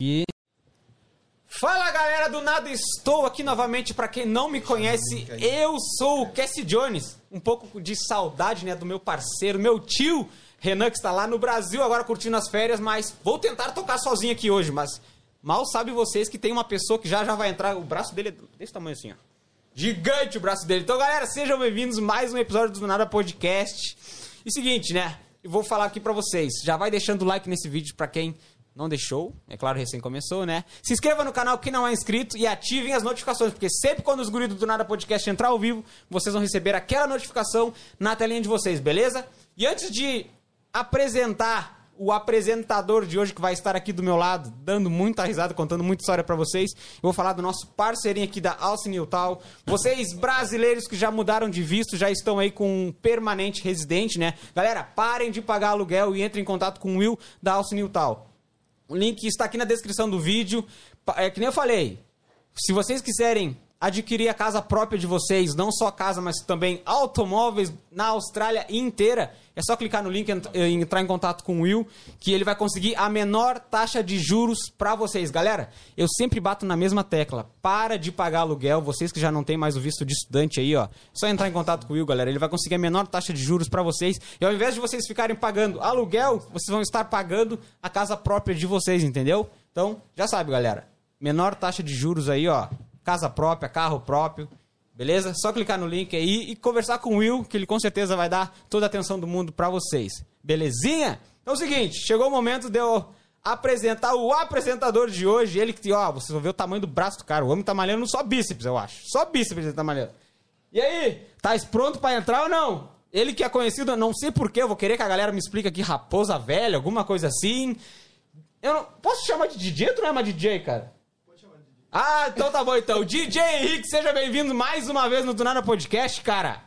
E Fala galera do nada, estou aqui novamente para quem não me conhece. Eu sou o Cassie Jones. Um pouco de saudade, né, do meu parceiro, meu tio Renan que está lá no Brasil agora curtindo as férias, mas vou tentar tocar sozinho aqui hoje, mas mal sabe vocês que tem uma pessoa que já já vai entrar, o braço dele é desse tamanho assim, ó. Gigante o braço dele. Então, galera, sejam bem-vindos a mais um episódio do Nada Podcast. E seguinte, né? Eu vou falar aqui pra vocês. Já vai deixando o like nesse vídeo pra quem não deixou, é claro, recém começou, né? Se inscreva no canal quem não é inscrito e ativem as notificações, porque sempre quando os guridos do Nada Podcast entrar ao vivo, vocês vão receber aquela notificação na telinha de vocês, beleza? E antes de apresentar o apresentador de hoje que vai estar aqui do meu lado, dando muita risada, contando muita história para vocês. Eu vou falar do nosso parceirinho aqui da Alce Newtal. Vocês brasileiros que já mudaram de visto, já estão aí com um permanente residente, né? Galera, parem de pagar aluguel e entrem em contato com o Will da Alce Newtal. O link está aqui na descrição do vídeo. É que nem eu falei. Se vocês quiserem adquirir a casa própria de vocês, não só casa, mas também automóveis na Austrália inteira, é só clicar no link e entrar em contato com o Will, que ele vai conseguir a menor taxa de juros para vocês. Galera, eu sempre bato na mesma tecla. Para de pagar aluguel, vocês que já não tem mais o visto de estudante aí, ó. Só entrar em contato com o Will, galera. Ele vai conseguir a menor taxa de juros para vocês. E ao invés de vocês ficarem pagando aluguel, vocês vão estar pagando a casa própria de vocês, entendeu? Então, já sabe, galera. Menor taxa de juros aí, ó casa própria, carro próprio. Beleza? Só clicar no link aí e conversar com o Will, que ele com certeza vai dar toda a atenção do mundo para vocês. Belezinha? Então é o seguinte, chegou o momento de eu apresentar o apresentador de hoje. Ele que, ó, vocês vão ver o tamanho do braço do cara. O homem tá malhando só bíceps, eu acho. Só bíceps ele tá malhando. E aí, tá pronto para entrar ou não? Ele que é conhecido, não sei porquê, eu vou querer que a galera me explique aqui, raposa velha, alguma coisa assim. Eu não. Posso chamar de DJ? Tu não é uma DJ, cara? Ah, então tá bom então. DJ Henrique, seja bem-vindo mais uma vez no Tunada Podcast, cara.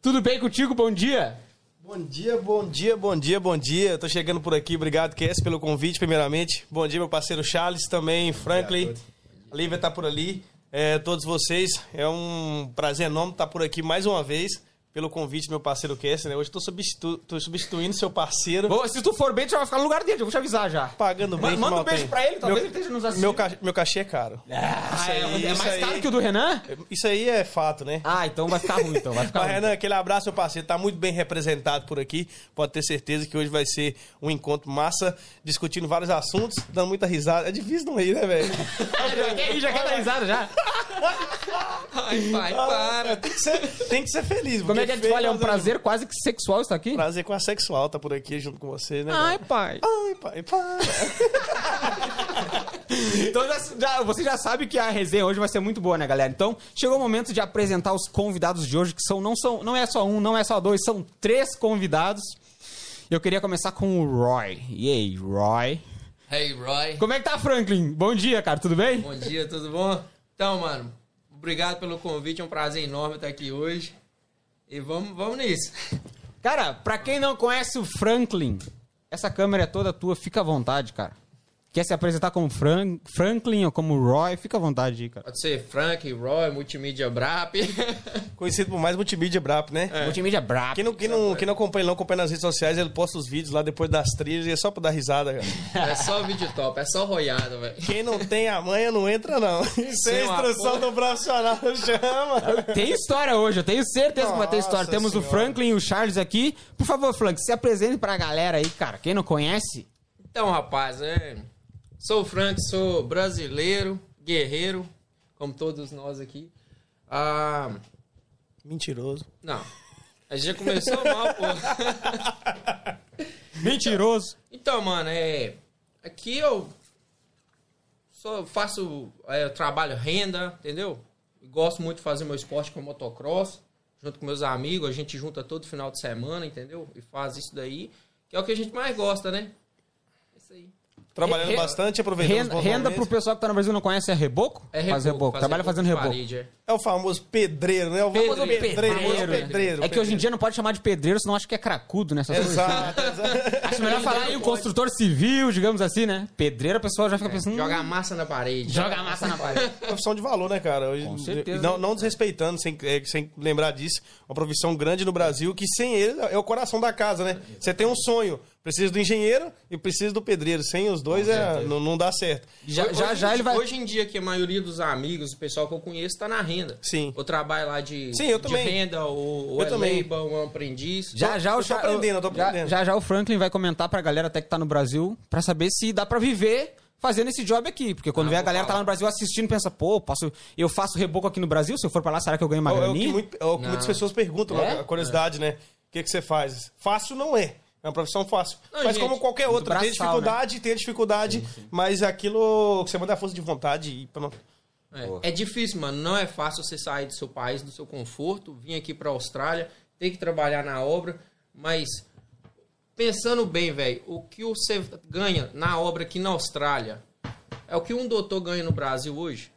Tudo bem contigo? Bom dia. Bom dia, bom dia, bom dia, bom dia. tô chegando por aqui. Obrigado, Kess, pelo convite, primeiramente. Bom dia, meu parceiro Charles, também, Franklin. A Lívia tá por ali. É, todos vocês, é um prazer enorme estar por aqui mais uma vez pelo convite, meu parceiro Kessler. Né? Hoje estou substitu substituindo seu parceiro. Vou, se tu for bem, tu já vai ficar no lugar dele, eu vou te avisar já. Pagando bem, Manda um beijo pra ele, talvez meu, ele esteja nos assistindo. Meu, ca meu cachê é caro. Ah, isso aí, é, é mais caro que o do Renan? Isso aí é fato, né? Ah, então vai ficar ruim, então. Vai ficar Mas. Renan, aquele abraço, meu parceiro. Tá muito bem representado por aqui. Pode ter certeza que hoje vai ser um encontro massa, discutindo vários assuntos, dando muita risada. É difícil não rir, né, velho? já quer, já quer dar risada já? Ai, pai, para. Tem que ser, tem que ser feliz. Como é gente fala? É um prazer quase que sexual estar aqui? Prazer com a sexual tá por aqui junto com você, né? Ai, pai. Ai, pai, para. então já, já, você já sabe que a resenha hoje vai ser muito boa, né, galera? Então chegou o momento de apresentar os convidados de hoje, que são não são não é só um, não é só dois, são três convidados. Eu queria começar com o Roy. E aí, Roy? Hey, Roy. Como é que tá, Franklin? Bom dia, cara. Tudo bem? Bom dia, tudo bom? Então, mano, obrigado pelo convite. É um prazer enorme estar aqui hoje. E vamos, vamos nisso. Cara, pra quem não conhece o Franklin, essa câmera é toda tua, fica à vontade, cara. Quer se apresentar como Fran Franklin ou como Roy? Fica à vontade aí, cara. Pode ser Frank, Roy, Multimídia Brap. Conhecido por mais Multimídia Brap, né? É. Multimídia Brap. Quem não, quem, não, quem não acompanha, não acompanha nas redes sociais, ele posta os vídeos lá depois das trilhas e é só pra dar risada, cara. É só vídeo top, é só roiado, velho. Quem não tem a manha não entra, não. Isso é instrução do profissional, chama. Tem história hoje, eu tenho certeza Nossa que vai ter história. Temos senhora. o Franklin e o Charles aqui. Por favor, Franklin, se apresente pra galera aí, cara. Quem não conhece? Então, rapaz, é... Sou o Frank, sou brasileiro, guerreiro, como todos nós aqui. Ah, Mentiroso. Não. A gente já começou mal, pô. Mentiroso. Então, mano, é. Aqui eu só faço é, trabalho renda, entendeu? Gosto muito de fazer meu esporte com motocross, junto com meus amigos, a gente junta todo final de semana, entendeu? E faz isso daí, que é o que a gente mais gosta, né? É. Trabalhando Re- bastante, aproveitando Renda, os bons renda pro pessoal que tá no Brasil e não conhece é reboco? É Faz reboco. faz Trabalha fazendo de reboco. parede, é. É o famoso pedreiro, né? O famoso Pedreiro. pedreiro. o famoso Pedreiro. É que hoje em dia não pode chamar de pedreiro, senão acho que é cracudo nessas coisas. Exato, exato. Acho melhor falar aí o construtor civil, digamos assim, né? Pedreiro, a pessoa já fica pensando. Joga a "Hum, massa na parede. joga a massa na parede. profissão de valor, né, cara? Hoje, Com certeza. Não, não desrespeitando, sem, é, sem lembrar disso. Uma profissão grande no Brasil que sem ele é o coração da casa, né? Você tem um sonho, Precisa do engenheiro e precisa do pedreiro. Sem os dois é, não, não dá certo. Já, Hoje- já, já em ele dia- vai. Hoje em dia, que a maioria dos amigos, o pessoal que eu conheço, tá na renda. Sim. Ou trabalha lá de, Sim, eu de também. renda, ou, ou Eu é também. é um aprendiz. Já já, eu Cha- aprendendo, eu tô já- aprendendo. Já, já o Franklin vai comentar pra galera até que tá no Brasil pra saber se dá pra viver fazendo esse job aqui. Porque quando Ah, vê a galera tá lá falar. no Brasil assistindo, pensa, pô, posso, eu faço reboco aqui no Brasil? Se eu for pra lá, será que eu ganho uma É o- é o que, graninha? muito- é o que muitas pessoas perguntam, É? a curiosidade, né? O que, que você faz? Fácil não é. É uma profissão fácil. Não, mas gente, como qualquer outra, tem braçal, dificuldade, tem dificuldade, mas aquilo que você manda é a força de vontade e pronto. É, é difícil, mano. Não é fácil você sair do seu país, do seu conforto, vir aqui pra Austrália, ter que trabalhar na obra, mas pensando bem, velho, o que você ganha na obra aqui na Austrália é o que um doutor ganha no Brasil hoje?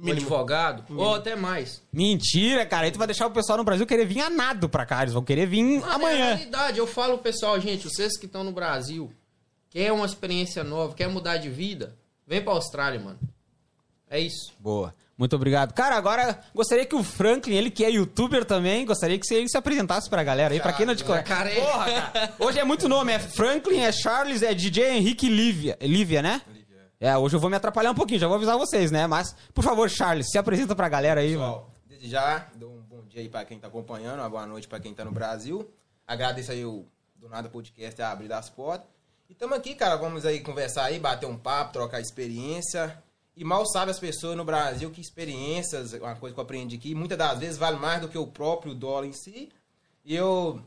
Um Mínimo. advogado? Ou até mais. Mentira, cara. Aí tu vai deixar o pessoal no Brasil querer vir a nado pra cá. Eles vão querer vir Mano, É a amanhã. realidade. Eu falo pro pessoal, gente, vocês que estão no Brasil, quer uma experiência nova, quer mudar de vida, vem pra Austrália, mano. É isso. Boa. Muito obrigado. Cara, agora gostaria que o Franklin, ele que é youtuber também, gostaria que ele se apresentasse pra galera aí, pra quem não te conhece. cara, é- Porra, cara. Hoje é muito nome, é Franklin, é Charles, é DJ Henrique e Lívia. Lívia, né? É, hoje eu vou me atrapalhar um pouquinho, já vou avisar vocês, né? Mas, por favor, Charles, se apresenta pra galera aí. Pessoal, desde já, dou um bom dia aí pra quem tá acompanhando, uma boa noite pra quem tá no Brasil. Agradeço aí o Do Nada Podcast a abrir as portas. E tamo aqui, cara, vamos aí conversar aí, bater um papo, trocar experiência. E mal sabe as pessoas no Brasil que experiências, uma coisa que eu aprendi aqui, muitas das vezes vale mais do que o próprio dólar em si. E eu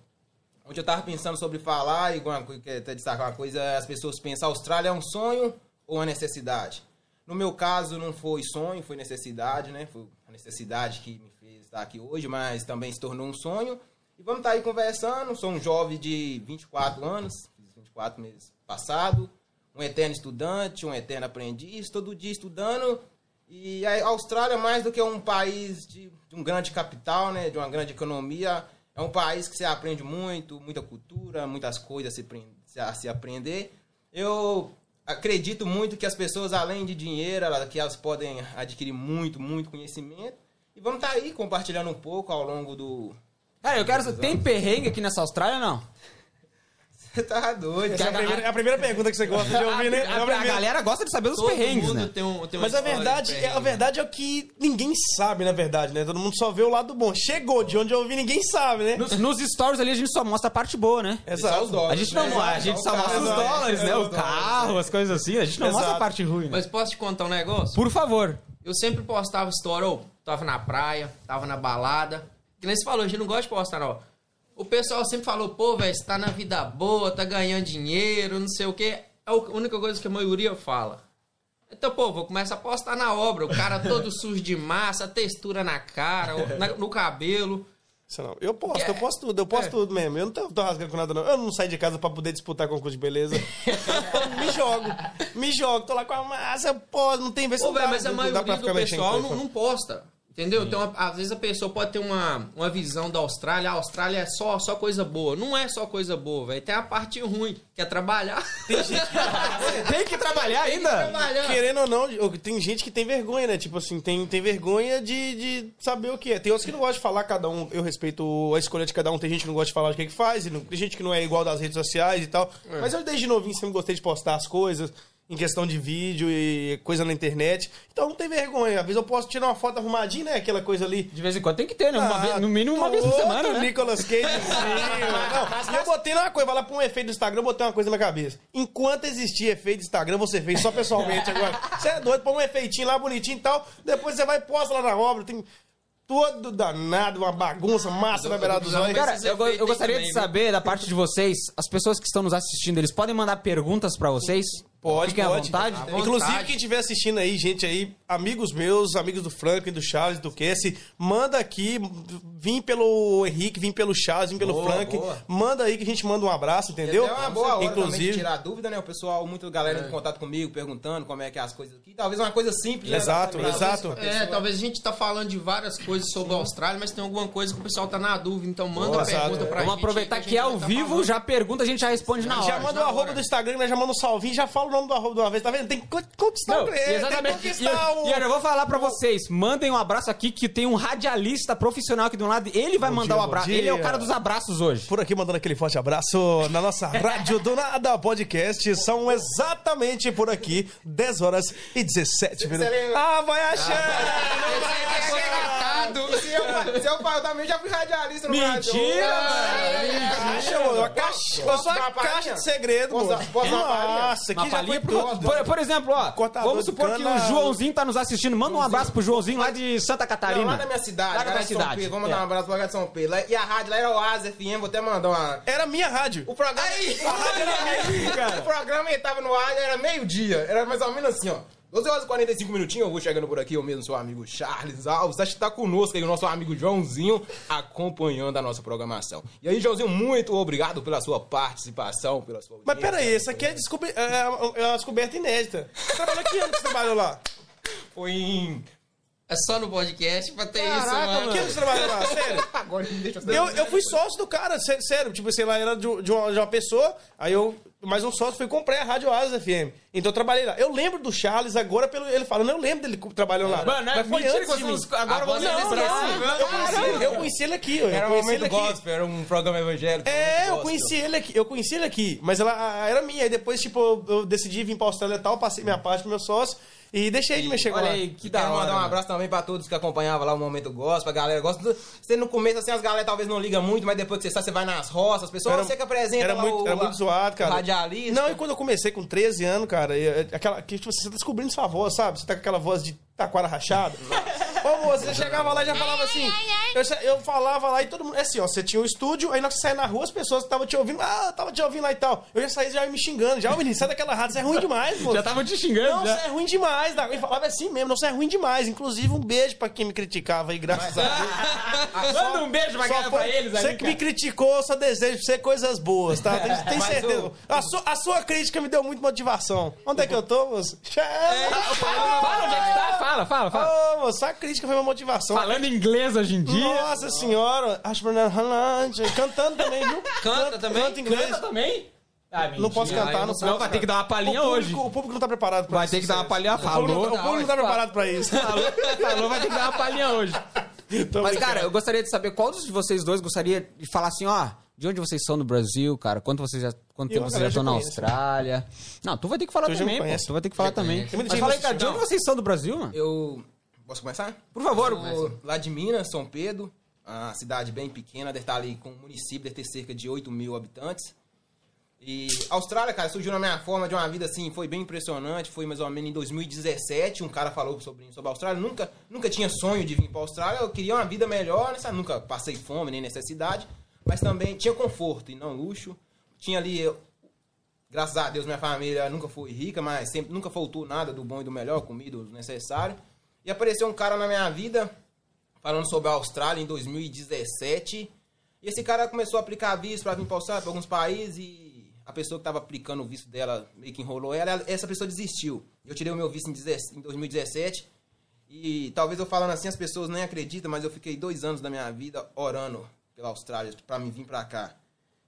Onde eu tava pensando sobre falar, e até destacar uma coisa, as pessoas pensam, a Austrália é um sonho ou uma necessidade? No meu caso, não foi sonho, foi necessidade, né? Foi a necessidade que me fez estar aqui hoje, mas também se tornou um sonho. E vamos estar aí conversando. Sou um jovem de 24 anos, fiz 24 meses passado, um eterno estudante, um eterno aprendiz, todo dia estudando. E a Austrália, mais do que um país de, de um grande capital, né, de uma grande economia, é um país que você aprende muito, muita cultura, muitas coisas a se, a se aprender. Eu acredito muito que as pessoas, além de dinheiro, elas, que elas podem adquirir muito, muito conhecimento. E vamos estar aí compartilhando um pouco ao longo do. Cara, eu quero saber, tem perrengue aqui nessa Austrália ou não? Tá doido. Essa é a primeira, é a primeira pergunta que você gosta de ouvir, né? É A, a a primeira. galera gosta de saber dos Todo perrengues, mundo né? tem, um, tem Mas a verdade, é, a verdade é o que ninguém sabe, na verdade, né? Todo mundo só vê o lado bom. Chegou de onde eu ouvi, ninguém sabe, né? Nos, nos stories ali a gente só mostra a parte boa, né? Só os dólares, A gente não, né? a gente só mostra os dólares, é, né? os O carro, as coisas assim. A gente não mostra a Exato. parte ruim, né? Mas posso te contar um negócio? Por favor. Eu sempre postava história, ou tava na praia, tava na balada. Que nem você falou, a gente não gosta de postar, não. O pessoal sempre falou, pô, velho, você tá na vida boa, tá ganhando dinheiro, não sei o quê. É a única coisa que a maioria fala. Então, pô, vou começar a postar na obra. O cara todo sujo de massa, textura na cara, na- no cabelo. Não. Eu posto, É. eu posto tudo, eu posto É. tudo mesmo. Eu não tô, tô rasgando com nada, não. Eu não saio de casa pra poder disputar concurso de beleza. me jogo, me jogo, tô lá com a massa, eu posso, não tem vez velho, mas a maioria do pessoal não, não posta. Entendeu? Então, a- às vezes a pessoa pode ter uma, uma visão da Austrália. A Austrália é só, só coisa boa. Não é só coisa boa, velho. Tem a parte ruim, que é trabalhar. Tem que trabalhar ainda. trabalhar. Querendo ou não, tem gente que tem vergonha, né? Tipo assim, tem, tem vergonha de, de saber o que é. Tem outros que não gostam de falar, cada um, eu respeito a escolha de cada um. Tem gente que não gosta de falar o que, é que faz, e não- tem gente que não é igual das redes sociais e tal. É. Mas eu desde novinho sempre gostei de postar as coisas. Em questão de vídeo e coisa na internet. Então não tem vergonha. Às vezes eu posso tirar uma foto arrumadinha, né? Aquela coisa ali. De vez em quando tem que ter, né? Uma Ah, vez- no mínimo uma vez por semana, né? Nicolas Cage. Não, eu botei uma coisa, vai lá pra um efeito do Instagram, eu botei uma coisa na minha cabeça. Enquanto existir efeito do Instagram, você fez só pessoalmente agora. Você é doido, põe um efeitinho lá bonitinho e tal, depois você vai e posta lá na obra, tem todo danado, uma bagunça, massa na beirada dos olhos. Cara, eu, eu gostaria também, de saber da parte de vocês, as pessoas que estão nos assistindo, eles podem mandar perguntas pra vocês? Pode, Fiquem pode. à vontade. À vontade. Inclusive, quem estiver assistindo aí, gente aí, amigos meus, amigos do Franklin, do Charles, do Cassie, manda aqui, vim pelo Henrique, vim pelo Charles, vim pelo Boa, Franklin, boa. manda aí que a gente manda um abraço, entendeu? É uma boa hora também de Inclusive, tirar dúvida, né? O pessoal, muita galera em contato comigo, perguntando como é que é as coisas aqui. Talvez uma coisa simples, né? Exato, Talvez exato. É, talvez a gente tá falando de várias coisas sobre a Austrália, mas tem alguma coisa que o pessoal tá na dúvida. Então manda Boa, pergunta exato. pra Vamos gente. aproveitar que a é ao tá vivo, falando. já pergunta, a gente já responde na já hora. manda na o arroba hora. do Instagram, né? já manda um salvinho, já fala o nome do arroba de uma vez, tá vendo? Tem que con- conquistar Não, o cliente, exatamente. tem E, que conquistar o... e olha, eu vou falar pra vocês. Mandem um abraço aqui que tem um radialista profissional aqui do lado. Ele vai Bom mandar o bom abraço. Ele é o cara dos abraços hoje. Por aqui mandando aquele forte abraço na nossa Rádio do Nada Podcast. São exatamente por aqui 10 horas e 17 minutos. lembra? Ah, vai achando! Se eu, se eu, eu também já fui radialista no Brasil. Mentira, Caixa, mano, uma caixa, eu sou dar uma uma caixa de segredo, mano. dar- dar? Nossa, aqui já foi pro- por, por exemplo, ó, Cortador vamos supor que o Joãozinho tá nos assistindo. Manda um abraço pro Joãozinho lá de Santa Não, Catarina. lá na minha cidade, Lá de São cidade. Pedro. Vamos mandar É. um abraço pra cá de São Pedro. E a rádio lá era o Asa FM, vou até mandar uma... Era minha rádio. O programa... A rádio era minha. O programa ele tava no ar, era meio-dia. Era mais ou menos assim, ó. 12 horas e 45 minutinhos, eu vou chegando por aqui, eu mesmo, seu amigo Charles Alves. Acho que tá conosco aí o nosso amigo Joãozinho, acompanhando a nossa programação. E aí, Joãozinho, muito obrigado pela sua participação, pela sua Mas peraí, essa aqui é, descober... é é uma descoberta inédita. Você trabalhou que ano que você trabalhou lá? Foi em... É só no podcast pra ter Caraca, isso, mano. Que ano que você trabalhou lá? Sério? Agora me deixa Eu, eu fui sócio do cara, sé- sério, tipo, sei lá, era de, de uma, de uma pessoa, aí eu, mais um sócio, fui e comprei a Rádio Asas FM. Então eu trabalhei lá. Eu lembro do Charles agora, pelo ele falando, eu lembro dele trabalhando lá. Mano, é Mas foi antes que de mim. agora vocês é lembram. expressiva. Eu conheci, eu conheci ele aqui, eu Era um conheci momento ele aqui. gospel, era um programa evangélico. É, eu conheci ele aqui, eu conheci ele aqui, mas ela era minha. Aí depois, tipo, eu, eu decidi vir pra Austrália e tal, passei minha parte pro meu sócio e deixei de mexer com Olha ela. aí, que da quero hora. mandar um mano. abraço também pra todos que acompanhavam lá o Momento Gospel, a galera gosta. Você no começo, assim, as galera talvez não ligam muito, mas depois que você sai, você vai nas roças, as pessoas, Era- você que apresenta Era muito, o, era muito zoado, cara. radialista. Não, e quando eu comecei com 13 anos, cara, e- e- aquela, que, tipo, você tá descobrindo sua voz, sabe? Você tá com aquela voz de taquara rachada. Ô, moça, você chegava lá e já falava assim. Eu, eu falava lá e todo mundo. É assim, ó, você tinha um estúdio, aí na hora que você saia na rua, as pessoas estavam te ouvindo, ah, tava te ouvindo lá e tal. Eu já saía já me xingando. Já, ô menino, sai daquela rádio, você é ruim demais, moço. Já tava te xingando, Não, já. você é ruim demais. Da... E falava assim mesmo, não, você é ruim demais. Inclusive, um beijo pra quem me criticava aí, graças a Deus. Manda um beijo pra, Só pra foi- eles Você que me criticou, só desejo pra você coisas boas, tá? Tem, tem Mas certeza. o- A, sua, a sua crítica me deu muita motivação. Onde é que eu tô, moço? Fala onde é que tá, fala, fala, fala. Ô, moço, a crítica foi uma motivação. Falando inglês hoje em dia. Nossa senhora, acho que cantando também, viu? Canta também? Canta inglês. Canta também? Ah, Não posso cantar, não não- posso. Não, vai ter que dar uma palhinha o hoje. o público não tá preparado pra Vai isso. ter que dar uma palhinha. O público, não- Falou. o público não tá preparado pra isso. Falou, falou, vai ter que dar uma palhinha hoje. Tô Mas, brincando. cara, eu gostaria de saber qual dos de vocês dois gostaria de falar assim, ó, de onde vocês são no Brasil, cara? Quanto vocês já, quanto Eu, tempo vocês já estão na. Austrália? Não, tu vai ter que falar Tu também, pô. Tu vai ter que falar também. Mas fala aí, cara, de onde vocês são do Brasil, mano? Eu. Posso começar? Por favor. Sou lá de Minas, São Pedro, uma cidade bem pequena, deve estar ali com um município, deve ter cerca de 8 mil habitantes. E Austrália, cara, surgiu na minha forma de uma vida assim, foi bem impressionante. Foi mais ou menos em 2017, um cara falou sobre, sobre a Austrália. Nunca, nunca tinha sonho de vir para a Austrália, eu queria uma vida melhor, né, sabe? nunca passei fome nem necessidade, mas também tinha conforto e não luxo. Tinha ali, eu- graças a Deus, minha família nunca foi rica, mas sempre nunca faltou nada do bom e do melhor, comida, o necessário. E apareceu um cara na minha vida falando sobre a Austrália em 2017. E esse cara começou a aplicar visto para vir para Austrália, para alguns países, e a pessoa que estava aplicando o visto dela meio que enrolou ela, essa pessoa desistiu. Eu tirei o meu visto em 10 em 2017. E talvez eu falando assim, as pessoas nem acreditam, mas eu fiquei dois anos da minha vida orando pela Austrália para me vir para cá.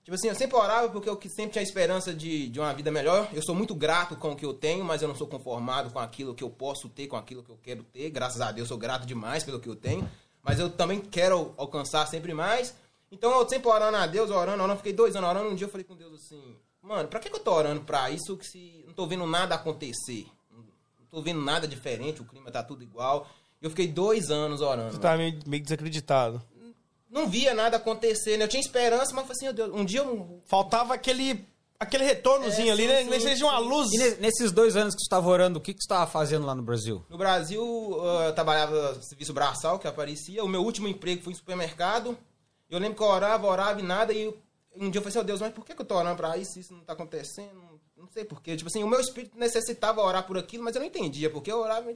Tipo assim, eu sempre orava porque eu sempre tinha esperança de, de uma vida melhor. Eu sou muito grato com o que eu tenho, mas eu não sou conformado com aquilo que eu posso ter, com aquilo que eu quero ter. Graças a Deus, sou grato demais pelo que eu tenho. Mas eu também quero alcançar sempre mais. Então eu sempre orando a Deus, orando, orando. Fiquei dois anos orando. Um dia eu falei com Deus assim, mano, pra que, que eu tô orando pra isso que se não tô vendo nada acontecer? Não tô vendo nada diferente, o clima tá tudo igual. Eu fiquei dois anos orando. Você tá meio, meio desacreditado. Não via nada acontecer, né? Eu tinha esperança, mas eu falei assim, meu Deus, um dia eu Faltava aquele, aquele retornozinho É, ali, sim, né? sim, seja uma luz. E ne- nesses dois anos que você estava orando, o que, que você estava fazendo lá no Brasil? No Brasil, uh, eu trabalhava serviço braçal, que aparecia. O meu último emprego foi em supermercado. Eu lembro que eu orava, orava e nada. E eu- um dia eu falei assim, oh Deus, mas por que que eu tô orando pra isso? Isso não tá acontecendo? Não sei porquê. Tipo assim, o meu espírito necessitava orar por aquilo, mas eu não entendia porque eu orava.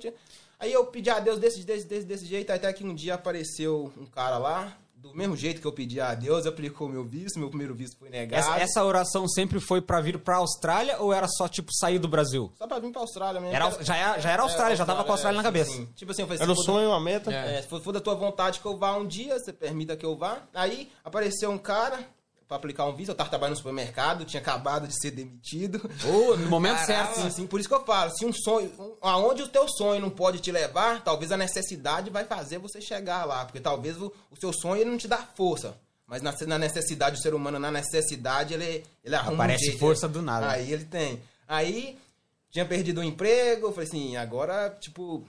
Aí eu pedi a Deus desse, desse, desse, desse jeito, até que um dia apareceu um cara lá. Do mesmo jeito que eu pedi a Deus, aplicou o meu visto. Meu primeiro visto foi negado. Essa, essa oração sempre foi pra vir pra Austrália ou era só, tipo, sair do Brasil? Só pra vir pra Austrália mesmo. Era, já, era, já era Austrália, já tava com a Austrália na é, cabeça. sim. Tipo assim, eu falei Era o assim, sonho, uma meta. É. É, se for, for da tua vontade que eu vá um dia, você permita que eu vá. Aí apareceu um cara, pra aplicar um visto. Eu tava trabalhando no supermercado, tinha acabado de ser demitido. Ô, no momento Caramba, certo. Assim, por isso que eu falo, se um sonho, um- aonde o teu sonho não pode te levar, talvez a necessidade vai fazer você chegar lá, porque talvez o, o seu sonho ele não te dá força, mas na, na necessidade o ser humano na necessidade ele ele arruma Aparece um força do nada. Aí ele tem. Aí tinha perdido o emprego, eu falei assim, agora tipo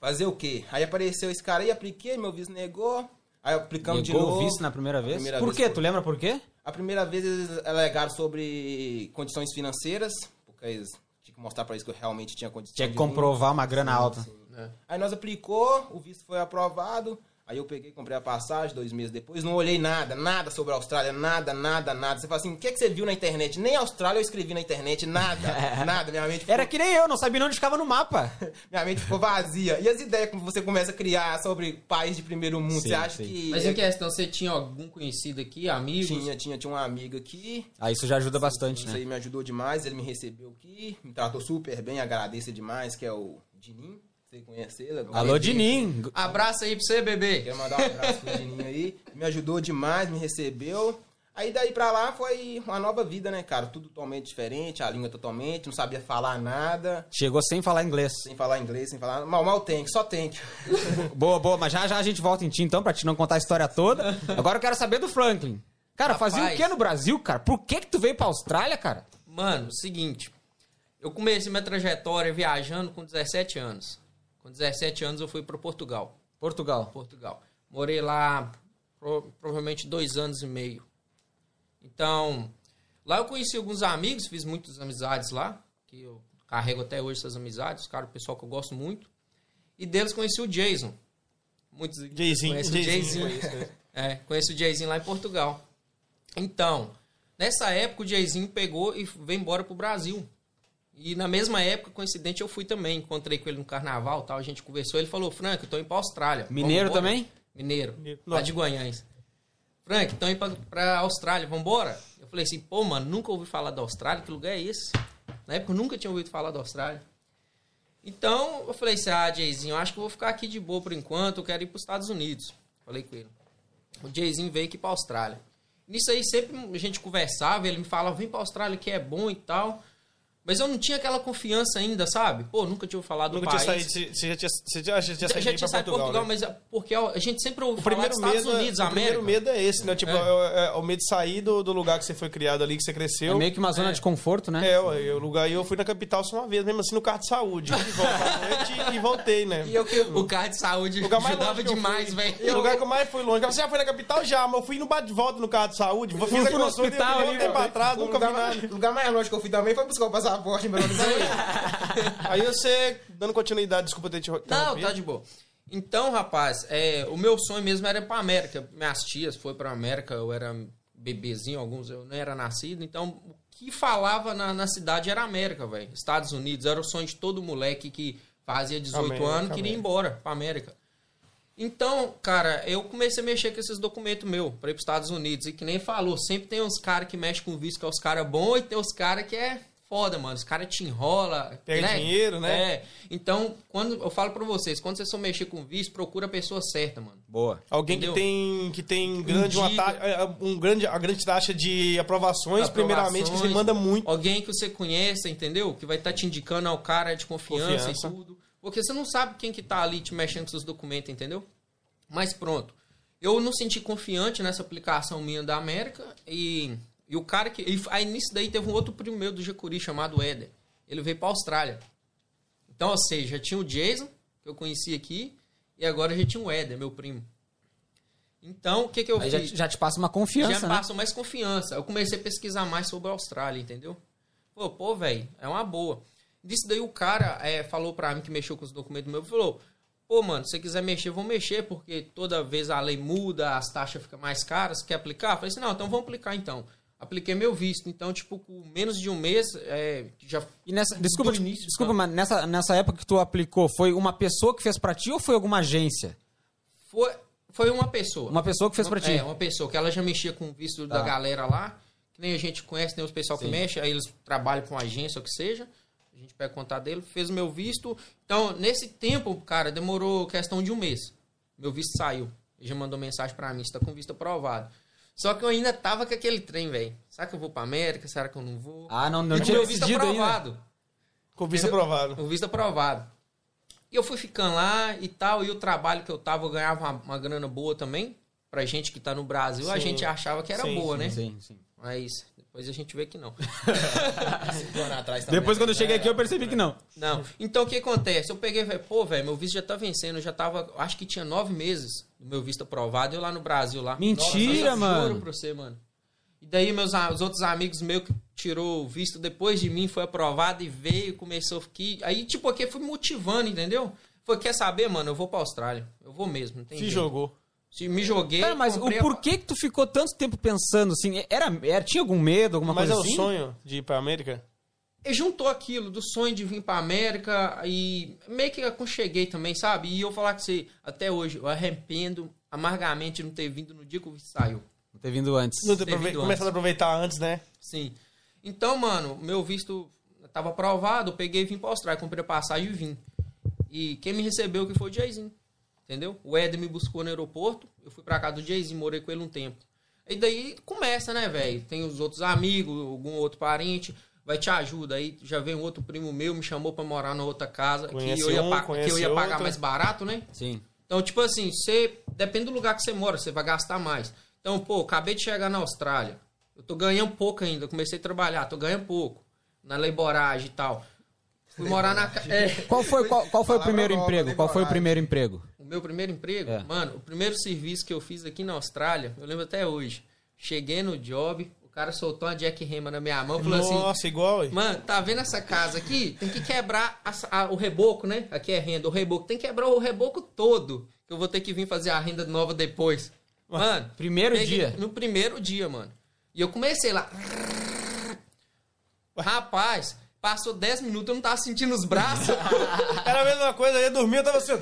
fazer o quê? Aí apareceu esse cara aí, apliquei, meu visto negou. Aí aplicamos de Negou novo. o visto na primeira vez? primeira por vez quê? foi. Tu lembra por quê? A primeira vez eles alegaram sobre condições financeiras, porque eles tinham que mostrar pra eles que eu realmente tinha condição Tinha que de comprovar uma grana alta. né? Aí nós aplicou, o visto foi aprovado. Aí eu peguei, comprei a passagem, dois meses depois, não olhei nada, nada sobre a Austrália, nada, nada, nada. Você fala assim, o que, que você viu na internet? Nem a Austrália eu escrevi na internet, nada, nada. Minha mente ficou, Era que nem eu, não sabia onde ficava no mapa. minha mente ficou vazia. E as ideias que você começa a criar sobre país de primeiro mundo, Sim, você acha sim. que... Mas em questão, você tinha algum conhecido aqui, amigos? Tinha, tinha, tinha uma amiga aqui, Aí isso já ajuda bastante, Isso né? aí me ajudou demais, ele me recebeu aqui, me tratou super bem, agradeço demais, que é o Dinim, você conhece ele? Alô, Dinim. Abraço aí pra você, bebê. Quero mandar um abraço pro Dininho aí, me ajudou demais, me recebeu. Aí daí pra lá foi uma nova vida, né, cara? Tudo totalmente diferente, a língua totalmente, não sabia falar nada, Chegou sem falar inglês. sem falar inglês, sem falar... Mal, mal tem, só tem. Boa, boa, mas já já a gente volta em ti então, pra te não contar a história toda. Agora eu quero saber do Franklin. Cara, fazia o Rapaz. que no Brasil, cara? Por que que tu veio pra Austrália, cara? Mano, seguinte. Eu comecei minha trajetória viajando com 17 anos. Com 17 anos eu fui para Portugal. Portugal. Portugal. Morei lá pro- provavelmente dois anos e meio. Então, lá eu conheci alguns amigos, fiz muitas amizades lá, que eu carrego até hoje essas amizades, cara, o pessoal que eu gosto muito. E deles conheci o Jason. Muitos Jayzinho, conhecem o Jayzinho. Jayzinho. É, conheci o Jayzinho lá em Portugal. Então, nessa época o Jayzinho pegou e veio embora pro Brasil. E na mesma época, coincidente, eu fui também. Encontrei com ele no carnaval tal, a gente conversou. Ele falou, Frank, eu tô indo pra Austrália. Mineiro Vambora?" também? Mineiro. Mineiro. Lá de Guanhães. Frank, então ir pra, pra Austrália, vambora? Eu falei assim, pô, mano, nunca ouvi falar da Austrália, que lugar é esse? Na época eu nunca tinha ouvido falar da Austrália. Então, eu falei assim, ah, Jayzinho, eu acho que eu vou ficar aqui de boa por enquanto, eu quero ir pros Estados Unidos. Falei com ele. O Jayzinho veio aqui pra Austrália. Nisso aí sempre a gente conversava, ele me falava, vem pra Austrália que é bom e tal. Mas eu não tinha aquela confiança ainda, sabe? Pô, nunca tinha ouvido falar do Nunca tinha país. saído, você já tinha, você já, já tinha Já, saído já aí tinha pra saído de Portugal, Portugal, né? mas é porque a gente sempre ouve O falar primeiro, dos Estados medo, Unidos, é, o América. primeiro medo é esse, né? Tipo, É. é. é o medo de sair do, do lugar que você foi criado ali, que você É cresceu. meio que uma zona de conforto, né? É, o lugar aí eu fui na capital só uma vez, mesmo assim no carro de saúde. E volta e voltei, né? E eu que... O carro de saúde O lugar mais ajudava demais, velho. O lugar que eu mais fui longe. Você já foi na capital? Já, mas eu fui no bate-volta no carro de saúde. Fiz fui a no consulta hospital e ali, voltei pra trás, O nunca lugar, vi nada. mais, o lugar mais longe que eu fui também foi buscar o passaporte em Belo Horizonte. Aí você, dando continuidade, desculpa ter te Não, tá de boa. Então, rapaz, é, o meu sonho mesmo era ir pra América. Minhas tias foram pra América, eu era bebezinho, alguns eu não era nascido. Então, o que falava na, na cidade era América, velho. Estados Unidos, era o sonho de todo moleque que fazia 18 América, anos, queria ir embora pra América. Então, cara, eu comecei a mexer com esses documentos meus pra ir pros Estados Unidos. E que nem falou, sempre tem uns caras que mexem com visto que é os caras bons e tem os caras que é foda, mano. Os caras te enrola. Pega dinheiro, né? É. Então, quando eu falo pra vocês, quando vocês for mexer com visto, procura a pessoa certa, mano. Boa. Alguém Entendeu? que tem, que tem grande, uma Indica. ta- é, um grande, a grande taxa de aprovações, primeiramente, que você Aprovações. manda muito. Alguém que você conheça, entendeu? Que vai estar te indicando ao cara de confiança, Confiança. e tudo. Porque você não sabe quem que tá ali te mexendo com seus documentos, entendeu? Mas pronto. Eu não senti confiante nessa aplicação minha da América e, e o cara que... Aí nisso daí teve um outro primo meu do Jacuri chamado Éder. Ele veio pra Austrália. Então, ou seja, tinha o Jason, que eu conheci aqui, e agora já tinha o Éder, meu primo. Então, o que que eu Aí já, fiz? já te passa uma confiança, já né? passam mais confiança. Eu comecei a pesquisar mais sobre a Austrália, entendeu? Pô, pô, velho, é uma boa. Disso daí o cara é, falou pra mim que mexeu com os documentos meus, falou, pô, mano, se você quiser mexer, vou mexer, porque toda vez a lei muda, as taxas ficam mais caras, quer aplicar? Eu falei assim, não, então vamos aplicar então. Apliquei meu visto, então, tipo, com menos de um mês, é, já... E nessa, desculpa, início, desculpa, tá? mas nessa, nessa época que tu aplicou, foi uma pessoa que fez pra ti ou foi alguma agência? Foi, foi uma pessoa. Uma pessoa que fez pra ti. É, uma pessoa, que ela já mexia com o visto da Tá. galera lá, que nem a gente conhece, nem os pessoal que Sim. mexe, aí eles trabalham com agência ou que seja. A gente pega o contato dele, fez o meu visto. Então, nesse tempo, cara, demorou questão de um mês. Meu visto saiu. Ele já mandou mensagem pra mim, está com visto aprovado. Só que eu ainda tava com aquele trem, velho. Será que eu vou pra América? Será que eu não vou? Ah, não, não E tinha visto decidido ainda. aprovado. Com visto aprovado. O visto aprovado. E eu fui ficando lá e tal, e o trabalho que eu tava, eu ganhava uma, uma grana boa também. Pra gente que tá no Brasil, a Sim. gente achava que era Sim, boa, sim, né? Sim, sim. Mas depois a gente vê que não. Atrás também. Depois, quando eu cheguei aqui, eu percebi que não. Não. Então o que acontece? Eu peguei e falei, pô, velho, meu visto já tá vencendo, eu já tava, acho que tinha nove meses do meu visto aprovado, eu lá no Brasil lá. Mentira, eu mano. Juro pra você, mano. E daí meus os outros amigos meus que tirou o visto depois de mim, foi aprovado e veio, começou aqui. Aí, tipo, aqui foi motivando, entendeu? Foi, quer saber, mano, eu vou pra Austrália. Eu vou mesmo, não tem Se jeito. jogou. Se me joguei. Mas o comprei porquê que tu ficou tanto tempo pensando assim? Era, era, tinha algum medo, alguma Mas é coisa o assim? sonho de ir pra América? E juntou aquilo do sonho de vir pra América e meio que aconcheguei também, sabe? E eu falar que você, até hoje, eu arrependo amargamente de não ter vindo no dia que o visto saiu. Não ter vindo antes. Não ter Ter vindo antes. a aproveitar antes, né? Sim. Então, mano, meu visto tava aprovado, eu peguei e vim pra Austrália, comprei a passagem e vim. E quem me recebeu que foi o Jayzinho. Entendeu? O Ed me buscou no aeroporto, eu fui pra casa do Jayzinho, morei com ele um tempo. E daí começa, né, velho? Tem os outros amigos, algum outro parente, vai te ajuda. Aí já veio um outro primo meu, me chamou pra morar na outra casa, que Conhece eu ia, um, pa- que eu ia pagar outro. mais barato, né? Sim. Então, tipo assim, você. Depende do lugar que você mora, você vai gastar mais. Então, pô, acabei de chegar na Austrália. Eu tô ganhando pouco ainda. Comecei a trabalhar, tô ganhando pouco. Na leiboragem e tal. Fui morar na. É, Qual foi, qual, qual foi o primeiro nova, emprego? Qual foi o primeiro emprego? Meu primeiro emprego, É. mano, o primeiro serviço que eu fiz aqui na Austrália, eu lembro até hoje. Cheguei no job, o cara soltou uma Jack Rema na minha mão e falou assim: Nossa, igual, hein? Mano, tá vendo essa casa aqui? Tem que quebrar a- a- o reboco, né? Aqui é renda, o reboco. Tem que quebrar o reboco todo. Que eu vou ter que vir fazer a renda nova depois. Mano. Primeiro dia. No primeiro dia, mano. E eu comecei lá. Rapaz, passou 10 minutos, eu não tava sentindo os braços. Era a mesma coisa, eu ia dormir, eu tava assim...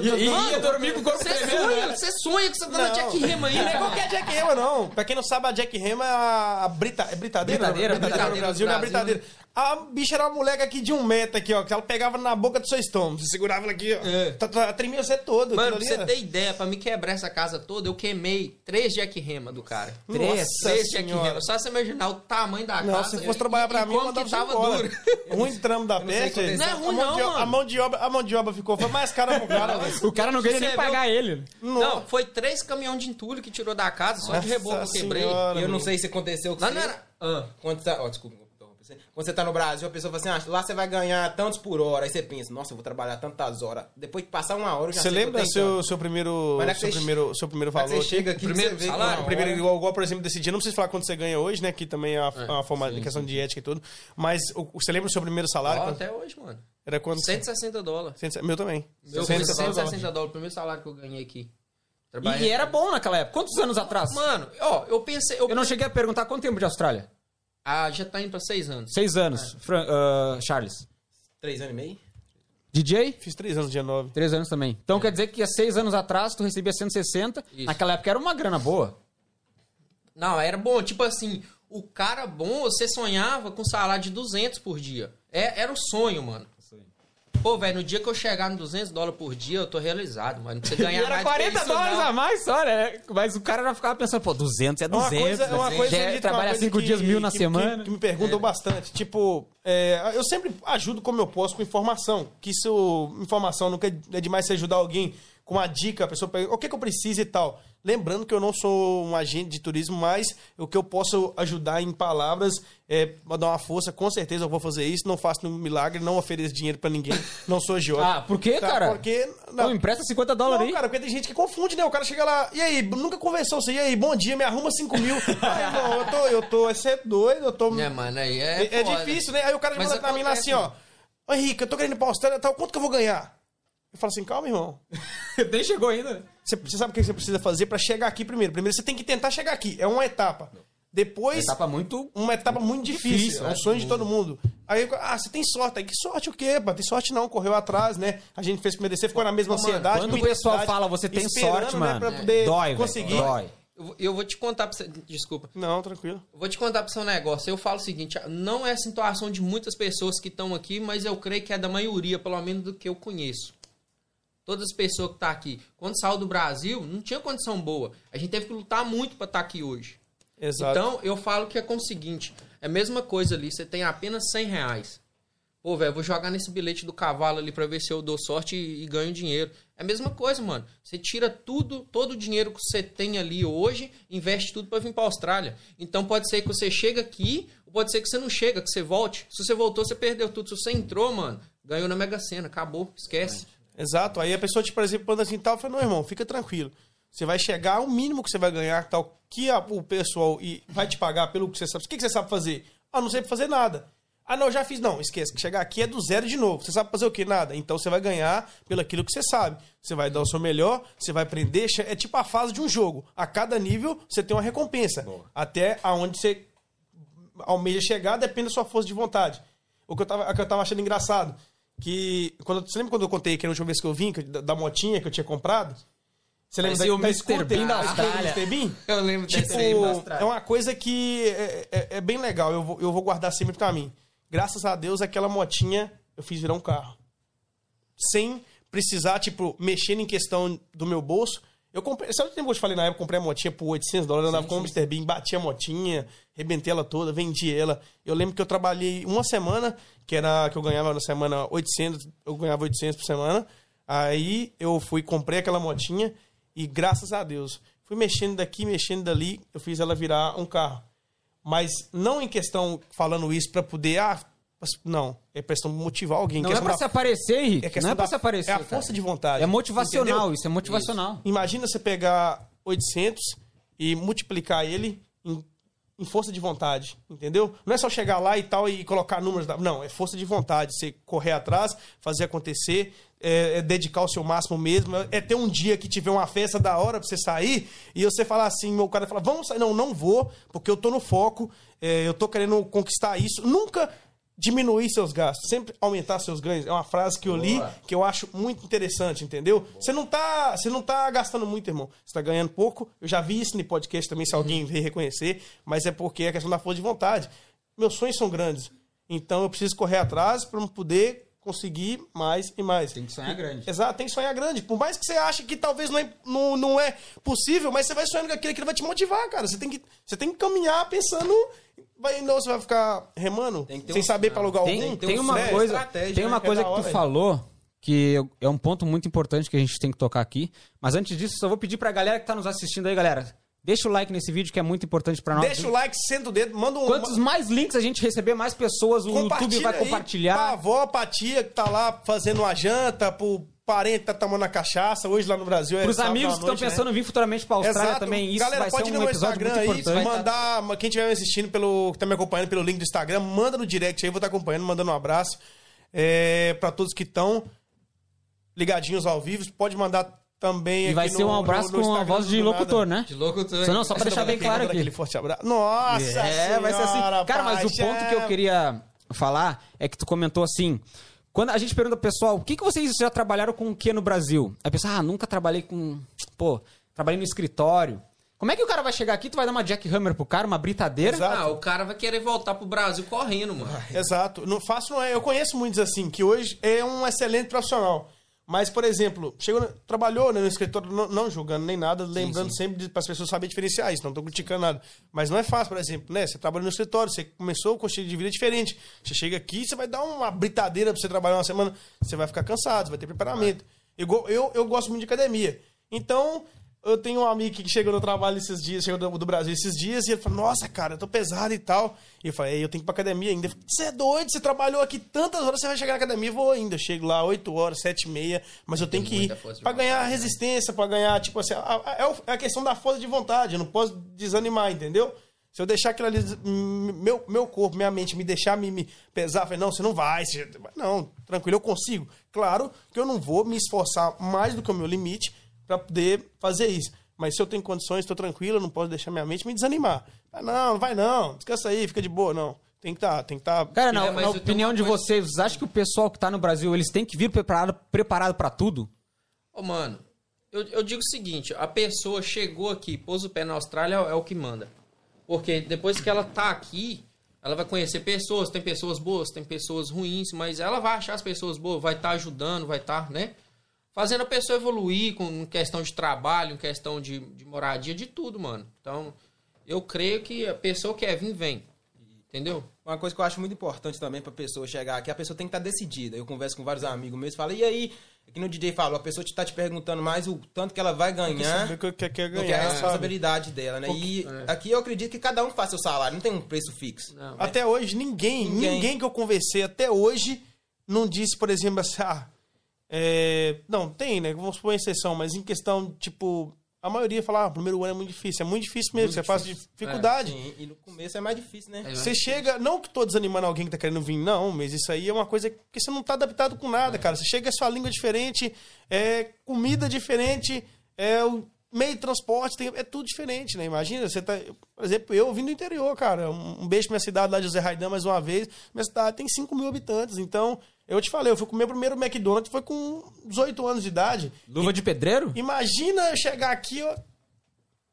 E ia dormir com o corpo Você sonha, né? você sonha que você tá na. Jack Rema aí, Não é né? qualquer Jack Rema, não. Pra quem não sabe, a Jack Rema é a, a brita, é britadeira? Britadeira, no britadeira Brasil, do não é Brasil, britadeira. A bicha era uma moleque aqui de um metro aqui, ó, que ela pegava na boca do seu estômago. Você segurava ela aqui, ó. É. Tá- tá- Tremia você todo. Mano, pra você ter ideia, pra me quebrar essa casa toda, eu queimei três Jack Rema do cara. Três? Nossa Três Jack. Rema. Só você imaginar o tamanho da Não, casa. se fosse trabalhar pra e mim, eu como que tava embora. duro. Ruim trampo da não peste. Não é a ruim mão não, de, mano. A mão de obra, a mão de obra ficou foi mais cara pro cara. O cara não queria nem viu? pagar ele. Não, foi três caminhões de entulho que tirou da casa, só de reboco eu quebrei. Senhora, E eu não sei se aconteceu com Lá você. não era. Ah, Quando você tá, ó, desculpa. Quando você tá no Brasil, a pessoa fala assim, ah, lá você vai ganhar tantos por hora. Aí você pensa, nossa, eu vou trabalhar tantas horas. Depois de passar uma hora, eu já Você sei que eu lembra tenho seu, seu primeiro, é seu você- primeiro, seu primeiro Mas valor? você chega aqui, Primeiro você salário, O primeiro, igual, igual, por exemplo, desse dia, não precisa falar quanto você ganha hoje, né? Que também é uma, uma forma de questão de ética e tudo. Mas o- você lembra o seu primeiro salário? ó, Quanto- até hoje, mano. Era quanto? 160 dólares. Meu também. Meu foi 160 dólares. 160 dólares, o primeiro salário que eu ganhei aqui. E, Trabalhei- e era bom naquela época. Quantos anos atrás? Mano, ó, eu pensei. Eu, Eu não cheguei a perguntar quanto tempo de Austrália. Ah, já tá indo pra seis anos. Seis anos. Fran- ah, Charles. Três anos e meio? DJ? Fiz três anos, dia 9. Três anos também. Então quer dizer que há seis anos atrás tu recebia 160. Isso. Naquela época era uma grana boa. Não, era bom. Tipo assim, o cara bom, você sonhava com salário de 200 por dia. É, era o sonho, mano. Pô, velho, no dia que eu chegar no 200 dólares por dia, eu tô realizado, mano. Não precisa E ganhar era mais 40 que isso, dólares não. a mais só, né? Mas o cara já ficava pensando, pô, 200 é 200. Uma coisa, uma coisa Já é- trabalha uma coisa cinco que- dias mil na que- semana. Que, que me perguntam bastante. Tipo, é, eu sempre ajudo como eu posso com informação. Que isso, informação nunca é demais você ajudar alguém com uma dica, a pessoa pergunta, o que, que eu preciso e tal. Lembrando que eu não sou um agente de turismo, mas o que eu posso ajudar em palavras é dar uma força, com certeza eu vou fazer isso. Não faço um milagre, não ofereço dinheiro pra ninguém. Não sou agiota. Ah, por quê, Tá? cara? Porque. Pô, empresta 50 dólares Não, aí. cara, porque tem gente que confunde, né? O cara chega lá, e aí, nunca conversou você, e aí, bom dia, me arruma 5 mil. Aí, irmão, eu tô, eu tô, você é doido, eu tô. É, mano, aí é. É, é difícil, né? Aí o cara Mas manda pra mim lá assim, ó. Ô Henrique, eu tô querendo ir pra Austrália, tal, quanto que eu vou ganhar? Eu falo assim, calma, irmão. Nem chegou ainda. Você, você sabe o que você precisa fazer pra chegar aqui primeiro? Primeiro você tem que tentar chegar aqui. É uma etapa. Depois. Etapa muito. Uma etapa muito difícil. Difícil, é um né? sonho de todo mundo. Aí, ah, você tem sorte. Aí, que sorte o quê, pá? Tem sorte não, correu atrás, né? A gente fez primeiro descer, ficou na mesma mano, ansiedade. Quando o pessoal fala você tem sorte, né, mano, pra poder dói, velho, conseguir. dói. Eu, vou- eu vou te contar pra você. Desculpa. Não, tranquilo. Eu vou te contar pra você um negócio. Eu falo o seguinte: não é a situação de muitas pessoas que estão aqui, mas eu creio que é da maioria, pelo menos do que eu conheço. Todas as pessoas que tá aqui, quando saiu do Brasil, não tinha condição boa. A gente teve que lutar muito para estar tá aqui hoje. Exato. Então, eu falo que é com o seguinte, é a mesma coisa ali, você tem apenas 100 reais. Pô, velho, vou jogar nesse bilhete do cavalo ali pra ver se eu dou sorte e, e, ganho dinheiro. É a mesma coisa, mano. Você tira tudo, todo o dinheiro que você tem ali hoje, investe tudo para vir pra Austrália. Então pode ser que você chega aqui, ou pode ser que você não chega, que você volte. Se você voltou, você perdeu tudo. Se você entrou, mano, ganhou na Mega Sena, acabou, esquece. Exato. Aí a pessoa, te, por exemplo, manda assim tal, fala, não, irmão, fica tranquilo. Você vai chegar ao mínimo que você vai ganhar, tal, que a, o pessoal e vai te pagar pelo que você sabe. O que, que você sabe fazer? Ah, não sei fazer nada. Ah, não, já fiz. Não, esqueça. Chegar aqui é do zero de novo. Você sabe fazer o quê? Nada. Então você vai ganhar pelo aquilo que você sabe. Você vai dar o seu melhor, você vai aprender. É tipo a fase de um jogo. A cada nível você tem uma recompensa. Boa. Até aonde você almeja chegar depende da sua força de vontade. O que eu tava, o que eu tava achando engraçado. Que. Quando, você lembra quando eu contei que a última vez que eu vim, da, da motinha que eu tinha comprado? Você lembra da, o da Mr. Bean da Austrália? Mr. Bean? Eu lembro tipo, dessa É uma coisa que é, é, é, bem legal. Eu vou, eu vou guardar sempre pra mim graças a Deus, aquela motinha eu fiz virar um carro. Sem precisar, tipo, mexer em questão do meu bolso. Eu comprei, sabe o que eu falei na época? Comprei a motinha por 800 dólares, andava com o Mr. Bean, bati a motinha, rebentei ela toda, vendi ela. Eu lembro que eu trabalhei uma semana, que era que eu ganhava na semana 800, eu ganhava 800 por semana. Aí eu fui, comprei aquela motinha e graças a Deus, fui mexendo daqui, mexendo dali, eu fiz ela virar um carro. Mas não em questão falando isso para poder. Ah, não. É questão de motivar alguém. Não é pra da... se aparecer, Henrique. É não é pra da... se aparecer. É a força cara. de vontade. É motivacional, entendeu? isso é motivacional. Isso. Imagina você pegar 800 e multiplicar ele em, em, força de vontade, entendeu? Não é só chegar lá e tal e colocar números. Da... Não, é força de vontade. Você correr atrás, fazer acontecer, é, é, dedicar o seu máximo mesmo, é ter um dia que tiver uma festa da hora pra você sair e você falar assim, meu cara fala, vamos sair. Não, não vou, porque eu tô no foco, é, eu tô querendo conquistar isso. Nunca diminuir seus gastos, sempre aumentar seus ganhos. É uma frase que eu li Boa. que eu acho muito interessante, entendeu? Você não tá, você não tá gastando muito, irmão. Você tá ganhando pouco. Eu já vi isso no podcast também, se alguém veio reconhecer, mas é porque é questão da força de vontade. Meus sonhos são grandes. Então eu preciso correr atrás para poder conseguir mais e mais. Tem que sonhar grande. Exato, tem que sonhar grande. Por mais que você ache que talvez não é, não, não é possível, mas você vai sonhando com aquilo que vai te motivar, cara. Você tem que, você tem que caminhar pensando. Vai, não, você vai ficar remando sem um, saber para alugar tem, algum. Tem, tem uma coisa, tem uma né, coisa que, é que tu falou que é um ponto muito importante que a gente tem que tocar aqui. Mas antes disso, só vou pedir pra galera que tá nos assistindo aí, galera Deixa o like nesse vídeo que é muito importante para nós. Deixa o like, senta o dedo, manda um. Quantos mais links a gente receber, mais pessoas o YouTube vai compartilhar. Pra avó, pra tia que tá lá fazendo uma janta, pro parente que tá tomando a cachaça, hoje lá no Brasil. É Pros amigos que estão pensando né? em vir futuramente pra Austrália Exato. também. Isso Galera, vai pode ser ir um no episódio Instagram muito aí, mandar, tá... quem estiver me assistindo, pelo, que tá me acompanhando pelo link do Instagram, manda no direct aí, vou estar tá acompanhando, mandando um abraço. É, pra todos que estão ligadinhos ao vivo, pode mandar também. E vai ser um abraço no, no, com uma voz de locutor, né? De locutor. Só, não, só pra deixar bem claro aqui. Forte abraço. Nossa! É, senhora, vai ser assim. Cara, mas o ponto que eu queria falar é que tu comentou assim. Quando a gente pergunta pro pessoal, o que, que vocês já trabalharam com o que no Brasil? Aí a pessoa, ah, nunca trabalhei com. Pô, trabalhei no escritório. Como é que o cara vai chegar aqui, tu vai dar uma jackhammer pro cara, uma britadeira? Exato. Ah, o cara vai querer voltar pro Brasil correndo, mano. Exato. Não fácil não é. Eu conheço muitos assim, que hoje é um excelente profissional. Mas, por exemplo, chegou, trabalhou né, no escritório, não, não, julgando nem nada, lembrando sim, sim. sempre para as pessoas saberem diferenciar isso, não estou criticando nada. Mas não é fácil, por exemplo, né? Você trabalha no escritório, você começou com um estilo de vida diferente. Você chega aqui, você vai dar uma britadeira para você trabalhar uma semana, você vai ficar cansado, você vai ter preparamento. Eu, eu, eu gosto muito de academia. Então, eu tenho um amigo que chegou no trabalho esses dias, chegou do, do Brasil esses dias, e ele falou, nossa, cara, eu tô pesado e tal. E eu falei, eu tenho que ir pra academia ainda. Você é doido, você trabalhou aqui tantas horas, você vai chegar na academia? Vou ainda. Eu chego lá 8 horas, 7 e meia, mas eu tenho que ir pra ganhar né? resistência, pra ganhar, tipo assim, é a questão da força de vontade, eu não posso desanimar, entendeu? Se eu deixar aquilo ali, meu, meu corpo, minha mente, me deixar me, me pesar, eu falei, não, você não vai, você... não, tranquilo, eu consigo. Claro que eu não vou me esforçar mais do que o meu limite, para poder fazer isso. Mas se eu tenho condições, estou tranquilo, não posso deixar minha mente me desanimar. Ah, não, não vai não, descansa aí, fica de boa, não. Tem que estar, tá, tem que estar. Tá... Cara, na, na opinião de coisa... vocês, vocês acham que o pessoal que está no Brasil, eles têm que vir preparado preparado para tudo? Ô, mano, eu, eu digo o seguinte, a pessoa chegou aqui, pôs o pé na Austrália, é o que manda. Porque depois que ela tá aqui, ela vai conhecer pessoas, tem pessoas boas, tem pessoas ruins, mas ela vai achar as pessoas boas, vai estar tá ajudando, vai estar, tá, né? Fazendo a pessoa evoluir com questão de trabalho, em questão de, de moradia, de tudo, mano. Então, eu creio que a pessoa que quer vir, vem. Entendeu? Uma coisa que eu acho muito importante também pra pessoa chegar aqui, a pessoa tem que estar decidida. Eu converso com vários amigos meus e falo, e aí, é que no DJ falou, a pessoa tá te perguntando mais o tanto que ela vai ganhar Saber que quer, quer do que a ganhar, sabe? responsabilidade dela, né? E aqui eu acredito que cada um faz seu salário, não tem um preço fixo. Não. Até hoje, ninguém, ninguém, Ninguém. que eu conversei até hoje não disse, por exemplo, assim, ah, é, não, tem, né? Vamos supor exceção, mas em questão, tipo, a maioria fala, ah, o primeiro ano é muito difícil. É muito difícil mesmo, você passa dificuldade. Sim, e no começo é mais difícil, né? É, Você chega, não que tô desanimando alguém que tá querendo vir, não, mas isso aí é uma coisa que você não tá adaptado com nada, cara. Você chega, é sua língua diferente, é comida diferente, é o meio de transporte, tem- é tudo diferente, né? Imagina, você tá. Por exemplo, eu vim do interior, cara. Um, um beijo pra minha cidade lá de José Raidan mais uma vez. Minha cidade tem 5 mil habitantes, então. Eu te falei, eu fui comer o primeiro McDonald's, foi com 18 anos de idade. Luva de pedreiro? Imagina eu chegar aqui, ó.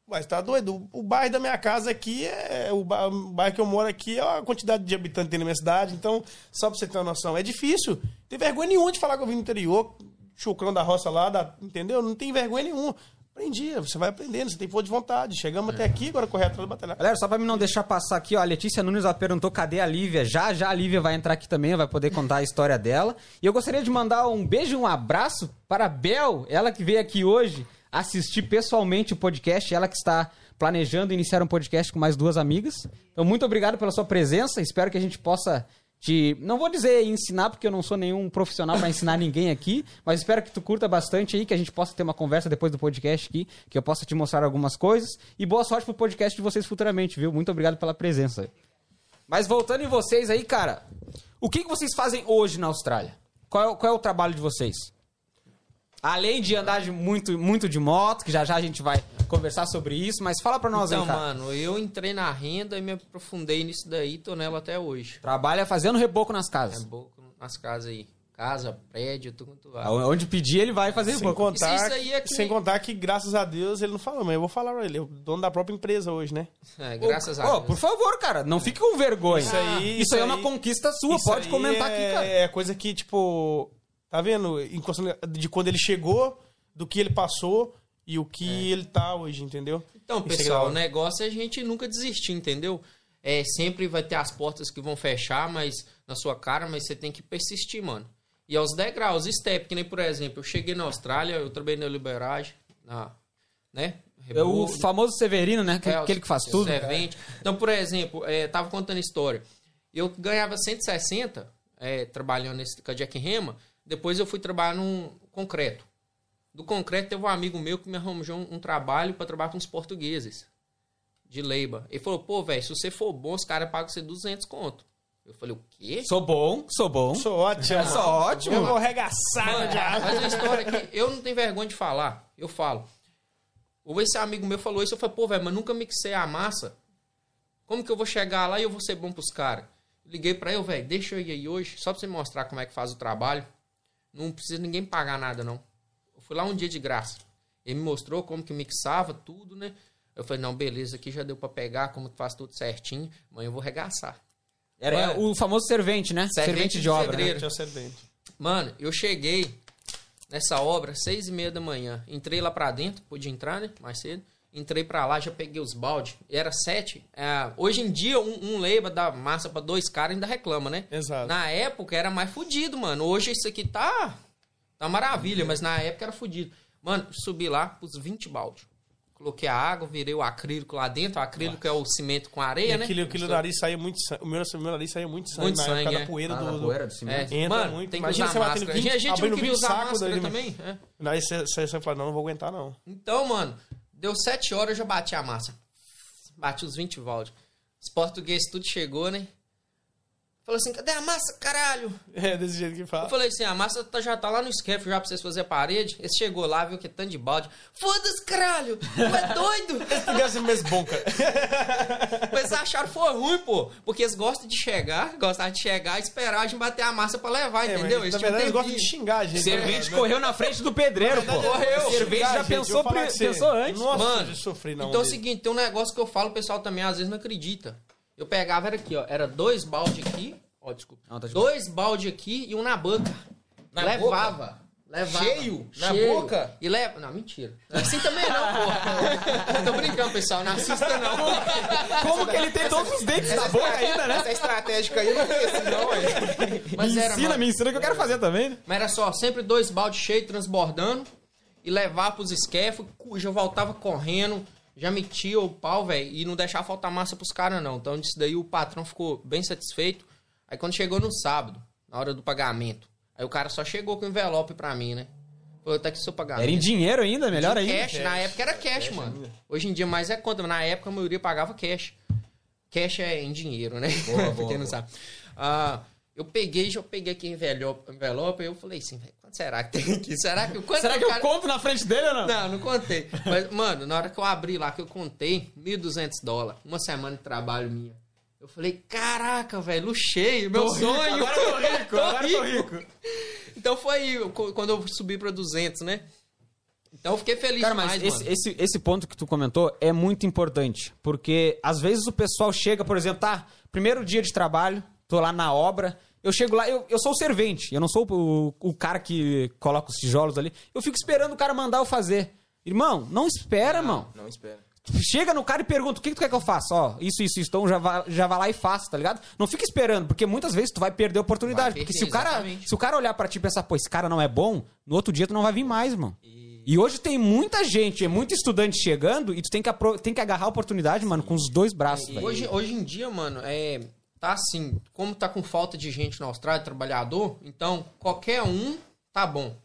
Mas tá doido? O, bairro da minha casa aqui é. O, ba- o bairro que eu moro aqui é a quantidade de habitantes que tem na minha cidade. Então, só pra você ter uma noção, é difícil. Tem vergonha nenhuma de falar que eu vim do interior, chucrão da roça lá, da- entendeu? Não tem vergonha nenhuma. Aprendi, você vai aprendendo, você tem força de vontade. Chegamos até aqui, agora correr atrás batalha. Galera, só pra mim não deixar passar aqui, ó, a Letícia Nunes ela perguntou cadê a Lívia. Já, já a Lívia vai entrar aqui também, vai poder contar a história dela. E eu gostaria de mandar um beijo e um abraço para a Bel, ela que veio aqui hoje assistir pessoalmente o podcast, ela que está planejando iniciar um podcast com mais duas amigas. Então, muito obrigado pela sua presença, espero que a gente possa te... Não vou dizer ensinar, porque eu não sou nenhum profissional para ensinar ninguém aqui, mas espero que tu curta bastante aí, que a gente possa ter uma conversa depois do podcast aqui, que eu possa te mostrar algumas coisas. E boa sorte pro podcast de vocês futuramente, viu? Muito obrigado pela presença. Mas voltando em vocês aí, cara, o que, que vocês fazem hoje na Austrália? Qual é, qual é o trabalho de vocês? Além de andar de muito, muito de moto, que já já a gente vai conversar sobre isso, mas fala pra nós Então, aí, cara. mano, eu entrei na renda e me aprofundei nisso daí, tô nela até hoje. Trabalha fazendo reboco nas casas. pouco nas casas aí. Casa, prédio, tudo quanto vai. Onde pedir, ele vai fazer Sem reboco. contar, Isso aí é que- sem contar que, graças a Deus, ele não falou, mas eu vou falar pra ele. É o dono da própria empresa hoje, né? É, graças a Ô, Deus. por favor, cara, não fique com vergonha. Isso aí- isso aí é isso uma aí- conquista sua, Isso pode comentar é, aqui, cara. É coisa que, tipo, tá vendo? De quando ele chegou, do que ele passou e o que ele tá hoje, entendeu? Então, Isso é pessoal, o negócio é a gente nunca desistir, entendeu? É, sempre vai ter as portas que vão fechar, mas na sua cara, mas você tem que persistir, mano. E aos degraus, step, que nem, por exemplo, eu cheguei na Austrália, eu trabalhei na Liberage, na, né? É o famoso Severino, né? é, Aquele que faz tudo. servente. Então, por exemplo, é, tava contando história. Eu ganhava 160 é, trabalhando nesse, com a Jack Rema. Depois eu fui trabalhar num concreto. Do concreto teve um amigo meu que me arranjou um, um trabalho para trabalhar com os portugueses. De Leiba. Ele falou, pô, velho, se você for bom, os caras pagam você 200 conto. Eu falei, o quê? Sou bom, sou bom. Sou ótimo. Sou ótimo. Eu vou arregaçar Mano, mas a história é que eu não tenho vergonha de falar. Eu falo. Ou esse amigo meu falou isso, eu falei, pô, velho, mas nunca mixei a massa. Como que eu vou chegar lá e eu vou ser bom pros caras? Liguei pra ele, velho, deixa eu ir aí hoje, só pra você mostrar como é que faz o trabalho. Não precisa ninguém pagar nada, não. Fui lá um dia de graça. Ele me mostrou como que mixava tudo, né? Eu falei, não, beleza, aqui já deu pra pegar, como que faz tudo certinho. Amanhã eu vou regaçar. Era é, o famoso servente, né? Servente Servente, de de obra. né? servente. Mano, eu cheguei nessa obra seis e meia da manhã. Entrei lá pra dentro, pude entrar, né? Mais cedo. Entrei pra lá, já peguei os balde. Era sete. É, hoje em dia, um, um leiba dá massa pra dois caras ainda reclama, né? Exato. Na época era mais fudido, mano. Hoje isso aqui tá. Tá maravilha, mas na época era fudido. Mano, subi lá, pus 20 balde. Coloquei a água, virei o acrílico lá dentro. O acrílico é o cimento com E areia, né? aquilo, aquilo nariz saía muito sangue. O meu, o meu nariz saía muito sangue Muito na sangue, época é. da poeira Ah, do. do- poeira do cimento. É, Entra mano, muito. tem que Imagina usar você batendo máscara. 20, a gente não queria 20 usar sacos máscara dali, também. é. Aí você, você, você fala, não, não vou aguentar, não. Então, mano, deu sete horas, eu já bati a massa. Bati os 20 volts. Os portugueses tudo chegou, né? Falou assim, cadê a massa, caralho? É desse jeito que Eu fala. falei assim, a massa tá- já tá lá no escape já pra vocês fazerem a parede. Esse chegou lá, viu que tanto de balde. Foda-se, caralho! Tu é doido? Esse mesmo bom, cara. Mas acharam que foi ruim, pô. Porque eles gostam de chegar, gostavam de chegar e esperar a gente bater a massa pra levar, É, entendeu? mas, Eles na verdade, eles gostam de xingar a gente. Servente né? correu na frente do pedreiro, pô. Correu. O servente já gente, pensou, eu que você- pensou antes. Nossa, Mano, eu sofri não. Então é o seguinte, tem um negócio que eu falo, o pessoal também às vezes não acredita. Eu pegava, era aqui, ó. Era dois balde aqui. Ó, desculpa. Não, tá de dois balde aqui e um na banca. Na levava. Levava. Cheio? Na boca? E leva. Não, mentira. Assim também não, porra. Tô brincando, pessoal. Não assista, não. Como que ele tem todos os dentes da boca ainda, né? Essa estratégica aí eu não conheço, não, ué. Mas me era, ensina, mano. me ensina que eu quero fazer também, né? Mas era só, sempre dois baldes cheios, transbordando. E levar pros esquefos. Já voltava correndo. Já metia o pau, velho. E não deixava faltar massa pros caras, não. Então, disso daí o patrão ficou bem satisfeito. Aí, quando chegou no sábado, na hora do pagamento, aí o cara só chegou com o envelope pra mim, né? Falou, tá aqui seu pagamento. Era em dinheiro ainda, melhor ainda. cash. Na época era cash, mano. Hoje em dia mais é conta, mas na época a maioria pagava cash. Cash é em dinheiro, né? pra quem não sabe. Ah, eu peguei, já peguei aqui envelope, envelope e eu falei assim, velho, quanto será que tem aqui? Será que, quanto Será o que eu cara- conto na frente dele ou não? Não, não contei. Mas, mano, na hora que eu abri lá, que eu contei, 1.200 dólares. Uma semana de trabalho minha. Eu falei, caraca, velho, luxei, meu Tô rico, sonho. agora eu tô rico, agora eu tô rico. Então foi quando eu subi pra 200, né? Então eu fiquei feliz Cara, demais, mas esse, mano. esse, esse ponto que tu comentou é muito importante. Porque às vezes o pessoal chega, por exemplo, tá, primeiro dia de trabalho, tô lá na obra, eu chego lá, eu, eu sou o servente, eu não sou o, o cara que coloca os tijolos ali. Eu fico esperando o cara mandar eu fazer. Irmão, não espera, irmão. Não espera. Chega no cara e pergunta, o que, que tu quer que eu faça? Ó, isso, isso, isso. Então já vai, já vai lá e faça, tá ligado? Não fica esperando, porque muitas vezes tu vai perder a oportunidade. Vai porque se perder, o, cara, exatamente. se o cara olhar pra ti e pensar, pô, esse cara não é bom, no outro dia tu não vai vir mais, irmão. E hoje tem muita gente, é muito estudante chegando e tu tem que, tem que agarrar a oportunidade, mano, com os dois braços, velho. Hoje, hoje em dia, mano, é. Tá assim, como tá com falta de gente na Austrália, trabalhador, então qualquer um tá bom.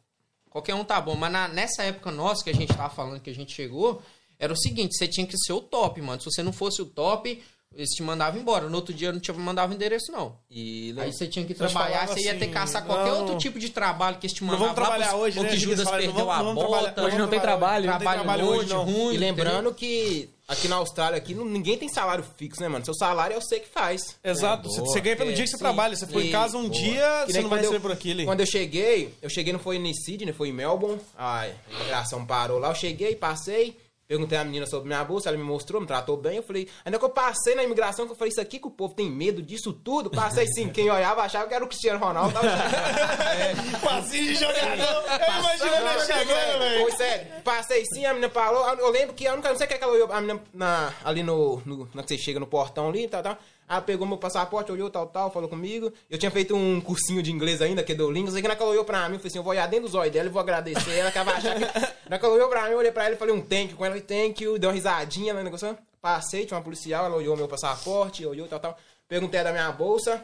Qualquer um tá bom. Mas na- nessa época nossa que a gente tava falando que a gente chegou, era o seguinte, você tinha que ser o top, mano. Se você não fosse o top, eles te mandavam embora. No outro dia não te mandava endereço, não. E Aí você tinha que trabalhar, você ia ter que assim, caçar qualquer não. outro tipo de trabalho que eles te Não mandavam. vamos lá trabalhar pros- hoje, ou né? que Judas falaram, perdeu não a vamos- vamos bota. trabalhar- Hoje não tem trabalho. Não tem Trabalho trabalho hoje, longe, não. ruim. E lembrando que aqui na Austrália aqui não- ninguém tem salário fixo, né, mano? Seu salário é você que faz. Exato, você, você ganha pelo É, dia que você sim. trabalha. Você foi em casa um boa. dia, Que você não vai quando eu- receber por aquilo. Quando eu cheguei, eu cheguei não foi em Sydney, foi em Melbourne. A imigração parou lá, eu cheguei, passei. Perguntei à menina sobre minha bolsa, ela me mostrou, me tratou bem. Eu falei, ainda que eu passei na imigração, que eu falei, isso aqui que o povo tem medo disso tudo. Passei sim, quem olhava achava que era o Cristiano Ronaldo. Tava... Passinho de jogador. Eu imagino ele chegando, velho. Foi sério. Passei sim, a menina falou. Eu lembro que a única. Não sei o que é que ela olhou. A menina na, ali no, no. Na que você chega no portão ali e tal, tal. Ela pegou meu passaporte, olhou tal, tal, falou comigo. Eu tinha feito um cursinho de inglês ainda, que é do Lingus. Aí que na hora que ela olhou pra mim, eu falei assim: eu vou olhar dentro dos olhos dela e vou agradecer ela, que ela vai achar que. Na hora que ela olhou pra mim, eu olhei pra ela e falei um thank you com ela, thank you, deu uma risadinha, ela negociando. Passei, tinha uma policial, ela olhou meu passaporte, olhou tal, tal. Perguntei da minha bolsa.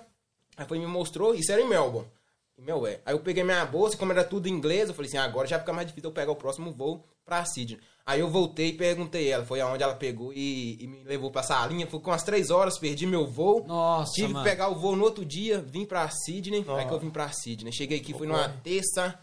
Aí foi e me mostrou, isso era em Melbourne. Em Melbourne. Aí eu peguei minha bolsa, como era tudo em inglês, eu falei assim, agora já fica mais difícil eu pegar o próximo voo pra Sydney. Aí eu voltei e perguntei ela, foi aonde ela pegou e, e me levou pra salinha. Foi com umas três horas, perdi meu voo. Nossa, Tive mano. que pegar o voo no outro dia, vim pra Sydney. Aí que eu vim pra Sydney. Cheguei aqui, fui numa terça.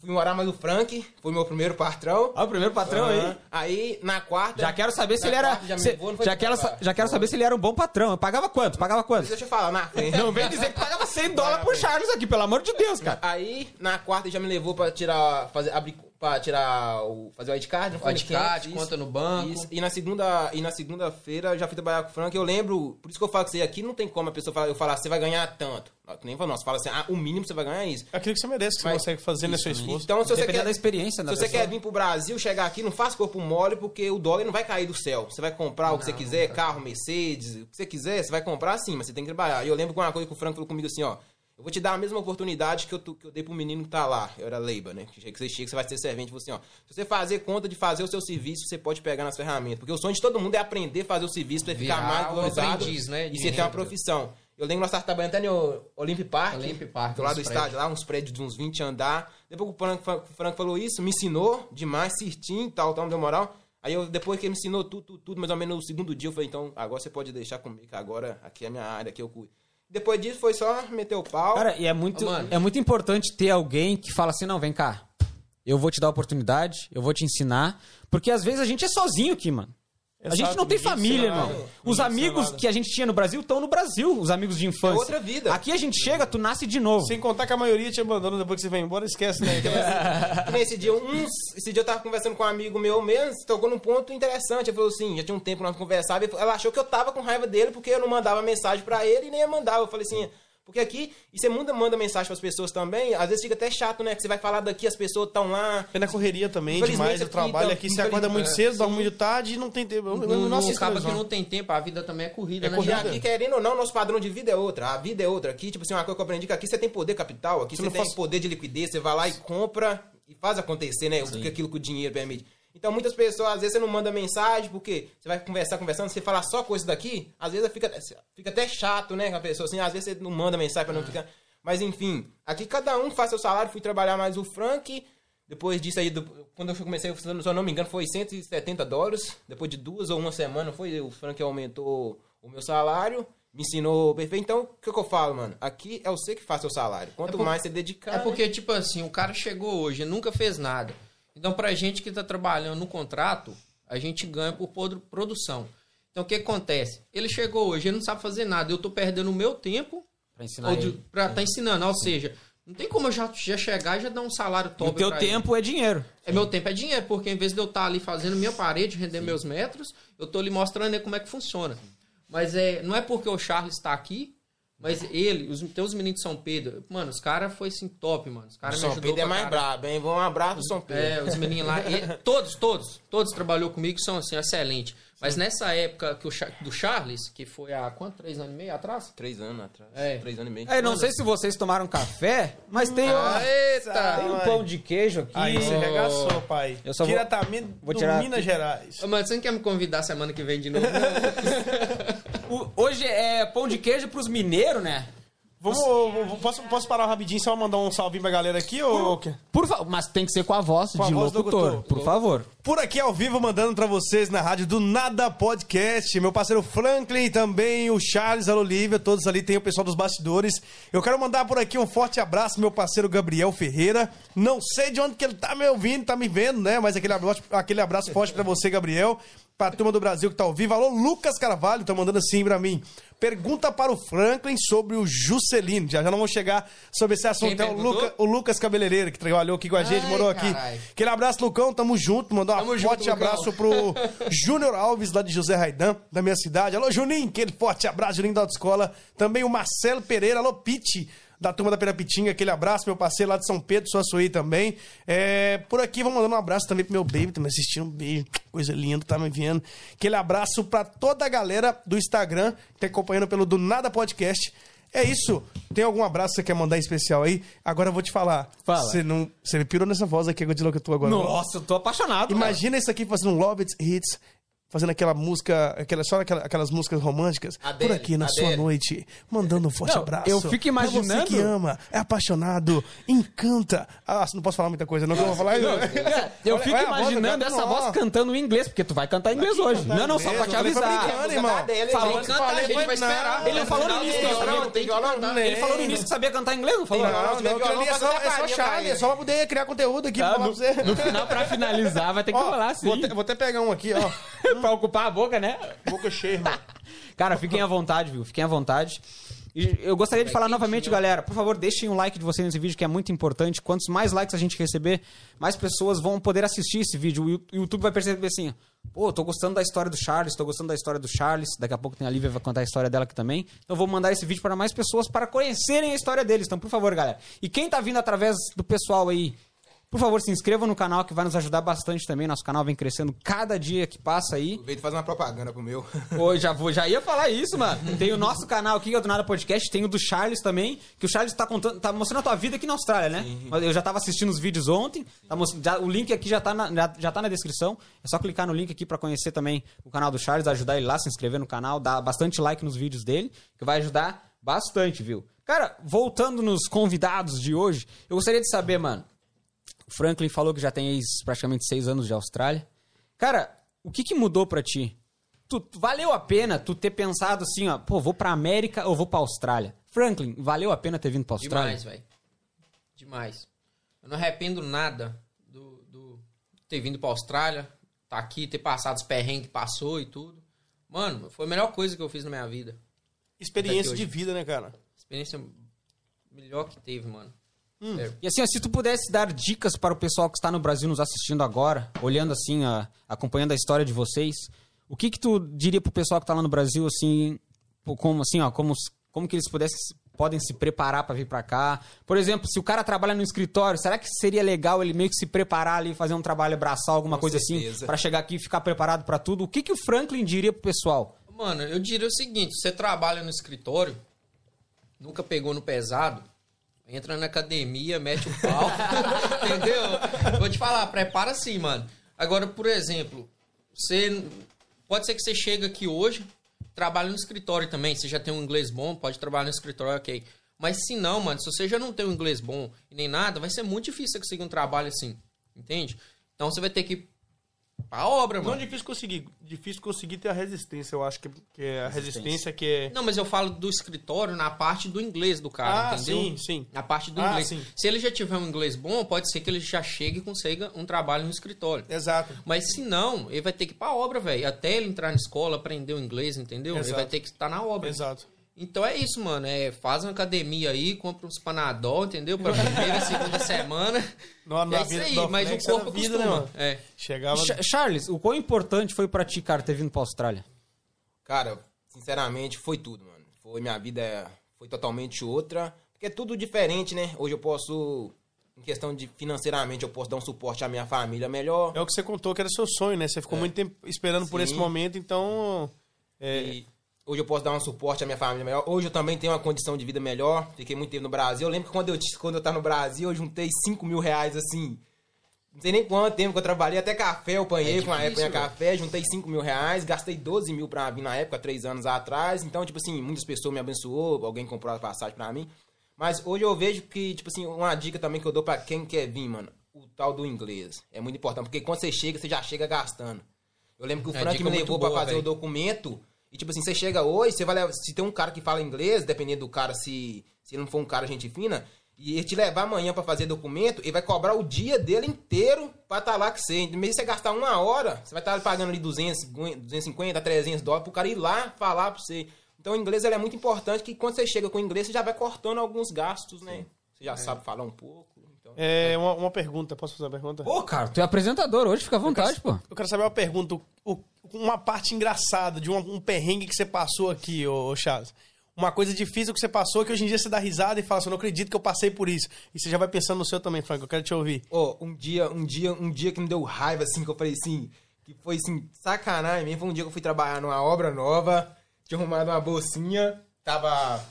Fui morar mais o Frank, foi meu primeiro patrão. Ó, o primeiro patrão Aham. aí. Aí, na quarta... Já quero saber se ele era. quarta Já, se- foi já, quero, sa- já quero saber se ele era um bom patrão. Eu pagava quanto? Pagava quanto? Deixa eu falar na frente. Não vem dizer que pagava 100 dólares pro Charles aqui, pelo amor de Deus, cara. Aí, na quarta, já me levou pra tirar, fazer, abrir, pra tirar o, fazer o ID-card. não Isso. conta no banco. Isso. E na segunda, e na segunda-feira, eu já fui trabalhar com o Frank, eu lembro, por isso que eu falo que você aqui não tem como a pessoa falar, eu falar, você vai ganhar tanto. Não, nem fala, nossa, fala assim, ah, o mínimo você vai ganhar é isso. Aquilo que você merece, que você Mas- consegue fazer nesse seu esforço. Então, se você Dependendo quer, da experiência se da você pessoa. quer vir pro Brasil, chegar aqui, não faça corpo mole, porque o dólar não vai cair do céu. Você vai comprar o que você quiser, carro, Mercedes, o que você quiser, você vai comprar sim, mas você tem que trabalhar. E eu lembro que uma coisa que o Frank falou comigo assim, ó, eu vou te dar a mesma oportunidade que eu, tu- que eu dei pro menino que tá lá. Eu era Leiba, né? Que você chega, você vai ser servente. Falou assim, ó, se você fazer conta de fazer o seu serviço, você pode pegar nas ferramentas. Porque o sonho de todo mundo é aprender a fazer o serviço pra ficar mais valorizado aprendiz, né, e você ter uma profissão. Eu lembro nós estávamos trabalhando até no Olympic Park. Olympic Park, Do lado do estádio lá, uns prédios de uns 20 andar. Depois que o Franco, o Franco falou isso, me ensinou demais, certinho, tal, tal, me deu moral. Aí eu, depois que ele me ensinou tudo, tudo, tudo, mais ou menos no segundo dia, eu falei, então, agora você pode deixar comigo, que agora aqui é a minha área, aqui eu cuido. Depois disso foi só meter o pau. Cara, e é muito, mano. é muito importante ter alguém que fala assim: não, vem cá. Eu vou te dar a oportunidade, eu vou te ensinar. Porque às vezes a gente é sozinho aqui, mano. A Exato, gente não tem família, irmão. Os amigos que a gente tinha no Brasil estão no Brasil, os amigos de infância. É outra vida. Aqui a gente chega, tu nasce de novo. Sem contar que a maioria te abandona depois que você vai embora, esquece, né? Que nem esse dia, uns, esse dia eu tava conversando com um amigo meu mesmo, tocou num ponto interessante. Ele falou assim, já tinha um tempo que nós conversávamos, ela achou que eu tava com raiva dele porque eu não mandava mensagem pra ele e nem ia mandar. Eu falei assim, Porque aqui, e você manda, manda mensagem pras pessoas também, às vezes fica até chato, né? Que você vai falar daqui, as pessoas estão lá. É na correria também, demais. Eu aqui, trabalho aqui, você acorda muito infelizmente, cedo, dorme muito tarde e não tem tempo. Eu Não, assisto acaba que não tem tempo, a vida também é corrida, É né? corrida. E aqui, querendo ou não, nosso padrão de vida é outra. A vida é outra. Aqui, tipo assim, uma coisa que eu aprendi que aqui você tem poder capital, aqui Você você, tem faz- poder de liquidez, você vai lá e compra e faz acontecer, né? O que aquilo que o dinheiro permite. Então, muitas pessoas, às vezes, você não manda mensagem, porque você vai conversar, conversando, você fala só coisa daqui, às vezes fica, fica até chato, né? Com a pessoa, assim, às vezes você não manda mensagem pra não ficar. Mas, enfim, aqui cada um faz seu salário, fui trabalhar mais o Frank. Depois disso aí, do- quando eu comecei, se eu não me engano, foi 170 dólares. Depois de duas ou uma semana, foi o Frank aumentou o meu salário, me ensinou perfeito. Então, o que, que eu falo, mano? Aqui é você que faz seu salário. Quanto É por- mais você dedicar. É porque, tipo assim, o cara chegou hoje, nunca fez nada. Então, pra gente que tá trabalhando no contrato, a gente ganha por produ- produção. Então, o que acontece? Ele chegou hoje, ele não sabe fazer nada. Eu tô perdendo o meu tempo Pra ensinar ele. pra tá ensinando. Ou seja, não tem como eu já, já chegar e já dar um salário top O teu pra ele. tempo é dinheiro. É meu tempo é dinheiro, porque em vez de eu estar ali fazendo minha parede, render meus metros, eu tô ali mostrando como é que funciona. Mas é, não é porque o Charles está aqui, mas ele, os teus meninos de São Pedro, mano, os caras foi assim top, mano. Os caras me São Pedro é mais brabo, hein? Vamos um abraço pro São Pedro. É, os meninos lá, e- todos, todos, todos trabalhou comigo, são assim, excelentes. Mas nessa época que o do Charles, que foi há quanto? Três anos e meio atrás? Três anos atrás. É. Três anos e meio. É, não sei se vocês tomaram café, mas tem, um- Ah, eita! tem um pão de queijo aqui. Aí você arregaçou, pai. Eu só vou- Diretamente vou do tirar Minas aqui. Gerais. Mano, você não quer me convidar semana que vem de novo? hoje é pão de queijo pros mineiros, né? Vamos, posso, posso parar rapidinho só mandar um salve pra galera aqui? Ou... Por favor, mas tem que ser com a voz Com a de voz do locutor, locutor. por favor. Por aqui ao vivo, mandando pra vocês na rádio do Nada Podcast. Meu parceiro Franklin, também o Charles, a Olivia, todos ali tem o pessoal dos bastidores. Eu quero mandar por aqui um forte abraço, meu parceiro Gabriel Ferreira. Não sei de onde que ele tá me ouvindo, tá me vendo, né? Mas aquele abraço, aquele abraço forte pra você, Gabriel. Pra turma do Brasil que tá ao vivo. Alô, Lucas Carvalho, tá mandando assim pra mim. Pergunta para o Franklin sobre o Juscelino. Já já não vou chegar sobre esse assunto. É o? Luca, o Lucas Cabeleireiro, que trabalhou aqui com a gente, Ai, morou aqui. carai. Aquele abraço, Lucão, tamo junto. Mandar um junto, forte Lucão. abraço pro Júnior Alves, lá de José Raidan, da minha cidade. Alô, Juninho, aquele forte abraço, Juninho da autoescola. Também o Marcelo Pereira, alô, Piti, da turma da Perapitinga, aquele abraço, meu parceiro lá de São Pedro, Suaçuí também. É, por aqui, vou mandando um abraço também pro meu baby, tá me assistindo, um beijo, coisa linda, tá me vendo. Aquele abraço pra toda a galera do Instagram, que tá acompanhando pelo Do Nada Podcast. É isso. Tem algum abraço que você quer mandar em especial aí? Agora eu vou te falar. Fala. Você não, você me pirou nessa voz aqui, Godzilla, que eu tô agora. Nossa, eu tô apaixonado. cara. Imagina isso aqui fazendo um Love It Hits, fazendo aquela música, aquela, só aquela- aquelas músicas românticas, Adele, por aqui na sua Adele. noite, mandando um forte Não, abraço. eu fico Pra você imaginando- que ama, é apaixonado, encanta. Ah, não posso falar muita coisa, não que eu vou falar. É, Eu fico olha voz imaginando essa não. voz cantando em inglês, porque tu vai cantar em inglês hoje. Não, não, só pra te avisar. irmão. Adele, Falou- gente. Canta, a gente vai esperar. Ele não falou no início que Não, não sabia. não, tem violão, não. Ele falou no início que sabia cantar inglês, não falou? Não, Não, não, é só, é só chave, é só pra poder criar conteúdo aqui, Ah, pra falar você. no final, pra finalizar, vai ter que rolar assim. vou, até, vou até pegar um aqui, ó. pra ocupar a boca, né? Boca cheia, irmão. Cara, fiquem à vontade, viu? Fiquem à vontade. E eu gostaria de falar novamente, galera, por favor, deixem um like de vocês nesse vídeo, que é muito importante. Quantos mais likes a gente receber, mais pessoas vão poder assistir esse vídeo. O o YouTube vai perceber assim, pô, tô gostando da história do Charles, tô gostando da história do Charles. Daqui a pouco tem a Lívia, vai contar a história dela aqui também. Então eu vou mandar esse vídeo para mais pessoas para conhecerem a história deles. Então, por favor, galera. E quem tá vindo através do pessoal aí, por favor, se inscrevam no canal, que vai nos ajudar bastante também. Nosso canal vem crescendo cada dia que passa aí. Aproveita e faz uma propaganda pro meu. Pô, já, vou, já ia falar isso, mano. Tem o nosso canal aqui, que é o do Nada Podcast, tem o do Charles também, que o Charles tá contando, tá mostrando a tua vida aqui na Austrália, né? Mas Eu já tava assistindo os vídeos ontem, tá mos- já- o link aqui já tá, na, já, já tá na descrição. É só clicar no link aqui pra conhecer também o canal do Charles, ajudar ele lá, se inscrever no canal, dar bastante like nos vídeos dele, que vai ajudar bastante, viu? Cara, voltando nos convidados de hoje, eu gostaria de saber, mano. Franklin falou que já tem ex, praticamente seis anos de Austrália. Cara, o que, que mudou pra ti? Tu, tu- valeu a pena tu ter pensado assim, ó, pô, vou pra América ou vou pra Austrália? Franklin, valeu a pena ter vindo pra Austrália? Demais, velho. Demais. Eu não arrependo nada do, do ter vindo pra Austrália, tá aqui, ter passado os perrengues que passou e tudo. Mano, foi a melhor coisa que eu fiz na minha vida. Experiência de vida, né, cara? Experiência melhor que teve, mano. Hum. Sério. E assim, se tu pudesse dar dicas para o pessoal que está no Brasil nos assistindo agora, olhando assim, ó, acompanhando a história de vocês, o que que tu diria pro pessoal que tá lá no Brasil, assim, como assim, ó, como, como que eles pudessem, podem se preparar para vir para cá? Por exemplo, se o cara trabalha no escritório, será que seria legal ele meio que se preparar ali, fazer um trabalho braçal, alguma Com coisa assim, certeza. para chegar aqui e ficar preparado para tudo? O que, que o Franklin diria pro pessoal? Mano, eu diria o seguinte: você trabalha no escritório, nunca pegou no pesado, entra na academia, mete o pau, entendeu? Vou te falar, prepara assim, mano. Agora, por exemplo, você. Pode ser que você chega aqui hoje, trabalha no escritório também. Você já tem um inglês bom, pode trabalhar no escritório, ok. Mas se não, mano, se você já não tem um inglês bom e nem nada, vai ser muito difícil você conseguir um trabalho assim, entende? Então você vai ter que pra obra, Não é mano. difícil conseguir. Difícil conseguir ter a resistência, eu acho que, que é a resistência que é. Não, mas eu falo do escritório na parte do inglês do cara, Ah, entendeu? sim, sim. Na parte do Ah, inglês. sim. Se ele já tiver um inglês bom, pode ser que ele já chegue e consiga um trabalho no escritório. Exato. Mas se não, ele vai ter que ir pra obra, velho. Até ele entrar na escola, aprender o inglês, entendeu? Ele Exato. vai ter que estar na obra. Exato. Então é isso, mano. É, faz uma academia aí, compra uns Panadol, entendeu? Pra primeira, segunda semana. Na- na é isso aí, mas o corpo era vida, acostuma. né, mano? é. Chegava. Cha- Charles, o quão importante foi pra ti, cara, ter vindo pra Austrália? Cara, sinceramente, foi tudo, mano. Foi minha vida foi totalmente outra, porque é tudo diferente, né? Hoje eu posso em questão de financeiramente eu posso dar um suporte à minha família melhor. É o que você contou que era seu sonho, né? Você ficou muito tempo esperando por Sim. esse momento, então. É, E hoje eu posso dar um suporte à minha família melhor. Hoje eu também tenho uma condição de vida melhor. Fiquei muito tempo no Brasil. Eu lembro que quando eu, quando eu tava no Brasil, eu juntei 5 mil reais assim. Não sei nem quanto tempo que eu trabalhei, até café eu apanhei É com a época café, juntei 5 mil reais, gastei 12 mil pra vir na época, três anos atrás. Então, tipo assim, muitas pessoas me abençoou, alguém comprou a passagem pra mim. Mas hoje eu vejo que, tipo assim, uma dica também que eu dou pra quem quer vir, mano, o tal do inglês. É muito importante, porque quando você chega, você já chega gastando. Eu lembro que o É, Frank me levou pra boa, fazer o velho. documento. E, tipo assim, você chega hoje, você vai levar, Se tem um cara que fala inglês, dependendo do cara, se, se ele não for um cara gente fina, e ele te levar amanhã pra fazer documento, ele vai cobrar o dia dele inteiro pra estar lá com você. Mesmo que você gastar uma hora, você vai estar pagando ali 200, 250, 300 dólares pro cara ir lá falar pra você. Então, o inglês ele é muito importante, que quando você chega com o inglês, você já vai cortando alguns gastos, né? Você já sabe falar um pouco. Então... é uma, uma pergunta. Posso fazer uma pergunta? Pô, cara, tu é apresentador hoje, fica à vontade, pô. Eu quero saber uma pergunta. o- uma parte engraçada de um, um perrengue que você passou aqui, ô, ô Charles. Uma coisa difícil que você passou que hoje em dia você dá risada e fala assim, eu não acredito que eu passei por isso. E você já vai pensando no seu também, Franco. Eu quero te ouvir. Ó, um dia, um dia, um dia que me deu raiva, assim, que eu falei assim, que foi assim, sacanagem mesmo. Foi um dia que eu fui trabalhar numa obra nova, tinha arrumado uma bolsinha, tava.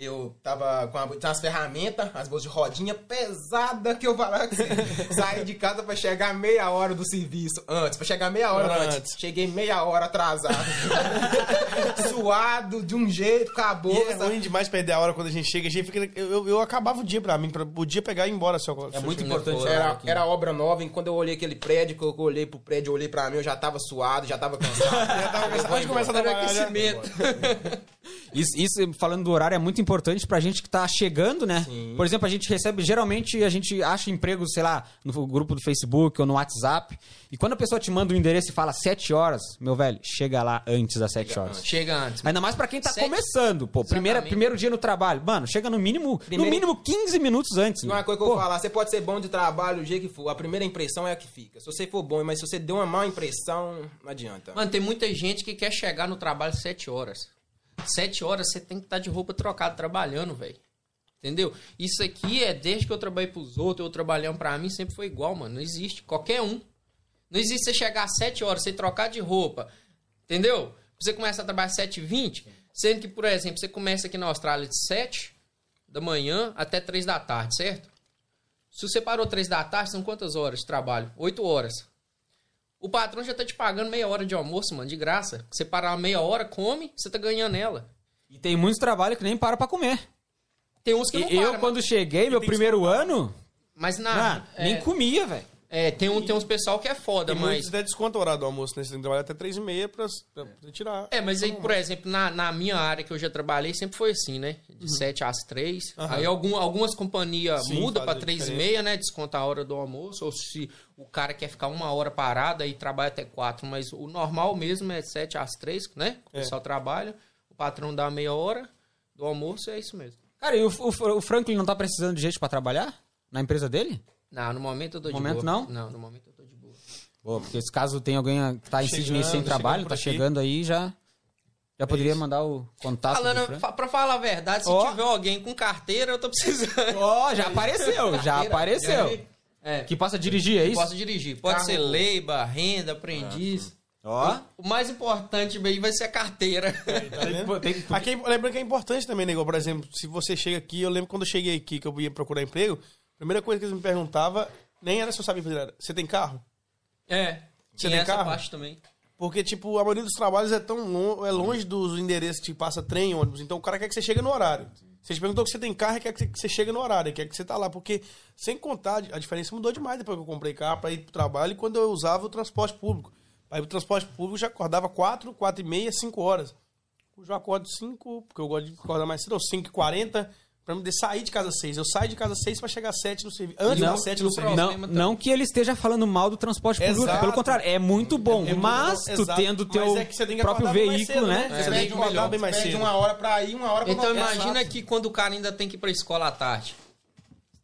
Eu tava com uma, tinha umas ferramentas, as bolsas de rodinha pesada que eu falava que você saí de casa pra chegar meia hora do serviço antes, pra chegar meia hora Antes. antes. Cheguei meia hora atrasado. Suado de um jeito, com a E bolsa. é ruim demais perder a hora quando a gente chega. A gente fica, eu, eu, eu acabava o dia pra mim, pra, o dia pegar e ir embora. Se eu, É muito importante. Era- Era, obra nova, e quando eu olhei aquele prédio, que eu olhei pro prédio, eu olhei pra mim, eu já tava suado, já tava cansado. Já tava pensando, Pode começar a trabalhar. Isso, isso, falando do horário, é muito importante pra gente que tá chegando, né? Sim. Por exemplo, a gente recebe, geralmente a gente acha emprego, sei lá, no grupo do Facebook ou no WhatsApp. E quando a pessoa te manda um endereço e fala 7 horas, meu velho, chega lá antes das 7 horas. Chega antes. Ainda mais pra quem tá Sete- começando, pô. Primeira, primeiro dia no trabalho. Mano, chega no mínimo, Primeiro- no mínimo 15 minutos antes. E uma coisa que eu Pô, vou falar, você pode ser bom de trabalho, o jeito que for, a primeira impressão é a que fica. Se você for bom, mas se você deu uma má impressão, não adianta. Mano, tem muita gente que quer chegar no trabalho sete horas. Sete horas você tem que estar de roupa trocada trabalhando, velho. Entendeu? Isso aqui é desde que eu trabalhei pros outros, eu trabalhando pra mim, sempre foi igual, mano. Não existe. Qualquer um. Não existe você chegar às 7 horas, você trocar de roupa. Entendeu? Você começa a trabalhar às 7h20, sendo que, por exemplo, você começa aqui na Austrália de 7 da manhã até 3 da tarde, certo? Se você parou 3 da tarde, são quantas horas de trabalho? 8 horas. O patrão já tá te pagando meia hora de almoço, mano, de graça. Você parar meia hora, come, você tá ganhando ela. E tem muitos trabalhos que nem para pra comer. Tem uns que não E eu, param, quando cheguei, meu primeiro ano, mas na, é, nem comia, velho. É, tem, um, tem uns pessoal que é foda, mas... muitos até desconto o horário do almoço, né? Você tem que trabalhar até 3 e meia pra, pra, pra tirar. É, mas aí, por exemplo, na, na minha área que eu já trabalhei, sempre foi assim, né? De 7 às 3. Aí algum, algumas companhias Sim, mudam pra faz a 3 e meia, né? Desconta a hora do almoço. Ou se o cara quer ficar uma hora parado, aí trabalha até 4. Mas o normal mesmo é 7 às 3, né? O É. pessoal trabalha, o patrão dá meia hora do almoço, é isso mesmo. Cara, e o, o, o Franklin não tá precisando de gente pra trabalhar? Na empresa dele? Não, no momento eu tô No de momento, boa. não? Não, no momento eu tô de boa. Pô, porque se caso tem alguém que tá em Sydney sem trabalho, tá chegando aí já. Já poderia mandar o contato do Falando, pra falar a verdade, se Ó. tiver alguém com carteira, eu tô precisando. Ó, já apareceu, já apareceu. É, Que possa dirigir, é isso? posso dirigir. Pode Carro- ser leiba, renda, aprendiz. Ó. O mais importante aí vai ser a carteira. Tá? Tem- tem- Aqui, lembra que é importante também, nego. Por exemplo, se você chega aqui, eu lembro quando eu cheguei aqui, que eu ia procurar emprego, primeira coisa que eles me perguntavam, nem era se eu sabia fazer, era, você tem carro? É. Você Tem essa carro? parte também. Porque, tipo, a maioria dos trabalhos é tão longe, é longe dos endereços que passa trem, ônibus. Então o cara quer que você chegue no horário. Você te perguntou que você tem carro e quer que você chegue no horário, quer que você tá lá. Porque, sem contar, a diferença mudou demais depois que eu comprei carro pra ir pro trabalho e quando eu usava o transporte público. Ir pro transporte público já acordava 4, 4 e meia, 5 horas. Eu acordo 5, porque eu gosto de acordar mais cedo, ou 5 e 40, pra me sair de casa às 6. Eu saio de casa às 6 pra chegar às 7 no serviço. Antes Não, das 7 no serviço. Não, problema também. não que ele esteja falando mal do transporte público, Exato. pelo contrário, é muito bom. É muito mas bom, tu exato. tendo o teu é que você tem que próprio acordar bem mais veículo, cedo, né? né? Você É, tem que acordar melhor, bem mais cedo. uma hora pra ir, uma hora pra Então imagina que quando o cara ainda tem que ir pra escola à tarde.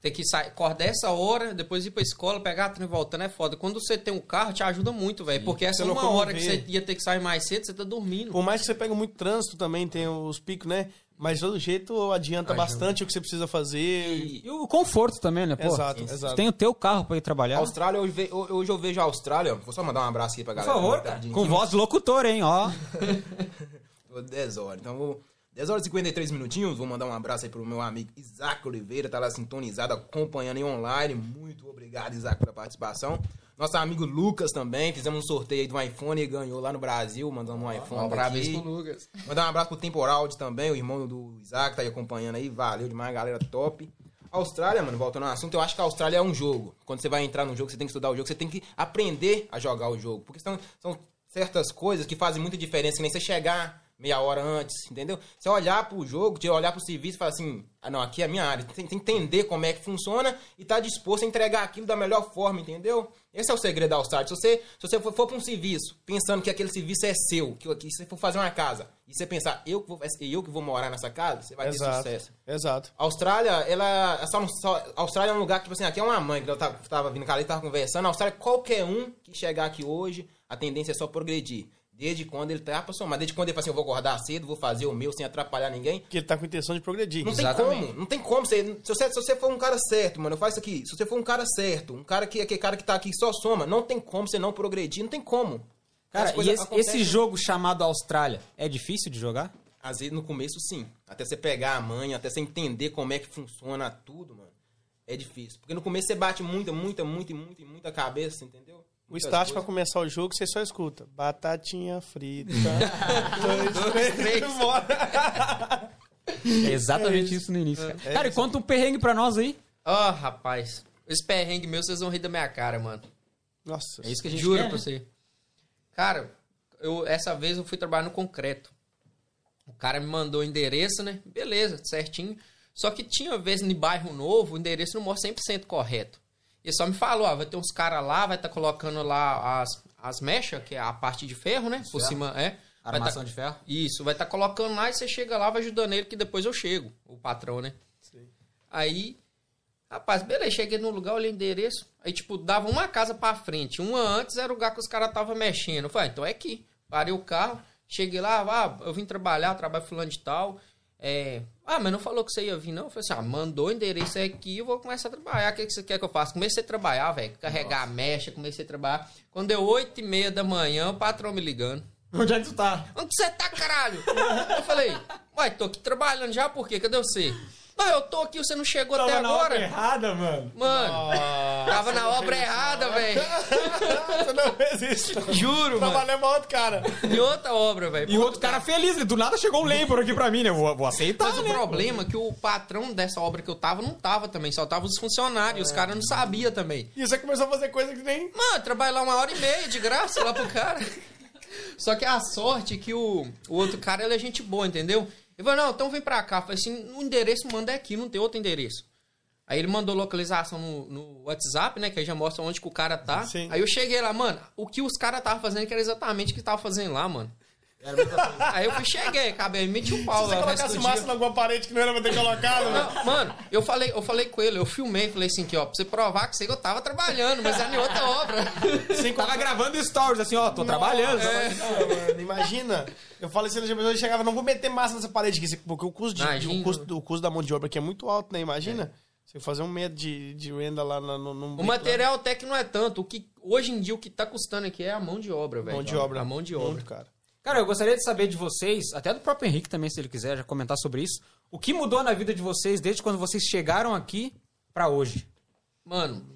Tem que sair, acordar essa hora, depois ir pra escola, pegar a trem voltando é foda. Quando você tem um carro, te ajuda muito, velho. Porque essa uma hora que você ia ter que sair mais cedo, você tá dormindo. Por mais que você pegue muito trânsito também, tem os picos, né? Mas de todo jeito adianta Ajuda. bastante o que você precisa fazer. E o conforto também, né? Pô, Exato, exato. tem o teu carro pra ir trabalhar. Austrália, hoje, ve- hoje eu vejo a Austrália. Vou só mandar um abraço aqui pra Por galera. favor, tá Com voz de locutor, hein? Ó. Vou 10 horas. Então vou. 10 horas e 53 minutinhos. Vou mandar um abraço aí pro meu amigo Isaac Oliveira, tá lá sintonizado, acompanhando em online. Muito obrigado, Isaac, pela participação. Nosso amigo Lucas também. Fizemos um sorteio aí um iPhone e ganhou lá no Brasil, mandando um iPhone. Um abraço pro Lucas. Mandar um abraço pro Temporaldi também, o irmão do Isaac, tá aí acompanhando aí. Valeu demais, galera top. Austrália, mano, voltando ao assunto, eu acho que a Austrália é um jogo. Quando você vai entrar num jogo, você tem que estudar o jogo, você tem que aprender a jogar o jogo. Porque são, são certas coisas que fazem muita diferença, que nem você chegar meia hora antes, entendeu? Você olhar pro jogo, de olhar pro serviço e falar assim, ah não, aqui é a minha área. Tem que entender como é que funciona e tá disposto a entregar aquilo da melhor forma, entendeu? Esse é o segredo da All-Star. Se você, se você for, for pra um serviço, pensando que aquele serviço é seu, que, que você for fazer uma casa, e você pensar, eu que vou, eu que vou morar nessa casa, você vai ter Exato. sucesso. Exato. A Austrália, ela. é Só, só, Austrália é um lugar que, tipo assim, aqui é uma mãe que eu tava, tava vindo cá ali, tava conversando. A Austrália, qualquer um que chegar aqui hoje, a tendência é só progredir. Desde quando ele tá pra somar. Desde quando ele fala assim, eu vou acordar cedo, vou fazer o meu sem atrapalhar ninguém. Porque ele tá com intenção de progredir. Não tem Exatamente. como, não tem como. Você, se, você, se você for um cara certo, mano, eu faço isso aqui. Se você for um cara certo, um cara que aquele cara que tá aqui só soma, não tem como você não progredir, não tem como. Cara, e esse, acontecem- esse jogo chamado Austrália é difícil de jogar? Às vezes no começo sim. Até você pegar a manha, até você entender como é que funciona tudo, mano. É difícil. Porque no começo você bate muita, muita, muita, e muita, e muita cabeça, entendeu? O start pra coisas. começar o jogo, você só escuta. Batatinha frita. dois, três, bora. É exatamente isso no início. Cara, cara e conta um perrengue pra nós aí. Ó, rapaz. Esse perrengue meu, vocês vão rir da minha cara, mano. Nossa. É isso que a gente Juro quer, pra né? você. Cara, eu, essa vez eu fui trabalhar no concreto. O cara me mandou o endereço, né? Beleza, certinho. Só que tinha vez no bairro novo, o endereço não mostra 100% correto. Ele só me falou, ó, vai ter uns caras lá, vai estar colocando lá as, as mechas, que é a parte de ferro, né? Por Ferro. cima, é. Vai Armação tá- de ferro. Isso, vai estar colocando lá e você chega lá, vai ajudando ele, que depois eu chego, o patrão, né? Aí, rapaz, beleza, cheguei no lugar, olhei o endereço. Aí, tipo, dava uma casa pra frente. Uma antes era o lugar que os caras estavam mexendo. Eu falei, ah, então é aqui. Parei o carro, cheguei lá, ah, eu vim trabalhar, trabalho fulano de tal. É, ah, mas não falou que você ia vir, não? Eu falei assim, ah, mandou o endereço aqui, eu vou começar a trabalhar. O que, que você quer que eu faça? Comecei a trabalhar, velho. Carregar a mecha, comecei a trabalhar. Quando deu oito e meia da manhã, o patrão me ligando. Onde é que tu tá? Onde você tá, caralho? Eu falei, uai, tô aqui trabalhando já, por quê? Cadê você? Não, eu tô aqui, você não chegou até agora. errada, mano. Mano, tava na obra errada, velho. Você não fez isso. Juro, mano. Trabalhando pra outro cara. E outra obra, velho. E o outro cara feliz, né? do nada chegou um lembro aqui pra mim, né? Eu Vou, vou aceitar, Mas o né? problema é que o patrão dessa obra que eu tava não tava também, só tava os funcionários, os caras não sabiam também. E você começou a fazer coisa que nem... Mano, trabalhei lá uma hora e meia de graça lá pro cara. Só que a sorte é que o, o outro cara, ele é gente boa, entendeu? Ele falou, não, então vem pra cá. Eu falei assim, o endereço manda é aqui, não tem outro endereço. Aí ele mandou localização no, no WhatsApp, né? Que aí já mostra onde que o cara tá. Sim. Aí eu cheguei lá, mano, o que os caras estavam fazendo que era exatamente o que tava fazendo lá, mano. Era muita coisa. Aí eu fui, cheguei, acabei, meti o pau Se você lá. resto colocasse massa dia. em alguma parede que não era pra ter colocado, né? Não, mano, eu falei, eu falei com ele, eu filmei, falei assim, que ó, pra você provar que sei que eu tava trabalhando, mas era em outra obra. Você tava gravando stories assim, ó, tô trabalhando. Não, mano, imagina. Eu falei assim, a pessoa chegava, não vou meter massa nessa parede aqui, porque o custo, de, o custo, o custo da mão de obra aqui é muito alto, né? Imagina. Você fazer um metro de, de renda lá no, no, no O material até que não é tanto. O que, hoje em dia o que tá custando aqui é a mão de obra, velho. mão de obra. A mão de obra. Muito, cara. Cara, eu gostaria de saber de vocês, até do próprio Henrique também, se ele quiser já comentar sobre isso. O que mudou na vida de vocês desde quando vocês chegaram aqui pra hoje? Mano,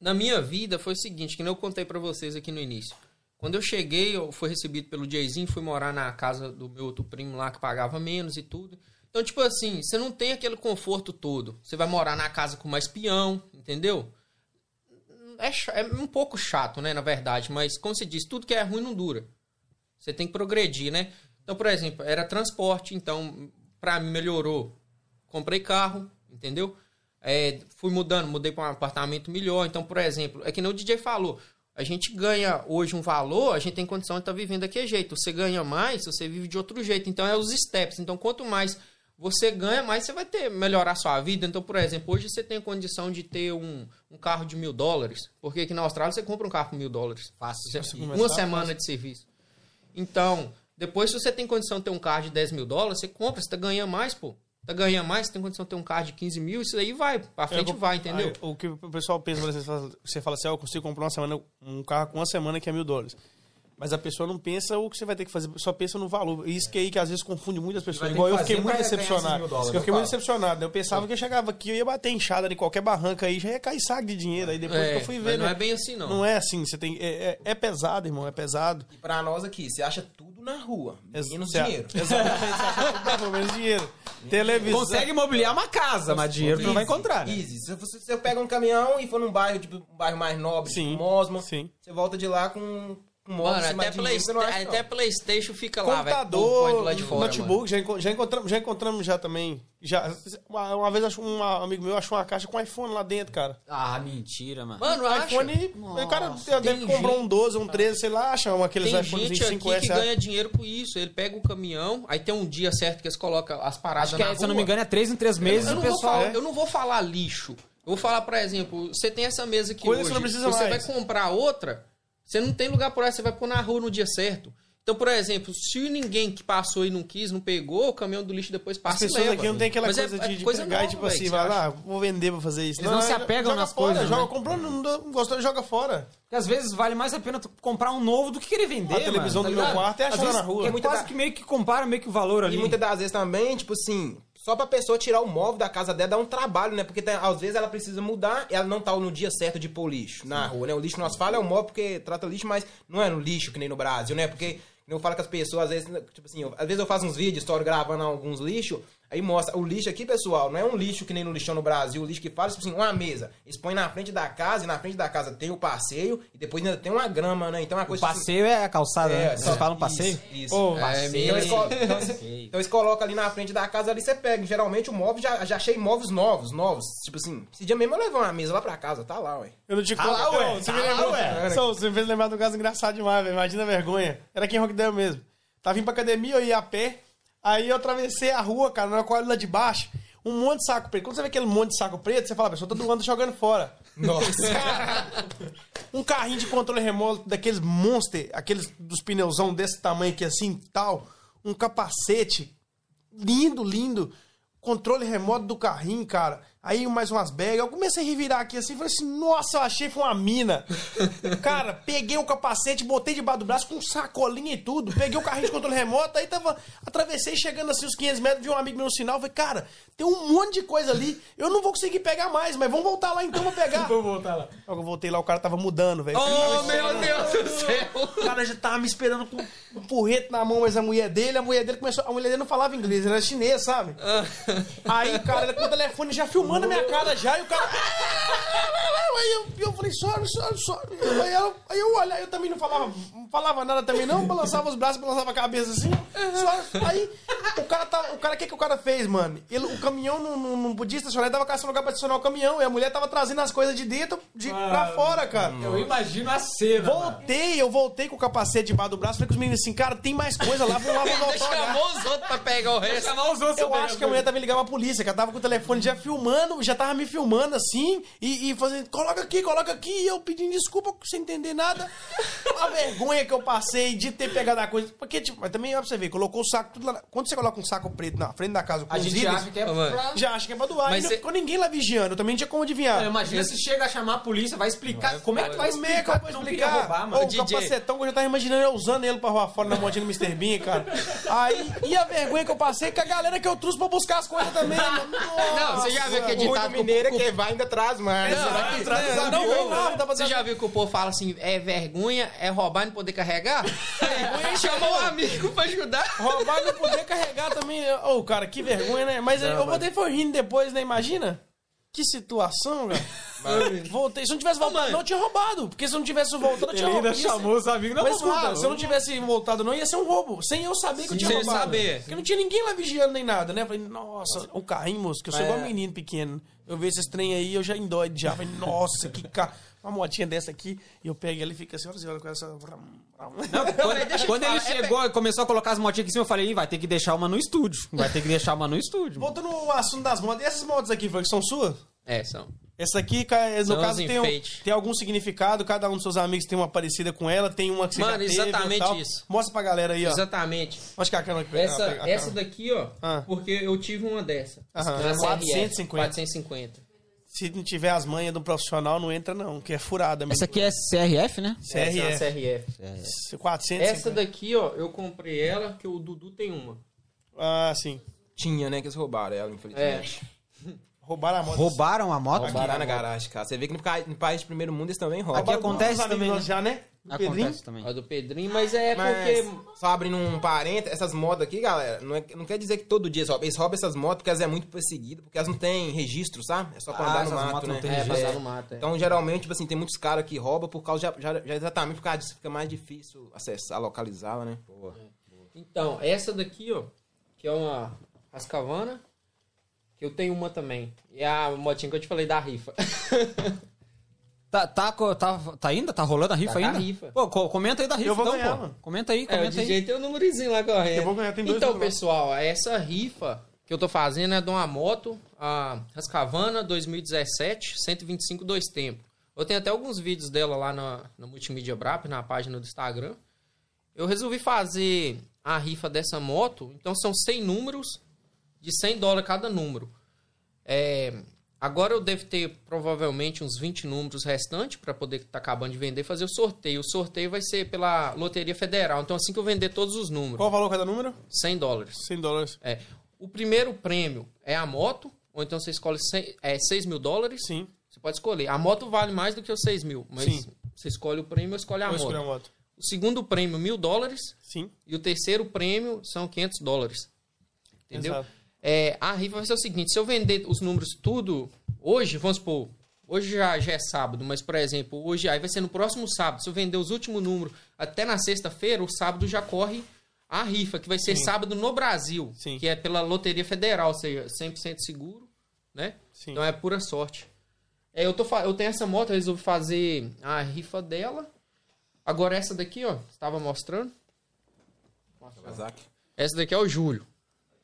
na minha vida foi o seguinte, que nem eu contei pra vocês aqui no início. Quando eu cheguei, eu fui recebido pelo Jayzinho, fui morar na casa do meu outro primo lá que pagava menos e tudo. Então, tipo assim, você não tem aquele conforto todo. Você vai morar na casa com mais peão, entendeu? É, é um pouco chato, né, na verdade, mas como se diz, tudo que é ruim não dura. Você tem que progredir, né? Então, por exemplo, era transporte, então, pra mim melhorou. Comprei carro, entendeu? É, fui mudando, mudei para um apartamento melhor. Então, por exemplo, é que nem o DJ falou. A gente ganha hoje um valor, a gente tem condição de estar vivendo daquele jeito. Você ganha mais, você vive de outro jeito. Então, é os steps. Então, quanto mais você ganha, mais você vai ter melhorar a sua vida. Então, por exemplo, hoje você tem a condição de ter um, um carro de mil dólares. Porque aqui na Austrália você compra um carro por mil dólares. Fácil. Você- uma semana fácil. de serviço. Então, depois se você tem condição de ter um carro de 10 mil dólares, você compra, você tá ganhando mais, pô. Tá ganhando mais, você tem condição de ter um carro de 15 mil, isso aí vai, pra frente Eu- vai, entendeu? Aí, o que o pessoal pensa, você fala- você fala assim, ó, eu consigo comprar uma semana, um carro com uma semana que é mil dólares. Mas a pessoa não pensa o que você vai ter que fazer, só pensa no valor. Isso que aí que às vezes confunde muitas pessoas. Igual eu fiquei muito decepcionado. dólares, eu fiquei eu muito decepcionado. Eu pensava que eu chegava aqui, eu ia bater enxada em qualquer barranca aí, já ia cair saco de dinheiro. Aí depois É, que eu fui mas ver, não né? é bem assim, não. Não é assim, você tem. É, é- é pesado, irmão, é pesado. E pra nós aqui, você acha tudo na rua. Menos dinheiro. Exatamente, você acha tudo bom, menos dinheiro. Televisão. Consegue mobiliar uma casa, mas dinheiro tu não vai Easy, encontrar, né? Easy. Se você, se você pega um caminhão e for num bairro, tipo, um bairro mais nobre, Sim, tipo Mosman, sim. você volta de lá com, Mano, até, Play, não acha, não. até Playstation fica lá, velho. computador, de fora, notebook, já, já encontramos, já encontramos já também. Já, uma, uma vez acho um amigo meu achou uma caixa com iPhone lá dentro, cara. Ah, mentira, mano. Mano, acha? iPhone, o cara Nossa, deve comprou um 12, um 13, sei lá, acha um, aqueles Tem iPhones gente 5 aqui que S. ganha dinheiro com isso. Ele pega o caminhão, aí tem um dia certo que eles colocam as paradas Acho que, na é, se eu não me engano, é três em três meses eu, o não vou pessoal... falar, eu não vou falar lixo. Eu vou falar, por exemplo, você tem essa mesa aqui Coisa hoje. você não precisa você mais. vai comprar outra, você não tem lugar por essa, você vai pôr na rua no dia certo. Então, por exemplo, se ninguém que passou e não quis, não pegou, o caminhão do lixo depois As passa e pessoas leva. aqui não tem aquela Mas é- coisa é de, de coisa pegar e nova, tipo velho, assim, que vai lá, vou vender, vou fazer isso. Eles não se joga- apegam nas fora, coisas, Joga, né? comprou, não, não gostou, joga fora. Porque às vezes vale mais a pena comprar um novo do que querer vender, A televisão mano, do tá meu ligado? quarto é achar na rua. É Muita quase da- que meio que compara meio que o valor ali. E muitas das vezes também, tipo assim, só pra pessoa tirar o móvel da casa dela dá um trabalho, né? Porque tem- às vezes ela precisa mudar ela não tá no dia certo de pôr lixo na rua, né? O lixo nós falamos é o móvel porque trata lixo, mas não é no lixo que nem no Brasil, né? Porque eu falo com as pessoas, às vezes, tipo assim, eu- às vezes eu faço uns vídeos, estou gravando alguns lixos, aí mostra, o lixo aqui, pessoal, não é um lixo que nem no lixão no Brasil, o lixo que faz, tipo assim, uma mesa. Eles põem na frente da casa e na frente da casa tem o passeio e depois ainda tem uma grama, né? Então é uma O coisa tipo assim, passeio é a calçada, né? é, Vocês falam passeio? Isso. isso. Ô, É, Então, eles então, eles- então eles colocam ali na frente da casa ali, você pega. Geralmente o móvel já, já achei móveis novos, novos. Tipo assim, esse dia mesmo eu levei uma mesa lá pra casa, tá lá, ué. Eu não te Tá conto. lá, ué, Você tá me lá, lembrou, ué. Só, Você me fez lembrar de um caso engraçado demais, velho. Imagina a vergonha. Era aqui em Rockdale mesmo. Tava indo pra academia, eu ia a pé. Aí eu atravessei a rua, cara, na quadra lá de baixo. Um monte de saco preto. Quando você vê aquele monte de saco preto, você fala, pessoal, todo mundo jogando fora. Nossa. Um carrinho de controle remoto daqueles monster, aqueles dos pneuzão desse tamanho aqui assim, tal. Um capacete. Lindo, lindo. Controle remoto do carrinho, cara. Aí mais umas bags. Eu comecei a revirar aqui assim, falei assim, nossa, eu achei foi uma mina. cara, peguei o capacete, botei debaixo do braço com sacolinha e tudo. Peguei o carrinho de controle remoto, aí tava. Atravessei chegando assim os 500 metros, vi um amigo meu no sinal. Falei, cara, tem um monte de coisa ali. Eu não vou conseguir pegar mais, mas vamos voltar lá então, vou pegar. Vou voltar lá. Logo eu voltei lá, o cara tava mudando, velho. Oh, meu Deus do céu! O cara já tava me esperando com um porrete na mão, mas a mulher dele, a mulher dele começou. A mulher dele não falava inglês, ela era chinês, sabe? Aí, cara, ele com o telefone já filmando a minha cara já, e o cara. Aí eu, eu falei, sorry, sorry, sorry. Aí, ela- aí eu olhei, eu também não falava, falava nada também, não, balançava os braços, balançava a cabeça assim. Aí o cara tava. O cara, o que, que o cara fez, mano? Ele, o caminhão não, não, não podia estacionar, ele tava caçando lugar pra estacionar o caminhão. E a mulher tava trazendo as coisas de dentro de, pra fora, cara. Eu imagino a cena. mano. Voltei, eu voltei com o capacete debaixo do braço, falei com os meninos assim, cara, tem mais coisa lá, vamos lá, vamos voltar. olhar. Chamou os outros pra pegar o resto. Os outros Eu acho que a mulher tava ligando pra polícia, que ela tava com o telefone já filmando, já tava me filmando assim, e, e fazendo, coloca aqui, coloca aqui, e eu pedindo desculpa sem entender nada. A vergonha que eu passei de ter pegado a coisa. Porque, tipo, mas também, ó, pra você ver, colocou o saco tudo lá. Quando você coloca um saco preto na frente da casa com A os gente acha que é pra... já acha que é pra doar. Mas e não cê- ficou ninguém lá vigiando, eu também não tinha como adivinhar. Imagina se chega a chamar a polícia, vai explicar. Como é que vai Como é que eu explicar explicar? roubar, Ô, mano? o DJ. capacetão que eu já tava imaginando eu usando ele pra rolar fora na motinha do Mr. Bean, cara. Aí, e a vergonha que eu passei com a galera que eu trouxe pra buscar as coisas também, mano. Não, você já viu que é ditado o- mineira que o- que vai ainda traz mais. Não, Que não, não, não, não, dá pra Você já viu que o povo fala assim, é vergonha, é roubar e não poder carregar? Vergonha chamou um amigo pra ajudar. Roubar e não poder carregar também. Ô, cara, que vergonha, né? Mas eu vou ter rindo depois, né? Imagina. Que situação, velho. Voltei. Se eu não tivesse voltado, mano. não, eu tinha roubado. Porque se eu não tivesse voltado, eu tinha Ele ainda roubado. Ser- chamou os amigos, não Mas escuta, se eu não tivesse voltado, não, ia ser um roubo. Sem eu saber que eu tinha Sem roubado. saber. Porque não tinha ninguém lá vigiando nem nada, né? Eu Falei, nossa, um carrinho, moço, que eu sou É. igual um menino pequeno. Eu vejo esses trem aí, eu já endoido já. Falei, nossa, que carro. Uma motinha dessa aqui, e eu pego ela e fica assim, olha, olha com essa. Quando, eu quando te ele é chegou e começou a colocar as motinhas aqui em cima, eu falei, Ih, vai ter que deixar uma no estúdio. Vai ter que deixar uma no estúdio. Voltando ao assunto das motos, e essas motos aqui, Frank, são suas? É, são. Essa aqui, ca- no São caso, tem, um- tem algum significado, cada um dos seus amigos tem uma parecida com ela, tem uma que você Mano, já teve exatamente tal. isso. Mostra pra galera aí, ó. Exatamente. Acho que a câmera aqui. Essa, a- essa daqui, ó, Ah. porque eu tive uma dessa. Aham, Uma 450. 450. Se não tiver as manhas do profissional, não entra não, que é furada mesmo. Essa aqui é CRF, né? Essa é uma CRF. CRF. 450. Essa daqui, ó, eu comprei ela, que o Dudu tem uma. Ah, sim. Tinha, né? Que eles roubaram ela, É. infelizmente. Roubaram a moto. Roubaram a moto? Aqui lá na garagem, cara. Você vê que no, pa- no país de primeiro mundo eles também roubam. Aqui acontece também, nossos já, né? Do Pedrinho. Acontece também. A do Pedrinho, mas é Mas, porque. só abrindo um parênteses, essas motos aqui, galera, não, é- não quer dizer que todo dia eles roubam. Eles roubam essas motos porque elas é muito perseguidas, porque elas não têm registro, sabe? É só pra Ah, andar no mato, né? não têm É, registro. passar no mato. É. Então, geralmente, tipo assim, tem muitos caras que roubam por causa, já, já, já exatamente por causa disso, fica mais difícil acessar, localizá-la, né? Então, essa daqui, ó, que é uma Rascavana, que eu tenho uma também. E é a motinha que eu te falei da rifa. Tá, tá, tá, tá ainda? Tá rolando a rifa Tá com a ainda? rifa. Pô, co- comenta aí da rifa, Eu vou então, ganhar, pô. mano. Comenta aí, É, o comenta aí. DJ tem o númerozinho lá correndo. Eu vou ganhar, tem dois então, pessoal, essa rifa que eu tô fazendo é de uma moto, a Rascavana 2017, 125 dois tempos. Eu tenho até alguns vídeos dela lá na, na Multimídia Brap, na página do Instagram. Eu resolvi fazer a rifa dessa moto, então são 100 números, de 100 dólares cada número. É, agora eu devo ter provavelmente uns 20 números restantes para poder estar acabando de vender e fazer o sorteio. O sorteio vai ser pela Loteria Federal. Então, assim que eu vender todos os números, Qual o valor cada número? 100 dólares. 100 dólares. É. O primeiro prêmio é a moto, ou então você escolhe 100, é, 6 mil dólares. Sim. Você pode escolher. A moto vale mais do que os 6 mil, mas Sim. você escolhe o prêmio ou escolhe a Vou moto. a moto. O segundo prêmio, mil dólares. Sim. E o terceiro prêmio são 500 dólares. Entendeu? Exato. É, a rifa vai ser o seguinte: se eu vender os números tudo hoje, vamos supor, hoje já, já é sábado, mas por exemplo, hoje aí vai ser no próximo sábado. Se eu vender os últimos números até na sexta-feira, o sábado já corre a rifa, que vai ser Sim. sábado no Brasil, Sim. que é pela Loteria Federal, ou seja, 100% seguro, né? Sim. Então é pura sorte. É, eu, tô, eu tenho essa moto, eu resolvi fazer a rifa dela. Agora essa daqui, ó, estava mostrando. Essa daqui é o Júlio.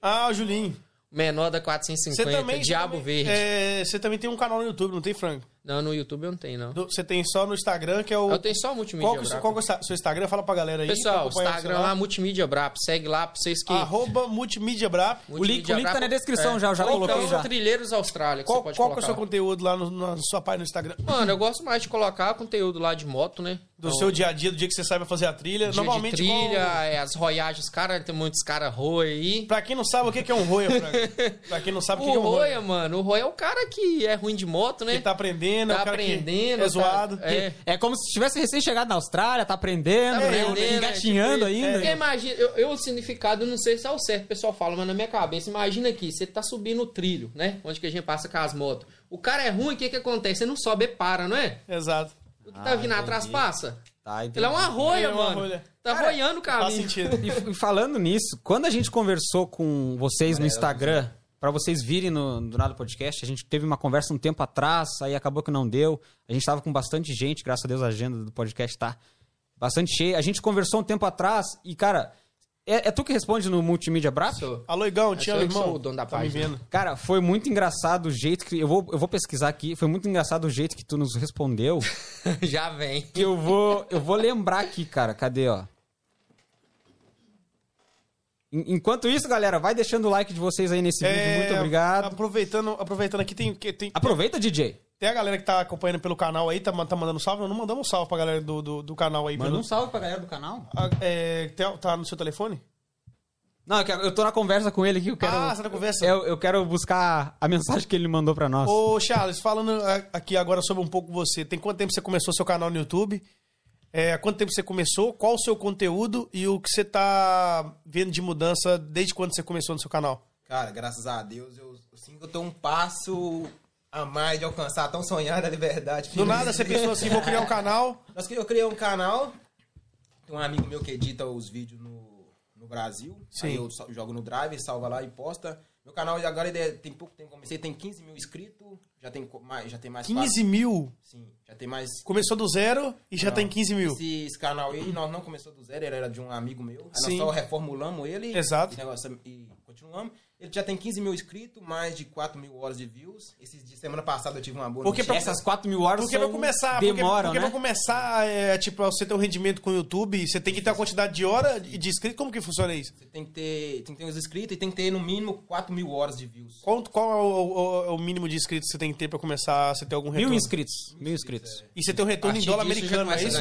Ah, o Julinho. Menor da Você 450, também. Diabo Verde. é, você também tem um canal no YouTube, não tem, Frank? Não, no YouTube eu não tenho, não. Você tem só no Instagram, que é o. Eu tenho só multimídia Qual, que, Brap. qual que é o seu- Instagram? Fala pra galera aí. pra Pessoal, Instagram lá. Multimídia Brap. Segue lá pra vocês que... Arroba Multimídia Brap. O link, o link tá na descrição já, eu já Ou coloquei então já. Trilheiros Austrália, que Qual, você pode qual que é o seu conteúdo lá no, na sua página no Instagram? Mano, eu gosto mais de colocar conteúdo lá de moto, né? Do Então, seu dia a dia, do dia que você saiba fazer a trilha. dia Normalmente, de trilha, qual- é, as roiagens, cara, tem muitos caras roia aí. Pra quem não sabe o que que é um roia, Frank. pra quem não sabe o que que é O um roia. roia, mano, o roia é o cara que é ruim de moto, né? Ele tá aprendendo, é Tá o cara aprendendo, que é tá- zoado. é. É como se tivesse recém chegado na Austrália, tá aprendendo, Tá né? aprendendo, engatinhando é, tipo, ainda. Porque imagina, eu, eu, o significado, eu não sei se é o certo, o pessoal fala, mas na minha cabeça, imagina aqui, você tá subindo o trilho, né? Onde que a gente passa com as motos. O cara é ruim, o que que acontece? Você não sobe e para, não é? Exato. O que tá vindo atrás passa. Tá, entendi. Ele é uma Ele é mano. rolha. Tá Cara, roiando o Faz caminho. sentido. E, e falando nisso, quando a gente conversou com vocês no Instagram, pra vocês virem no do Nada Podcast, a gente teve uma conversa um tempo atrás, aí acabou que não deu. A gente tava com bastante gente, graças a Deus a agenda do podcast tá bastante cheia. A gente conversou um tempo atrás e, cara, é, é tu que responde no Multimídia Brap? Sou. Alô, Igão, te amo, que irmão. sou o dono da tá me página. vendo. Cara, foi muito engraçado o jeito que. Eu vou, eu vou pesquisar aqui. Foi muito engraçado o jeito que tu nos respondeu. Já vem. Que eu vou, eu vou lembrar aqui, cara. Cadê, ó? En- Enquanto isso, galera, vai deixando o like de vocês aí nesse vídeo. É, Muito obrigado. Aproveitando, aproveitando aqui, tem, que- tem, Aproveita, DJ. tem a galera que tá acompanhando pelo canal aí, tá, tá mandando salve. Não mandamos um salve pra galera do, do, do canal aí. Manda pelo- um salve pra galera do canal. Ah, é, tem- tá no seu telefone? Não, eu quero- eu tô na conversa com ele aqui. Eu quero, Ah, você tá na conversa? Eu, eu quero buscar a mensagem que ele mandou pra nós. Ô, Charles, falando ah, aqui agora sobre um pouco você. Tem quanto tempo você começou seu canal no YouTube? É, há quanto tempo você começou? Qual o seu conteúdo e o que você tá vendo de mudança desde quando você começou no seu canal? Cara, graças a Deus, eu, eu sinto que eu tô um passo a mais de alcançar a tão sonhada liberdade. Do nada você pensou assim, vou criar um canal. Eu criei um canal, tem um amigo meu que edita os vídeos no, no Brasil. Sim. Aí eu jogo no Drive, salva lá e posta. Meu canal agora é- tem pouco tempo, comecei, tem 15 mil inscritos, já tem mais, já tem mais 15 mil. Sim, já tem mais. Começou do zero e já Não, tem 15 mil. Esse, esse canal aí, nós não começou do zero, ele era de um amigo meu. Aí Sim. nós só reformulamos ele. Exato. E, negócio- e continuamos. Ele já tem 15 mil inscritos, mais de 4 mil horas de views. Esses de semana passada eu tive uma boa Porque notícia. pra- Essas 4 mil horas Porque são... pra começar, porque, demoram, porque né? pra começar, é, tipo, você ter um rendimento com o YouTube, você tem que ter uma quantidade de hora e de inscritos. Como que funciona isso? Você tem que, ter, tem que ter os inscritos e tem que ter no mínimo 4 mil horas de views. Qual, qual é o, o- o mínimo de inscritos que você tem que ter pra começar a você ter algum retorno? Mil inscritos. Mil inscritos. E você tem um A retorno em dólar americano, é a isso?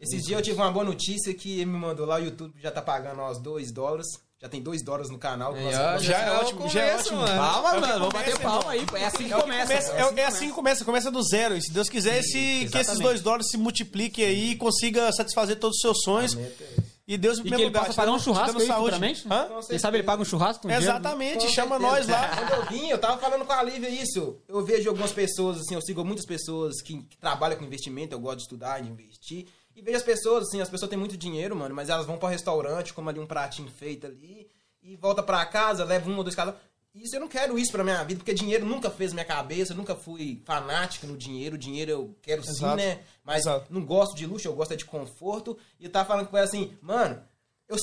Esses dias eu tive uma boa notícia que ele me mandou lá, o YouTube já tá pagando nós 2 dólares. Já tem 2 dólares no canal. Nós- Já é ótimo, já é ótimo. mano. Palma, É mano. Vamos começa, bater palma aí. É assim que É, que começa. é, é assim que começa, começa do zero. E se Deus quiser, esse, que esses exatamente. dois dólares se multipliquem aí e consiga satisfazer todos os seus sonhos. E Deus em E que primeiro ele lugar. te pagar um churrasco aí saúde. futuramente? Hã? Quem sabe ele paga um churrasco com dinheiro? Exatamente, Com chama certeza. nós lá. Quando eu vim, eu tava falando com a Lívia isso. Eu vejo algumas pessoas, assim, eu sigo muitas pessoas que, que trabalham com investimento, eu gosto de estudar, de investir. E vejo as pessoas, assim, as pessoas têm muito dinheiro, mano, mas elas vão para restaurante, como ali um pratinho feito ali, e volta para casa, leva um ou dois casal. Isso eu não quero isso pra minha vida, porque dinheiro nunca fez minha cabeça, eu nunca fui fanático no dinheiro. Dinheiro eu quero sim, Exato. né? Mas Exato. não gosto de luxo, eu gosto é de conforto. E eu tava falando com ela assim, mano, eu,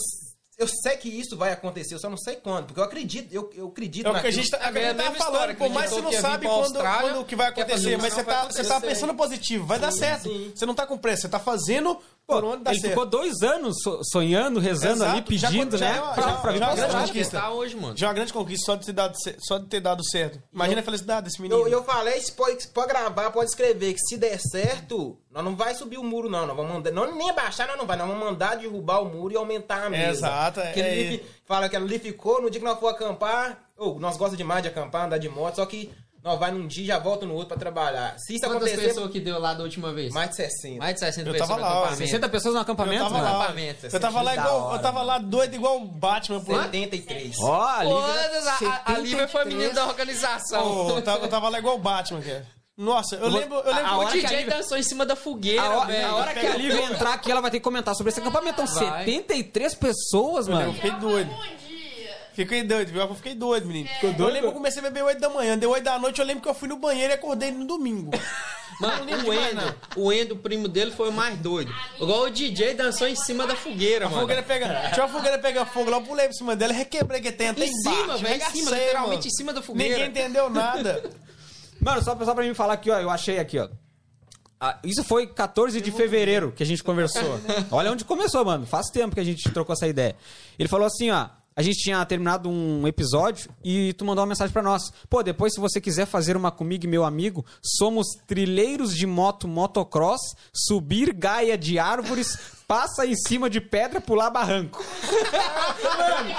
eu sei que isso vai acontecer, eu só não sei quando, porque eu acredito, eu, eu acredito É o que a gente tá, É a a gente tá falando, por mais que você não sabe quando, quando o que vai acontecer, mas você tá, você tá pensando positivo, vai dar certo. sim. Você não tá com pressa, você tá fazendo por onde dá ele certo. ficou dois anos so- sonhando, rezando Exato, ali, já- pedindo, já né? é uma- pra, já- pra vir já é pra uma grande conquista. Tá hoje, mano. Já é uma grande conquista só de ter dado, só de ter dado certo. Imagina a felicidade desse menino. Eu, eu falei, se pode, pode gravar, pode escrever, que se der certo, nós não vai subir o muro, não. Nós vamos mandar. Não, nem abaixar, nós não vai. Nós vamos mandar derrubar o muro e aumentar a mesa. Exato, Porque é- ele fi- fala que ali ficou, no dia que nós for acampar, ou nós gostamos demais de acampar, andar de moto, só que nós vai num dia e já volta no outro pra trabalhar. Se isso Quantas acontecer, pessoas que deu lá da última vez? mais de 60. Mais de 60 Eu pessoas tava no lá, acampamento. 60 pessoas no Eu acampamento, tava mano. lá, acampamento, eu tava lá igual, eu tava lá doido igual o Batman. Pô. 73. Ó, ali. Foda-se, a, a Lívia foi menino da organização. Pô, eu, tava, eu tava lá igual o Batman, cara. Nossa, eu lembro, eu a lembro hora O que a DJ Lívia- dançou em cima da fogueira, A hora, velho. a hora que a Lívia entrar aqui, ela vai ter que comentar sobre esse acampamento. Então, Vai. 73 pessoas, Eu mano. fiquei doido. Fiquei doido, viu? Eu fiquei doido, menino. Ficou Eu doido? lembro que eu comecei a beber 8 da manhã. Deu 8 da noite, eu lembro que eu fui no banheiro e acordei no domingo. Mano, o Endo, o Endo, o primo dele, foi o mais doido. Igual o DJ dançou em cima da fogueira, A mano. fogueira pega, tinha uma fogueira pegando fogo lá, eu pulei por cima dela, requebrei que tem até Em embaixo. cima, velho, em cima, literalmente mano. em cima da fogueira. Ninguém entendeu nada. Mano, só, só pra mim falar aqui, ó, eu achei aqui, ó. Ah, isso foi 14 de fevereiro que a gente conversou. Olha onde começou, mano. Faz tempo que a gente trocou essa ideia. Ele falou assim, ó. A gente tinha terminado um episódio e tu mandou uma mensagem pra nós. Pô, depois se você quiser fazer uma comigo e meu amigo, somos trilheiros de moto motocross, subir gaia de árvores, passa em cima de pedra, pular barranco. Mano,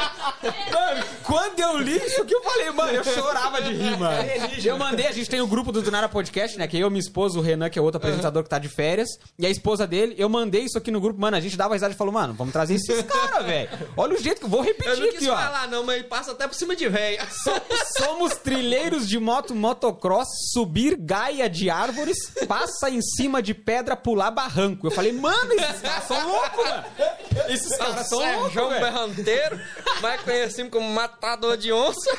Mano, quando eu li isso aqui, eu falei, mano, eu chorava de rir, mano. Eu mandei, a gente tem o grupo do Dunara Podcast, né? Que eu, minha esposa, o Renan, que é outro apresentador que tá de férias, e a esposa dele, eu mandei isso aqui no grupo, mano, a gente dava risada e falou, mano, vamos trazer esses caras, velho. Olha o jeito que eu vou repetir Eu não quis aqui, ó. falar, não, mas passa até por cima de véia. So- Somos trilheiros de moto motocross, subir gaia de árvores, passa em cima de pedra, pular barranco. Eu falei, mano, esses caras são loucos, mano. Esses caras são loucos, velho. Berranteiro, mais conhecido como matador de onça.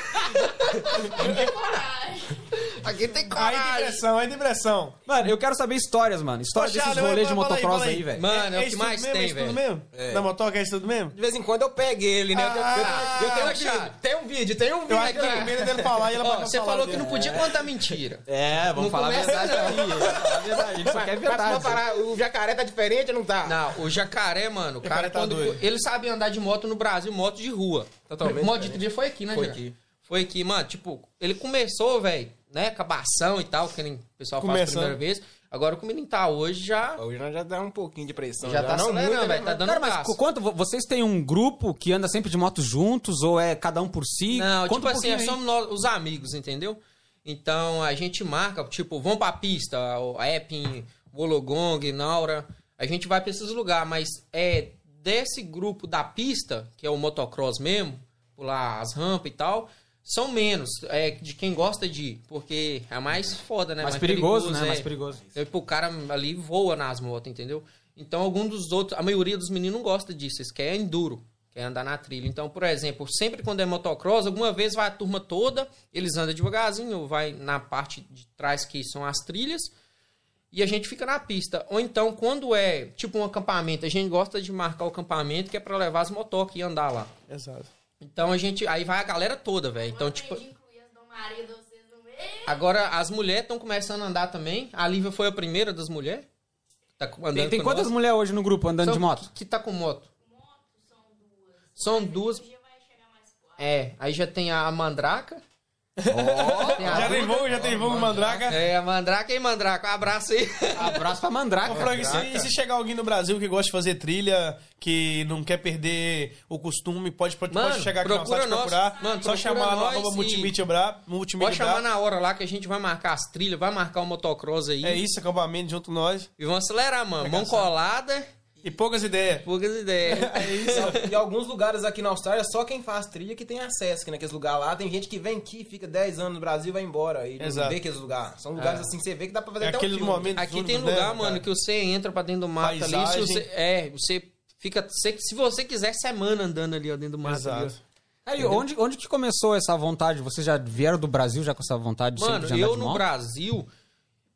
Aqui tem Aí tem coragem. pressão, aí tem pressão. Mano, eu quero saber histórias, mano. Histórias desses rolês de aí, motocross aí, velho. Mano, é o que isso mais mesmo, tem, é isso tudo velho. mesmo? É. Na motoca é isso tudo mesmo? De vez em quando eu pego ele, né? Eu- eu, Ah, eu, eu tenho um vídeo, tem um vídeo, tem um vídeo Eu acho que aqui. é dele falar e ela Ó, você falar falou que não podia contar mentira. É, vamos Não falar a verdade aqui. Vamos falar a verdade. A gente só quer Mas, mas, verdade. parar, o jacaré tá diferente ou não tá? Não, o jacaré, mano, o cara, tá quando. doido. ele sabia andar de moto no Brasil, moto de rua. Totalmente Moto de trilha foi aqui, né, Foi aqui. Foi aqui, mano. Tipo, ele começou, velho, né, com a bação e tal, que nem o pessoal faz Começando. a primeira vez. Agora, como ele tá hoje, já. Hoje nós já dá um pouquinho de pressão. Já tá não acelerando, muito, né, velho, tá dando Cara, mas quanto vo- vocês têm um grupo que anda sempre de moto juntos ou é cada um por si? Não, Conta tipo um assim, é aí. somos nós, os amigos, entendeu? Então a gente marca, tipo, vamos pra pista, a Epping, Wologong, Naura. A gente vai pra esses lugares, mas é desse grupo da pista, que é o motocross mesmo, pular as rampas e tal, são menos. É de quem gosta de ir, porque é mais foda, né? Mais perigoso, né? é. Mais perigoso. Tipo, o cara ali voa nas motos, entendeu? Então, algum dos outros, a maioria dos meninos não gosta disso, eles querem enduro, quer andar na trilha. Então, por exemplo, sempre quando é motocross, alguma vez vai a turma toda, eles andam devagarzinho, vai na parte de trás que são as trilhas, e a gente fica na pista. Ou então, quando é tipo um acampamento, a gente gosta de marcar o acampamento que é pra levar as motocas e andar lá. Exato. Então a gente. Aí vai a galera toda, velho. Então, tipo. Agora as mulheres estão começando a andar também. A Lívia foi a primeira das mulheres. Tá andando Tem, tem quantas mulheres hoje no grupo andando São- de moto? Que, que tá com moto? Moto são duas. São duas. É, aí já tem a Mandraca. A Já tem voo, já tem com mandraca. É, Mandraca e Mandraca. Um abraço aí. Abraço pra Mandraca. Ô, Frank, e se, e se chegar alguém no Brasil que gosta de fazer trilha, que não quer perder o costume, pode, pode, Mano, pode chegar aqui procura site nós. procurar. Mano, só chamar lá no arroba multimídia bra, multimídia Pode chamar na hora lá que a gente vai marcar as trilhas, vai marcar o motocross aí. É isso, acampamento junto nós. E vamos acelerar, mano. Mão colada, E poucas ideias. poucas ideias. É isso. E alguns lugares aqui na Austrália, só quem faz trilha que tem acesso, que naqueles lugares lá. Tem gente que vem aqui, fica 10 anos no Brasil e vai embora. E Exato. não vê aqueles lugares. São lugares assim que você vê que dá pra fazer É até um aqueles filme. momentos Aqui tem né, lugar, cara? mano, que você entra pra dentro do mato ali. Se Paisagem. você, é, você fica. Se, se você quiser, semana andando ali ó, dentro do mato. ali. Exato. Cara, e onde, onde que começou essa vontade? Vocês já vieram do Brasil já com essa vontade de Mano, sempre de andar eu de no? Brasil,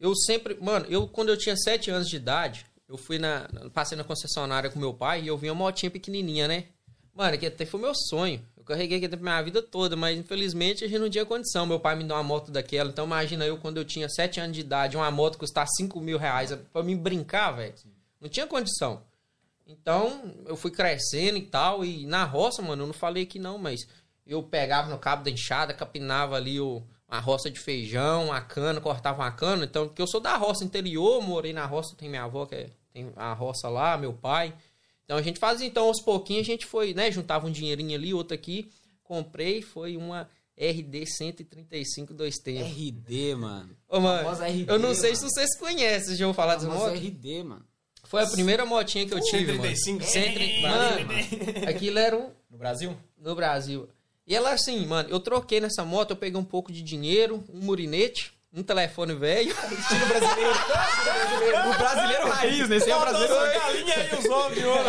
eu sempre. Mano, eu quando eu tinha 7 anos de idade, eu fui na. Passei na concessionária com meu pai e eu vi uma motinha pequenininha, né? Mano, que até foi meu sonho. Eu carreguei aqui minha vida toda, mas infelizmente a gente não tinha condição. Meu pai me deu uma moto daquela. Então imagina eu quando eu tinha 7 anos de idade, uma moto custar 5 mil reais pra mim brincar, velho. Não tinha condição. Então, eu fui crescendo e tal, e na roça, mano, eu não falei que não, mas eu pegava no cabo da enxada, capinava ali o, a roça de feijão, a cana, cortava uma cana, então, porque eu sou da roça interior, morei na roça, tem minha avó que é- tem a roça lá, meu pai. Então a gente fazia, então aos pouquinhos a gente foi, né, juntava um dinheirinho ali, outro aqui, comprei, foi uma RD 135 2 tempos. RD, mano. Ô, mano, RD, eu não sei mano. se vocês conhecem, já vou falar dessa Famosa moto. RD, mano. Foi a primeira motinha que eu tive, 135. mano. 130, mano, aquilo era um No Brasil? no Brasil. E ela assim, mano, eu troquei nessa moto, eu peguei um pouco de dinheiro, um murinete, um telefone velho. Estilo brasileiro. O brasileiro raiz, né? Esse é o brasileiro Nossa, galinha e os ovos de ouro.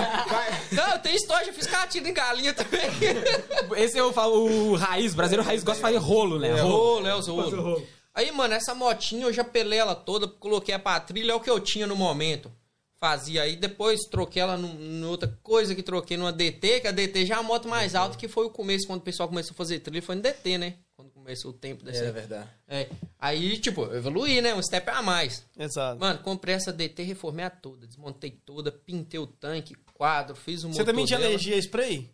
Não, eu tenho história, já fiz catira em galinha também. Esse eu falo, o raiz, brasileiro raiz gosta de fazer rolo, né? Rolo. Rolo, é os rolos. Aí, mano, essa motinha eu já pelei ela toda, coloquei a patrilha, é o que eu tinha no momento. Fazia aí, depois troquei ela numa outra coisa que troquei numa DT, que a DT já é a moto mais alta, que foi o começo, quando o pessoal começou a fazer trilha, foi no DT, né? Começou o tempo dessa. É verdade. É. Aí, tipo, eu evoluí, né? Um step a mais. Exato. Mano, comprei essa DT, reformei a toda, desmontei toda, pintei o tanque, quadro, fiz o motor Você também tinha dela. alergia a spray?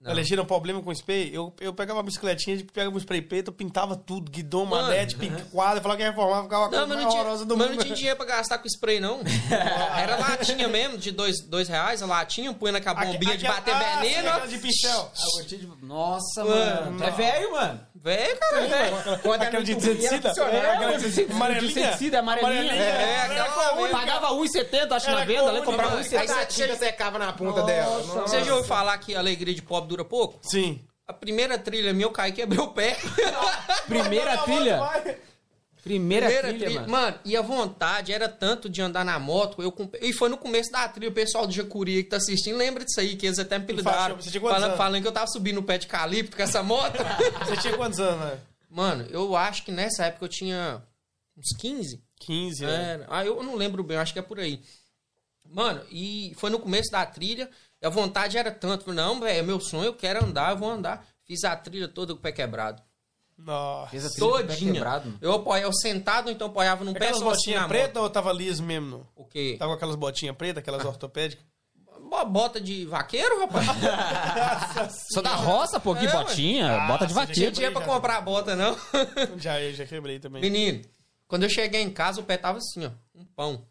Não. Elegeram um problema com spray. Eu, eu pegava uma bicicletinha, pegava um spray preto, eu pintava tudo, guidão, manete, pin- quadra, falava que ia reformar, ficava a coisa Não, mas mais não, tinha, horrorosa do mas mundo. não tinha dinheiro pra gastar com spray, não. Era latinha mesmo, de dois, dois reais, a latinha, punha na bombinha de bater ah, sim, veneno. aquela de pincel. Nossa, Mano, mano. É velho, mano. Velho, cara. Quando Aquela de inseticida. É, aquela de inseticida. Amarelinha. inseticida, amarelinha. É, Era aquela. Pagava 1,70, acho, na venda, né? Comprava demais. 1,70. Aí você secava na ponta dela. Você já ouviu falar que a alegria de pobre dura pouco? Sim. A primeira trilha minha, eu caí e quebrei o pé. Primeira trilha. Primeira, Primeira trilha, trilha. mano. Mano, e a vontade era tanto de andar na moto. Eu comp- E foi no começo da trilha. O pessoal do Jacuri que tá assistindo lembra disso aí, que eles até me quantos Falando, falando que eu tava subindo no pé de calipto com essa moto. Você tinha quantos anos, né? Mano, eu acho que nessa época eu tinha uns 15. 15, né? Ah, eu não lembro bem, eu acho que é por aí. Mano, e foi no começo da trilha, e a vontade era tanto. Falei, Não, velho, é meu sonho, eu quero andar, eu vou andar. Fiz a trilha toda com o pé quebrado. Nossa. Fez a pé Todinha. Eu apoiava sentado, ou então apoiava num pé Aquelas só assim botinhas na pretas ou tava liso mesmo? não? O quê? Tava com aquelas botinhas pretas, aquelas ortopédicas? Bo- Bota de vaqueiro, rapaz? Sou da roça, pô, que É, botinha. Ah, bota de Tinha vaqueiro. dinheiro pra comprar a bota, não. já, eu já quebrei também. Menino, quando eu cheguei em casa, o pé tava assim, ó. Um pão.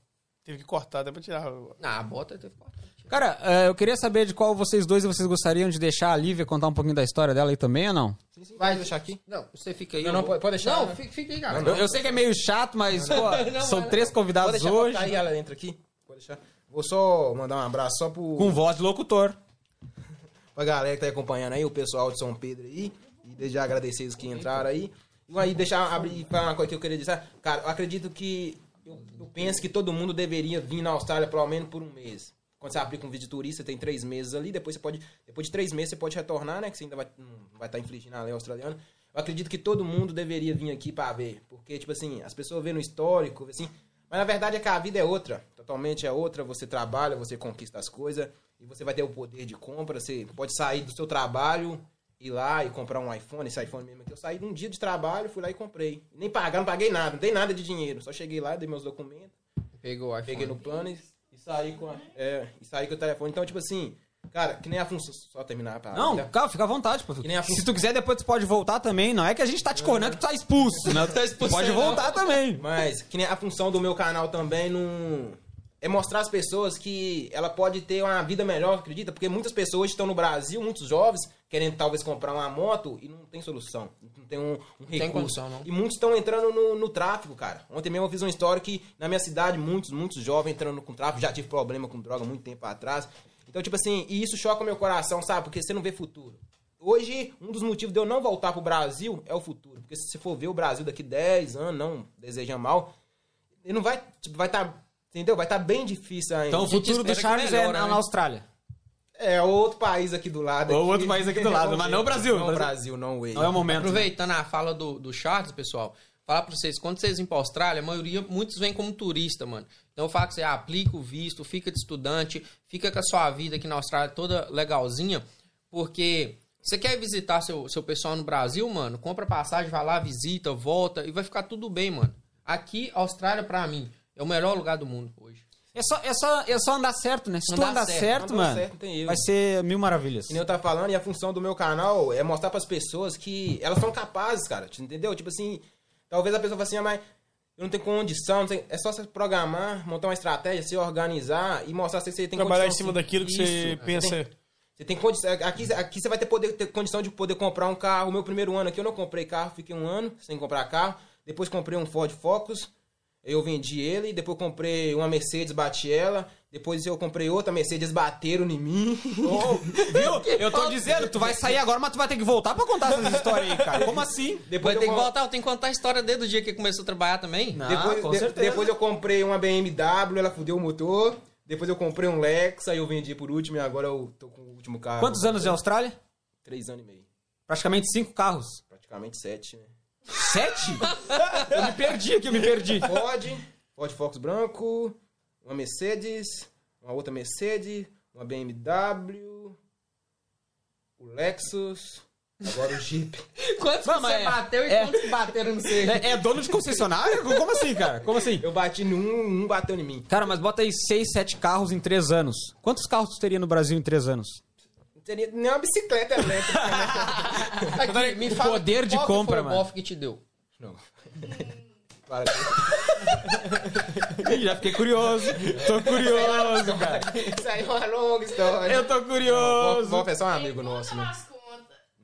Teve que cortar, dá pra tirar. Ah, a bota teve que cortar. Cara, é, eu queria saber de qual vocês dois vocês gostariam de deixar a Lívia contar um pouquinho da história dela aí também ou não? Vai deixar aqui? Não, você fica aí. Não, não, vou- pode- pode deixar, Não, né? fica, fica aí, cara. Eu, eu sei que é meio chato, mas, pô, não, são não. três Pode convidados deixar hoje aí, ela entra aqui. Pode deixar. Vou só mandar um abraço só pro, com voz de locutor. pra galera que tá acompanhando aí, o pessoal de São Pedro aí. E desde já agradecer os que entraram aí. E aí, deixar abrir pra uma coisa que eu queria dizer. Cara, eu acredito que. Eu, eu penso que todo mundo deveria vir na Austrália pelo menos por um mês. Quando você aplica um vídeo de turista, tem três meses ali, depois você pode. Depois de três meses você pode retornar, né? Que você ainda vai, não vai estar infligindo a lei australiana. Eu acredito que todo mundo deveria vir aqui pra ver. Porque, tipo assim, as pessoas vêem no histórico, assim. Mas na verdade é que a vida é outra. Totalmente é outra. Você trabalha, você conquista as coisas. E você vai ter o poder de compra. Você pode sair do seu trabalho, ir lá e comprar um iPhone. Esse iPhone mesmo aqui. Eu saí num dia de trabalho, fui lá e comprei. Nem pagar, não paguei nada. Não tem nada de dinheiro. Só cheguei lá, dei meus documentos. Pegou o iPhone. Peguei no plano e, saí com a, é, e saí com o telefone. Então, tipo assim, cara, que nem a função. Só terminar pra. Não, calma, fica à vontade, pô. nem a Se tu quiser, depois tu pode voltar também. Não é que a gente tá te cornando que tu tá expulso, né? Tá expulso, pode não. voltar também. Mas que nem a função do meu canal também não. É mostrar às pessoas que ela pode ter uma vida melhor, acredita? Porque muitas pessoas estão no Brasil, muitos jovens, querendo talvez comprar uma moto e não tem solução. Não tem um, um recurso. tem condição, não. E muitos estão entrando no, no tráfico, cara. Ontem mesmo eu fiz uma história que na minha cidade, muitos, muitos jovens entrando com tráfico. Já tive problema com droga muito tempo atrás. Então, tipo assim, e isso choca o meu coração, sabe? Porque você não vê futuro. Hoje, um dos motivos de eu não voltar pro Brasil é o futuro. Porque se você for ver o Brasil daqui 10 anos, não deseja mal, ele não vai, tipo, vai estar, entendeu? Vai estar bem difícil ainda. Então o futuro do Charles é melhora, na, né? na Austrália. É, outro país aqui do lado. Ou aqui. outro país aqui do lado, mas não o Brasil. Não o Brasil, não o Não é o momento. Aproveitando a fala do, do Charles, pessoal, falar pra vocês, quando vocês vêm pra Austrália, a maioria, muitos vêm como turista, mano. Então eu falo que você aplica o visto, fica de estudante, fica com a sua vida aqui na Austrália toda legalzinha, porque você quer visitar seu, seu pessoal no Brasil, mano, compra passagem, vai lá, visita, volta e vai ficar tudo bem, mano. Aqui, a Austrália, pra mim, é o melhor lugar do mundo hoje. É só, é, só, é só andar certo, né? Se tu Andar andar certo, certo, andar mano, certo, vai ser mil maravilhas. Que nem eu tava falando, e a função do meu canal é mostrar pras pessoas que elas são capazes, cara. Entendeu? Tipo assim, talvez a pessoa fale assim, ah, mas eu não tenho condição, não tenho- é só você programar, montar uma estratégia, se organizar e mostrar se você tem Trabalhar em condição, cima sim. daquilo que Isso. você pensa. Tem- Você tem condição. Aqui, aqui você vai ter, poder, ter condição de poder comprar um carro. O meu primeiro ano aqui eu não comprei carro, fiquei um ano sem comprar carro. Depois comprei um Ford Focus. Eu vendi ele. Depois comprei uma Mercedes, bati ela. Depois eu comprei outra Mercedes, bateram em mim. Viu? Eu tô dizendo, tu vai sair agora, mas tu vai ter que voltar pra contar essas histórias aí, cara. Como assim? Depois Vai eu ter que voltar, eu tenho que contar a história desde o dia que começou a trabalhar também. Não. Depois, com de- certeza. depois eu comprei uma BMW, ela fudeu o motor. Depois eu comprei um Lex, aí eu vendi por último e agora eu tô com o último carro. Quantos anos de Austrália? Três anos e meio. Praticamente cinco carros. Praticamente sete, né? Sete? eu me perdi aqui, eu me perdi. Ford, Ford Focus branco, uma Mercedes, uma outra Mercedes, uma BMW, o Lexus, agora o Jeep. Quantos você é- bateu e é- quantos que bateram no seu? É, é dono de concessionária? Como assim, cara? Como assim? Eu bati num, um bateu em mim. Cara, mas bota aí seis, sete carros em três anos. Quantos carros tu teria no Brasil em três anos? Seria nem uma bicicleta elétrica, né? Aqui, me O fala, poder de compra, foi mano. o bofe que te deu? Não. Para Já fiquei curioso. Tô curioso, cara. Isso aí é uma longa história. Eu tô curioso. Vou é só um amigo nosso, né?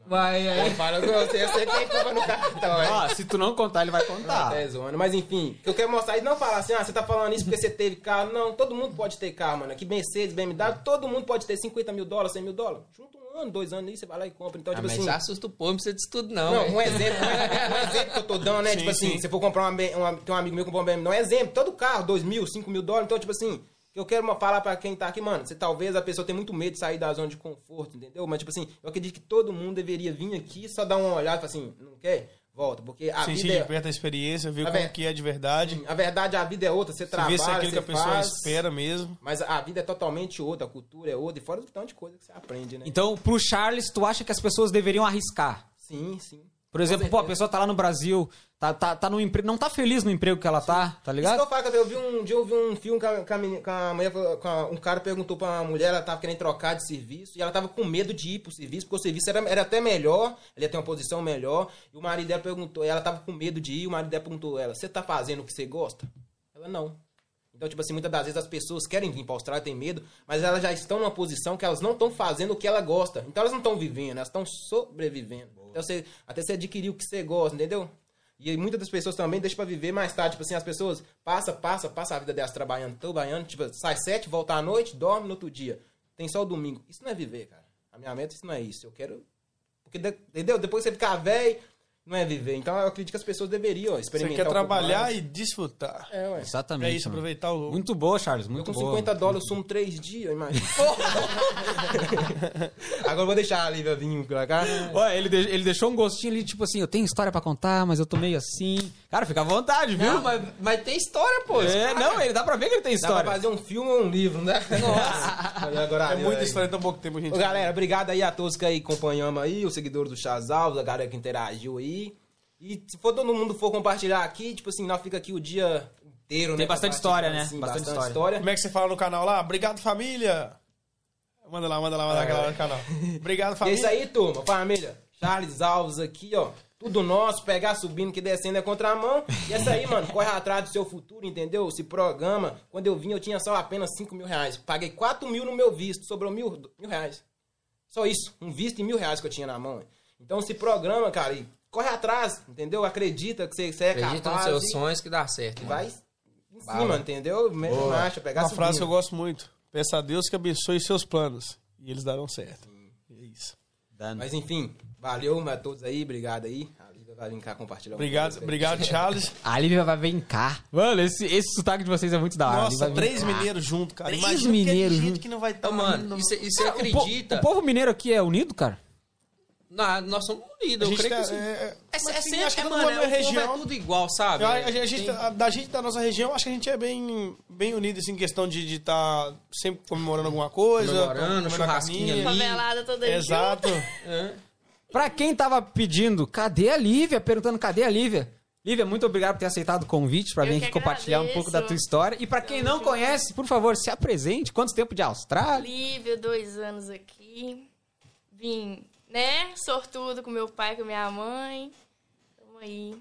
Vai, aí. Fala com você, você tem culpa no cartão, hein? Ó, se tu não contar, ele vai contar. Até zona. Mas enfim, o que eu quero mostrar é não falar assim, ah, você tá falando isso porque você teve carro. Não, todo mundo pode ter carro, mano. Aqui Mercedes, BMW, todo mundo pode ter 50 mil dólares, 100 mil dólares. Junta um ano, dois anos aí, você vai lá e compra. Então, Ah, tipo mas assim. já assusta o povo, não precisa disso tudo, não. Não, um exemplo, um exemplo que eu tô dando, né? Sim, tipo assim, sim. se for comprar uma, uma. Tem um amigo meu que comprou uma BMW, um exemplo, todo carro, 2 mil, 5 mil dólares. Então, tipo assim, eu quero uma- falar pra quem tá aqui, mano, você talvez a pessoa tenha muito medo de sair da zona de conforto, entendeu? Mas, tipo assim, eu acredito que todo mundo deveria vir aqui só dar uma olhada e falar assim, não quer? Volta, porque a Sentir vida de é. perto a experiência, ver Tá como vendo? que é de verdade. A verdade, a vida é outra, você Você trabalha, vê se é aquilo você que a pessoa faz, espera mesmo. Mas a vida é totalmente outra, a cultura é outra, e fora do tanto de coisa que você aprende, né? Então, pro Charles, tu acha que as pessoas deveriam arriscar? Sim, sim. Por exemplo, pô, a pessoa tá lá no Brasil, tá, tá, tá no emprego, não tá feliz no emprego que ela tá, tá Isso ligado? que eu falo, que eu vi um dia eu vi um filme com a, com a menina- com a mulher, com a- um cara perguntou pra uma mulher, ela tava querendo trocar de serviço, e ela tava com medo de ir pro serviço, porque o serviço era, era até melhor, ela ia ter uma posição melhor, e o marido dela perguntou, ela tava com medo de ir, e o marido dela perguntou ela, você tá fazendo o que você gosta? Ela, não. Então, tipo assim, muitas das vezes as pessoas querem vir pra Austrália, tem medo, mas elas já estão numa posição que elas não estão fazendo o que ela gosta. Então elas não estão vivendo, elas estão sobrevivendo. Então você, até você adquirir o que você gosta, entendeu? E muitas das pessoas também deixam pra viver mais tarde. Tipo assim, as pessoas passa, passa, passa a vida delas trabalhando, trabalhando, tipo, sai sete, volta à noite, dorme no outro dia. Tem só o domingo. Isso não é viver, cara. A minha meta isso não é isso. Eu quero. Porque, de- entendeu? Depois você ficar velho, não é viver. Então eu acredito que as pessoas deveriam Você experimentar. quer um pouco trabalhar mais. e desfrutar. É, ué. Exatamente. É isso, mano. aproveitar o. Muito boa, Charles, Eu muito com boa. 50 dólares eu sumo três dias, imagina. Agora eu vou deixar a Lívia vir pra cá. Ué, ele, de- ele deixou um gostinho ali, tipo assim, eu tenho história pra contar, mas eu tô meio assim. Cara, fica à vontade, viu? Não, mas, mas tem história, pô. É, não, ele dá pra ver que ele tem Dá pra história. fazer um filme ou um livro, né? Nossa. Agora, É muita história em tão pouco tempo, gente. Ô, galera, obrigado aí a todos que aí acompanhamos aí, os seguidores do Chaz Alves, a galera que interagiu aí. E se for todo mundo for compartilhar aqui, tipo assim, nós fica aqui o dia inteiro, né? Tem bastante história, né? Assim, Bastante bastante, história. Como é que você fala no canal lá? Obrigado, família! Manda lá, manda lá, manda lá, galera do canal. Obrigado, E é família. isso aí, turma, família. Charles Alves aqui, ó. Tudo nosso, pegar subindo que descendo é contramão. E essa aí, mano, corre atrás do seu futuro, entendeu? Se programa. Quando eu vim, eu tinha só apenas 5 mil reais. Paguei 4 mil no meu visto, sobrou mil, mil reais. Só isso, um visto e mil reais que eu tinha na mão. Então se programa, cara, e corre atrás, entendeu? Acredita que você, você é Acredita nos capaz. seus sonhos que dá certo. e vai em cima, entendeu? Mete marcha, pegar Uma subindo. frase que eu gosto muito. Peça a Deus que abençoe seus planos. E eles darão certo. É isso. Mas enfim, valeu a todos aí, obrigado aí. A Lívia vai vir cá compartilhar Obrigado, obrigado, Charles. A Lívia vai vir cá. Mano, esse, esse sotaque de vocês é muito da hora. Nossa, três mineiros juntos, cara. Três é mineiros gente junto. que não vai estar Então, mano, e você e você Cara, o po- acredita? O, povo mineiro aqui é unido, cara? Não, nós somos A unidos, eu creio tá, que sim. é, é, É, é mano, mundo é, na região. é tudo igual, sabe? Eu- a, É, a gente, tem- a- da gente da nossa região, acho que a gente é bem, bem unido assim, em questão de estar sempre comemorando alguma coisa. Comemorando, churrasquinho ali. Favelada toda. Exato. É. Pra quem tava pedindo, cadê a Lívia? Perguntando, cadê a Lívia? Lívia, muito obrigado por ter aceitado o convite pra Eu vir aqui compartilhar um pouco da tua história. E pra quem não conhece, por favor, se apresente. Quanto tempo de Austrália? Lívia, dois anos aqui. Vim, né? Sortudo com meu pai, com minha mãe. Tamo aí.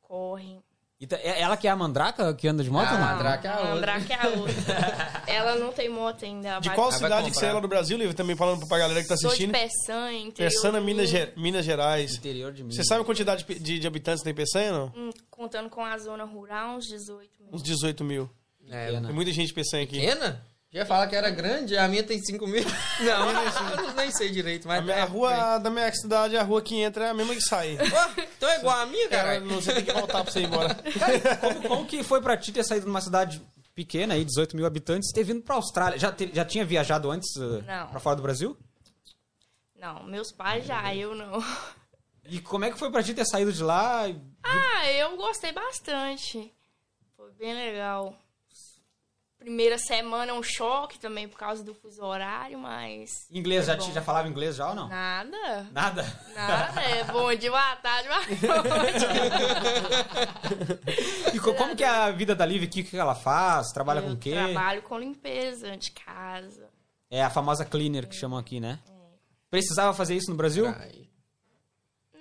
Corre. E tá- é ela que é a mandraca que anda de moto, Ah, ou não? Mandraca é a outra. Mandraca é a outra. Ela não tem moto ainda. ela De qual vai cidade que você é lá do Brasil, Lívia? Também falando pra galera que tá Sou de assistindo. Peçanha, interior. Peçana, do- Minas, Ge- Minas Gerais. Interior de Minas. Você sabe a quantidade de, de- de habitantes que tem Peçanha, não? Hum, Contando com a zona rural, uns 18 mil. Uns 18 mil. É. Tem muita gente de Peçanha aqui. pequena? Já falar que era grande, a minha tem 5 mil. Não, eu nem sei direito, mas. A, minha, é, a rua da minha cidade, a rua que entra é a mesma que sai. Ó, então é igual a minha, Cara, cara. não, você tem que voltar pra você ir embora. Como, como que foi pra ti ter saído de uma cidade pequena, aí, 18 mil habitantes, e ter vindo pra Austrália? Já, te- já tinha viajado antes uh, Não. pra fora do Brasil? Não, meus pais já, eu não. E como é que foi pra ti ter saído de lá? Ah, eu gostei bastante. Foi bem legal. Primeira semana é um choque também por causa do fuso horário, mas. Inglês, já, ti- já falava inglês já ou não? Nada. Nada? Nada. É bom dia, boa tarde, boa noite. E co- como que é a vida da Lívia aqui? O que ela faz? Trabalha com o Eu quê? Trabalho com limpeza de casa. É a famosa cleaner que chamam aqui, né? Precisava fazer isso no Brasil? Aí.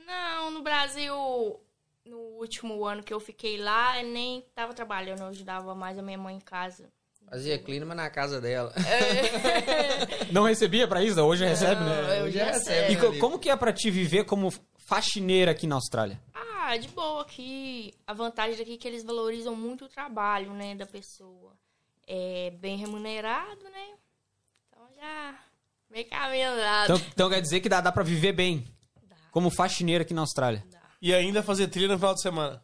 Não, no Brasil, no último ano que eu fiquei lá, eu nem tava trabalhando, eu ajudava mais a minha mãe em casa. Fazia clima na casa dela. Não recebia pra isso? Hoje recebe, né? Não, eu Hoje já recebe. E co- como que é pra te viver como faxineira aqui na Austrália? Ah, de boa aqui. A vantagem daqui é que eles valorizam muito o trabalho, né, da pessoa. É bem remunerado, né? Então já bem caminho andado. Então, então quer dizer que dá, dá pra viver bem como faxineira aqui na Austrália. E ainda fazer trilha no final de semana.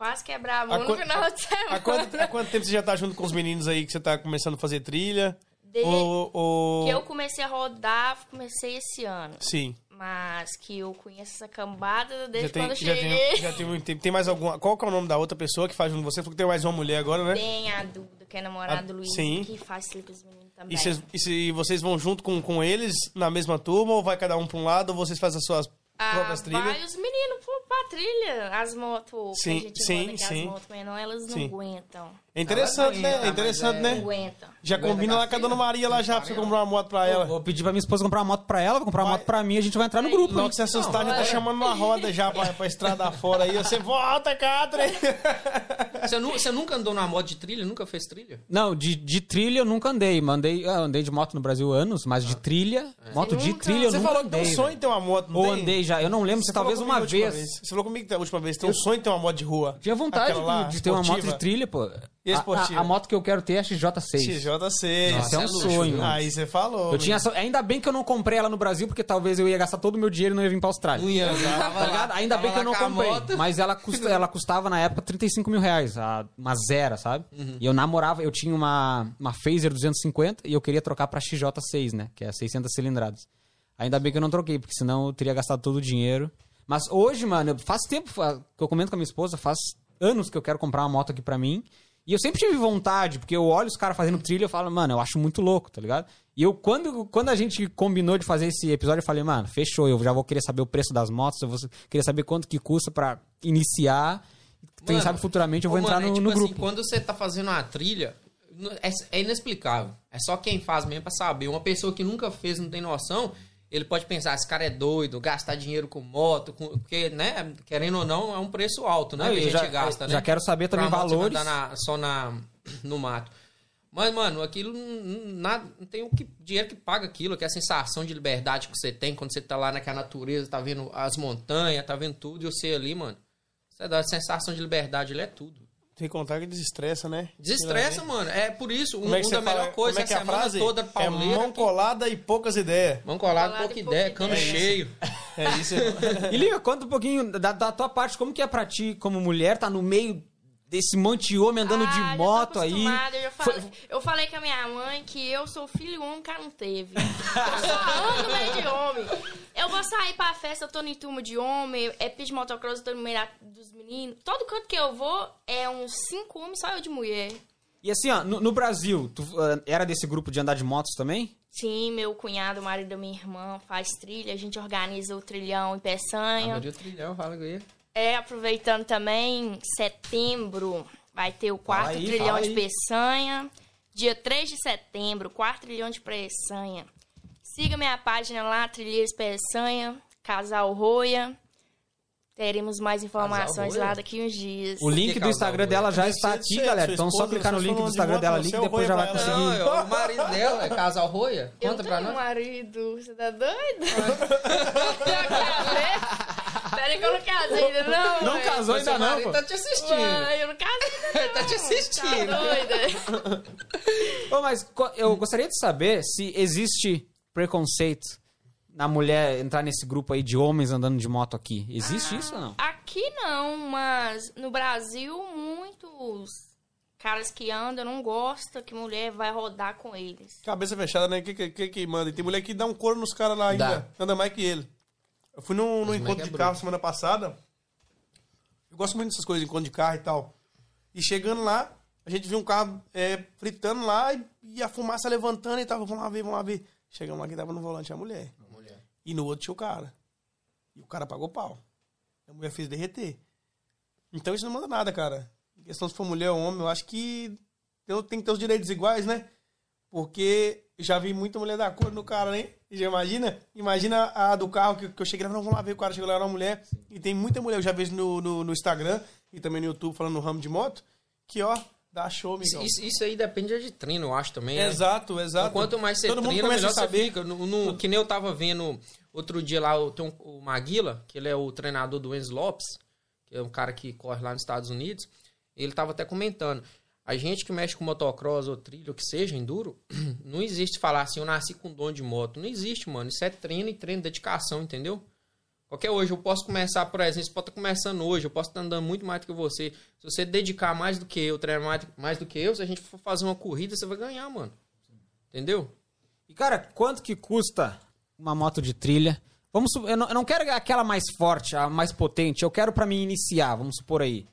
Quase quebrar a mão no final de semana. Há quanto, há quanto tempo você já tá junto com os meninos aí que você tá começando a fazer trilha? Desde Ou, ou... que eu comecei a rodar, comecei esse ano. Sim. Mas que eu conheço essa cambada desde Já tem, quando eu já, cheguei. tem, já tem muito tempo. Tem mais alguma. Qual que é o nome da outra pessoa que faz junto com você? Falou que tem mais uma mulher agora, né? Tem a Duda, que é namorada do Luiz, sim. que faz trilha com os meninos também. E, vocês, e se vocês vão junto com, com eles na mesma turma ou vai cada um pra um lado ou vocês fazem as suas Ah, próprias trilhas? vai os meninos pra trilha. As motos Sim, que a gente sim, sim. as motos menor, elas não Sim. aguentam. É interessante, Ela né? aguenta, É interessante, né? é- Não aguentam. Já Aguenta combina lá com a dona Maria lá já pra você comprar uma moto pra ela. Vou pedir pra minha esposa comprar uma moto pra ela, vou comprar uma moto pra mim, a gente vai entrar no grupo. Logo né? que você assustar, já tá vai. chamando uma roda já pra, pra estrada fora aí. Você volta, Catre! Você, nu- você nunca andou numa moto de trilha? Nunca fez trilha? Não, de, de trilha eu nunca andei. Mandei, ah, andei de moto no Brasil há anos, mas de trilha, moto de nunca- trilha eu Você nunca falou que tem andei. um sonho ter uma moto, não Ou andei já, eu não lembro se Você talvez uma vez. Você falou comigo que da última vez. Tem um sonho de ter uma moto de rua. Tinha vontade de, de ter uma moto de trilha, pô. E A, esportiva? a- a moto que eu quero ter é a XJ6. XJ6. Esse é Nossa, um é sonho. Aí você falou. Eu tinha essa- ainda bem que eu não comprei ela no Brasil, porque talvez eu ia gastar todo o meu dinheiro e não ia vir pra Austrália. Ia, Tá ligado? Ainda bem que eu não comprei. Mas ela, custa, ela custava na época 35 mil reais, a- uma zero, sabe? Uhum. E eu namorava, eu tinha uma, uma Phaser 250 e eu queria trocar pra XJ6, né? Que é 600 cilindradas. Ainda bem que eu não troquei, porque senão eu teria gastado todo o dinheiro. Mas hoje, mano, faz tempo que eu comento com a minha esposa, faz anos que eu quero comprar uma moto aqui pra mim. E eu sempre tive vontade, porque eu olho os caras fazendo trilha e eu falo, mano, eu acho muito louco, tá ligado? E eu, quando, quando a gente combinou de fazer esse episódio, eu falei, mano, fechou, eu já vou querer saber o preço das motos, eu vou querer saber quanto que custa pra iniciar. Quem Mano, sabe futuramente eu vou Ô, entrar mano, no, é tipo no assim, grupo. quando você tá fazendo uma trilha, é, é inexplicável. É só quem faz mesmo pra saber. Uma pessoa que nunca fez, não tem noção, ele pode pensar, esse cara é doido, gastar dinheiro com moto, com, porque, né, querendo ou não, é um preço alto, né, Não, que a gente já- gasta, né? já quero saber Pra também você valores. na- só na, no mato. Mas, mano, aquilo nada, não tem o que, dinheiro que paga aquilo, que é a sensação de liberdade que você tem quando você tá lá naquela natureza, tá vendo as montanhas, tá vendo tudo, e você ali, mano. Você dá a sensação de liberdade, ele é tudo. Que contar que desestressa, né? Desestressa, mano. É por isso, um, é que um você da melhor fala? coisa como é que é a frase? toda é mão colada e poucas ideias. Mão colada, Colada pouca e ideia, cano ideia. cheio. É isso. E Lívia, conta um pouquinho da, da tua parte, como que é pra ti, como mulher, tá no meio desse monte de homem andando Ah, de moto aí. Eu, já falei, Foi- eu falei com a minha mãe que eu sou filho único que ela não teve. Eu só ando no meio de homem. Eu vou sair pra festa, eu tô em turma de homem, é pista de motocross, eu tô no meio dos meninos. Todo canto que eu vou é uns cinco homens, só eu de mulher. E assim, ó, no, no Brasil, tu ah, era desse grupo de andar de motos também? Sim, meu cunhado, o marido da minha irmã, faz trilha, a gente organiza o trilhão em Peçanha. Abriu o trilhão, fala com ele. É, aproveitando também, setembro vai ter o quarto aí, trilhão de. Peçanha. Dia 3 de setembro, quarto trilhão de Peçanha. Siga minha página lá, Trilheiros Peçanha, Casal Roia. Teremos mais informações lá daqui uns dias. O link do Instagram dela já está aqui, sua- galera. Então só clicar no link do Instagram dela ali que é depois já vai conseguir. Não, é o marido dela, é casal Roia? Eu Conta pra nós. marido, você tá doido? eu. Peraí que eu não casei ainda não. Não ué. casou ainda não, pô. tá te assistindo. Ué, eu não casei ainda não. Tá te assistindo. Tá doida? Ô, mas eu gostaria de saber se existe preconceito na mulher entrar nesse grupo aí de homens andando de moto aqui. Existe isso ou não? Aqui não, mas no Brasil, muitos caras que andam não gostam que mulher vai rodar com eles. Cabeça fechada, né? Que, que, que, que manda? E tem mulher que dá um couro nos caras lá ainda. Anda mais que ele. Eu fui num, num encontro é de carro semana passada. Eu gosto muito dessas coisas, encontro de carro e tal. E chegando lá, a gente viu um carro é, fritando lá e, e a fumaça levantando e tava, vamos lá ver, vamos lá ver. Chegamos lá, quem tava no volante é a mulher. E no outro tinha o cara. E o cara pagou pau. A mulher fez derreter. Então isso não manda nada, cara. Em questão se for mulher ou homem, eu acho que tem, tem que ter os direitos iguais, né? Porque já vi muita mulher da cor no cara, né? Já imagina? Imagina a do carro que, que eu cheguei lá, não, vamos lá ver, o cara chegou lá, era uma mulher. E tem muita mulher, eu já vejo no, no, no Instagram e também no YouTube falando no ramo de moto, que ó, dá show, Miguel. isso- isso aí depende de treino, eu acho também. né? Exato, exato. Então, quanto mais você Todo mundo treina, começa melhor a saber. você fica. No, no- que nem eu tava vendo outro dia lá, o- tem um- o Maguila, que ele é o treinador do Enzo Lopes, que é um cara que corre lá nos Estados Unidos. Ele tava até comentando. A gente que mexe com motocross ou trilha, ou que seja, enduro, não existe falar assim, eu nasci com dom de moto. Não existe, mano. Isso é treino e treino, dedicação, entendeu? Qualquer hoje, eu posso começar, por exemplo, você pode estar começando hoje, eu posso estar andando muito mais do que você. Se você dedicar mais do que eu, treinar mais, mais do que eu, se a gente for fazer uma corrida, você vai ganhar, mano. Entendeu? E, cara, quanto que custa uma moto de trilha? Vamos, eu, não, eu não quero aquela mais forte, a mais potente. Eu quero pra mim iniciar, vamos supor aí.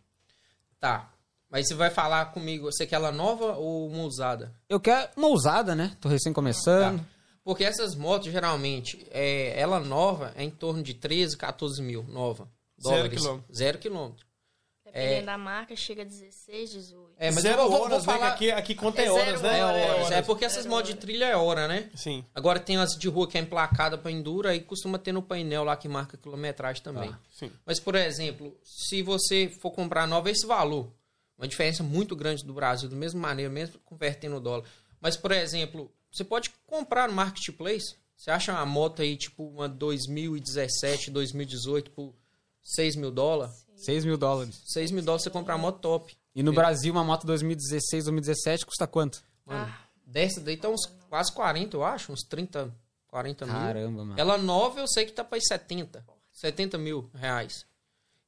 Tá. Mas você vai falar comigo, você quer ela nova ou uma usada? Eu quero uma usada, né? Tô recém começando. Tá. Porque essas motos, geralmente, é, ela nova é em torno de 13, 14 mil, nova. Zero Dólares. quilômetro. Zero quilômetro. Dependendo da marca, chega a 16, 18. É, mas Zero eu vou, vou horas, né? falar... Que aqui, aqui conta é É horas, zero né? É horas. É porque essas motos de trilha é hora, né? Sim. Agora tem as de rua que é emplacada pra enduro, aí costuma ter no painel lá que marca quilometragem também. Sim. Mas, por exemplo, se você for comprar nova, é esse valor. Uma diferença muito grande do Brasil, da mesma maneira, mesmo convertendo o dólar. Mas, por exemplo, você pode comprar no Marketplace. Você acha uma moto aí, tipo, uma 2017, 2018, por 6 mil dólares? 6 mil dólares. 6 mil dólares você compra uma moto top. E no Brasil, uma moto 2016, 2017 custa quanto? Mano, Ah. dessa daí tá uns quase 40, eu acho, uns 30, 40 mil. Caramba, mano. Ela nova eu sei que tá para 70. 70 mil reais.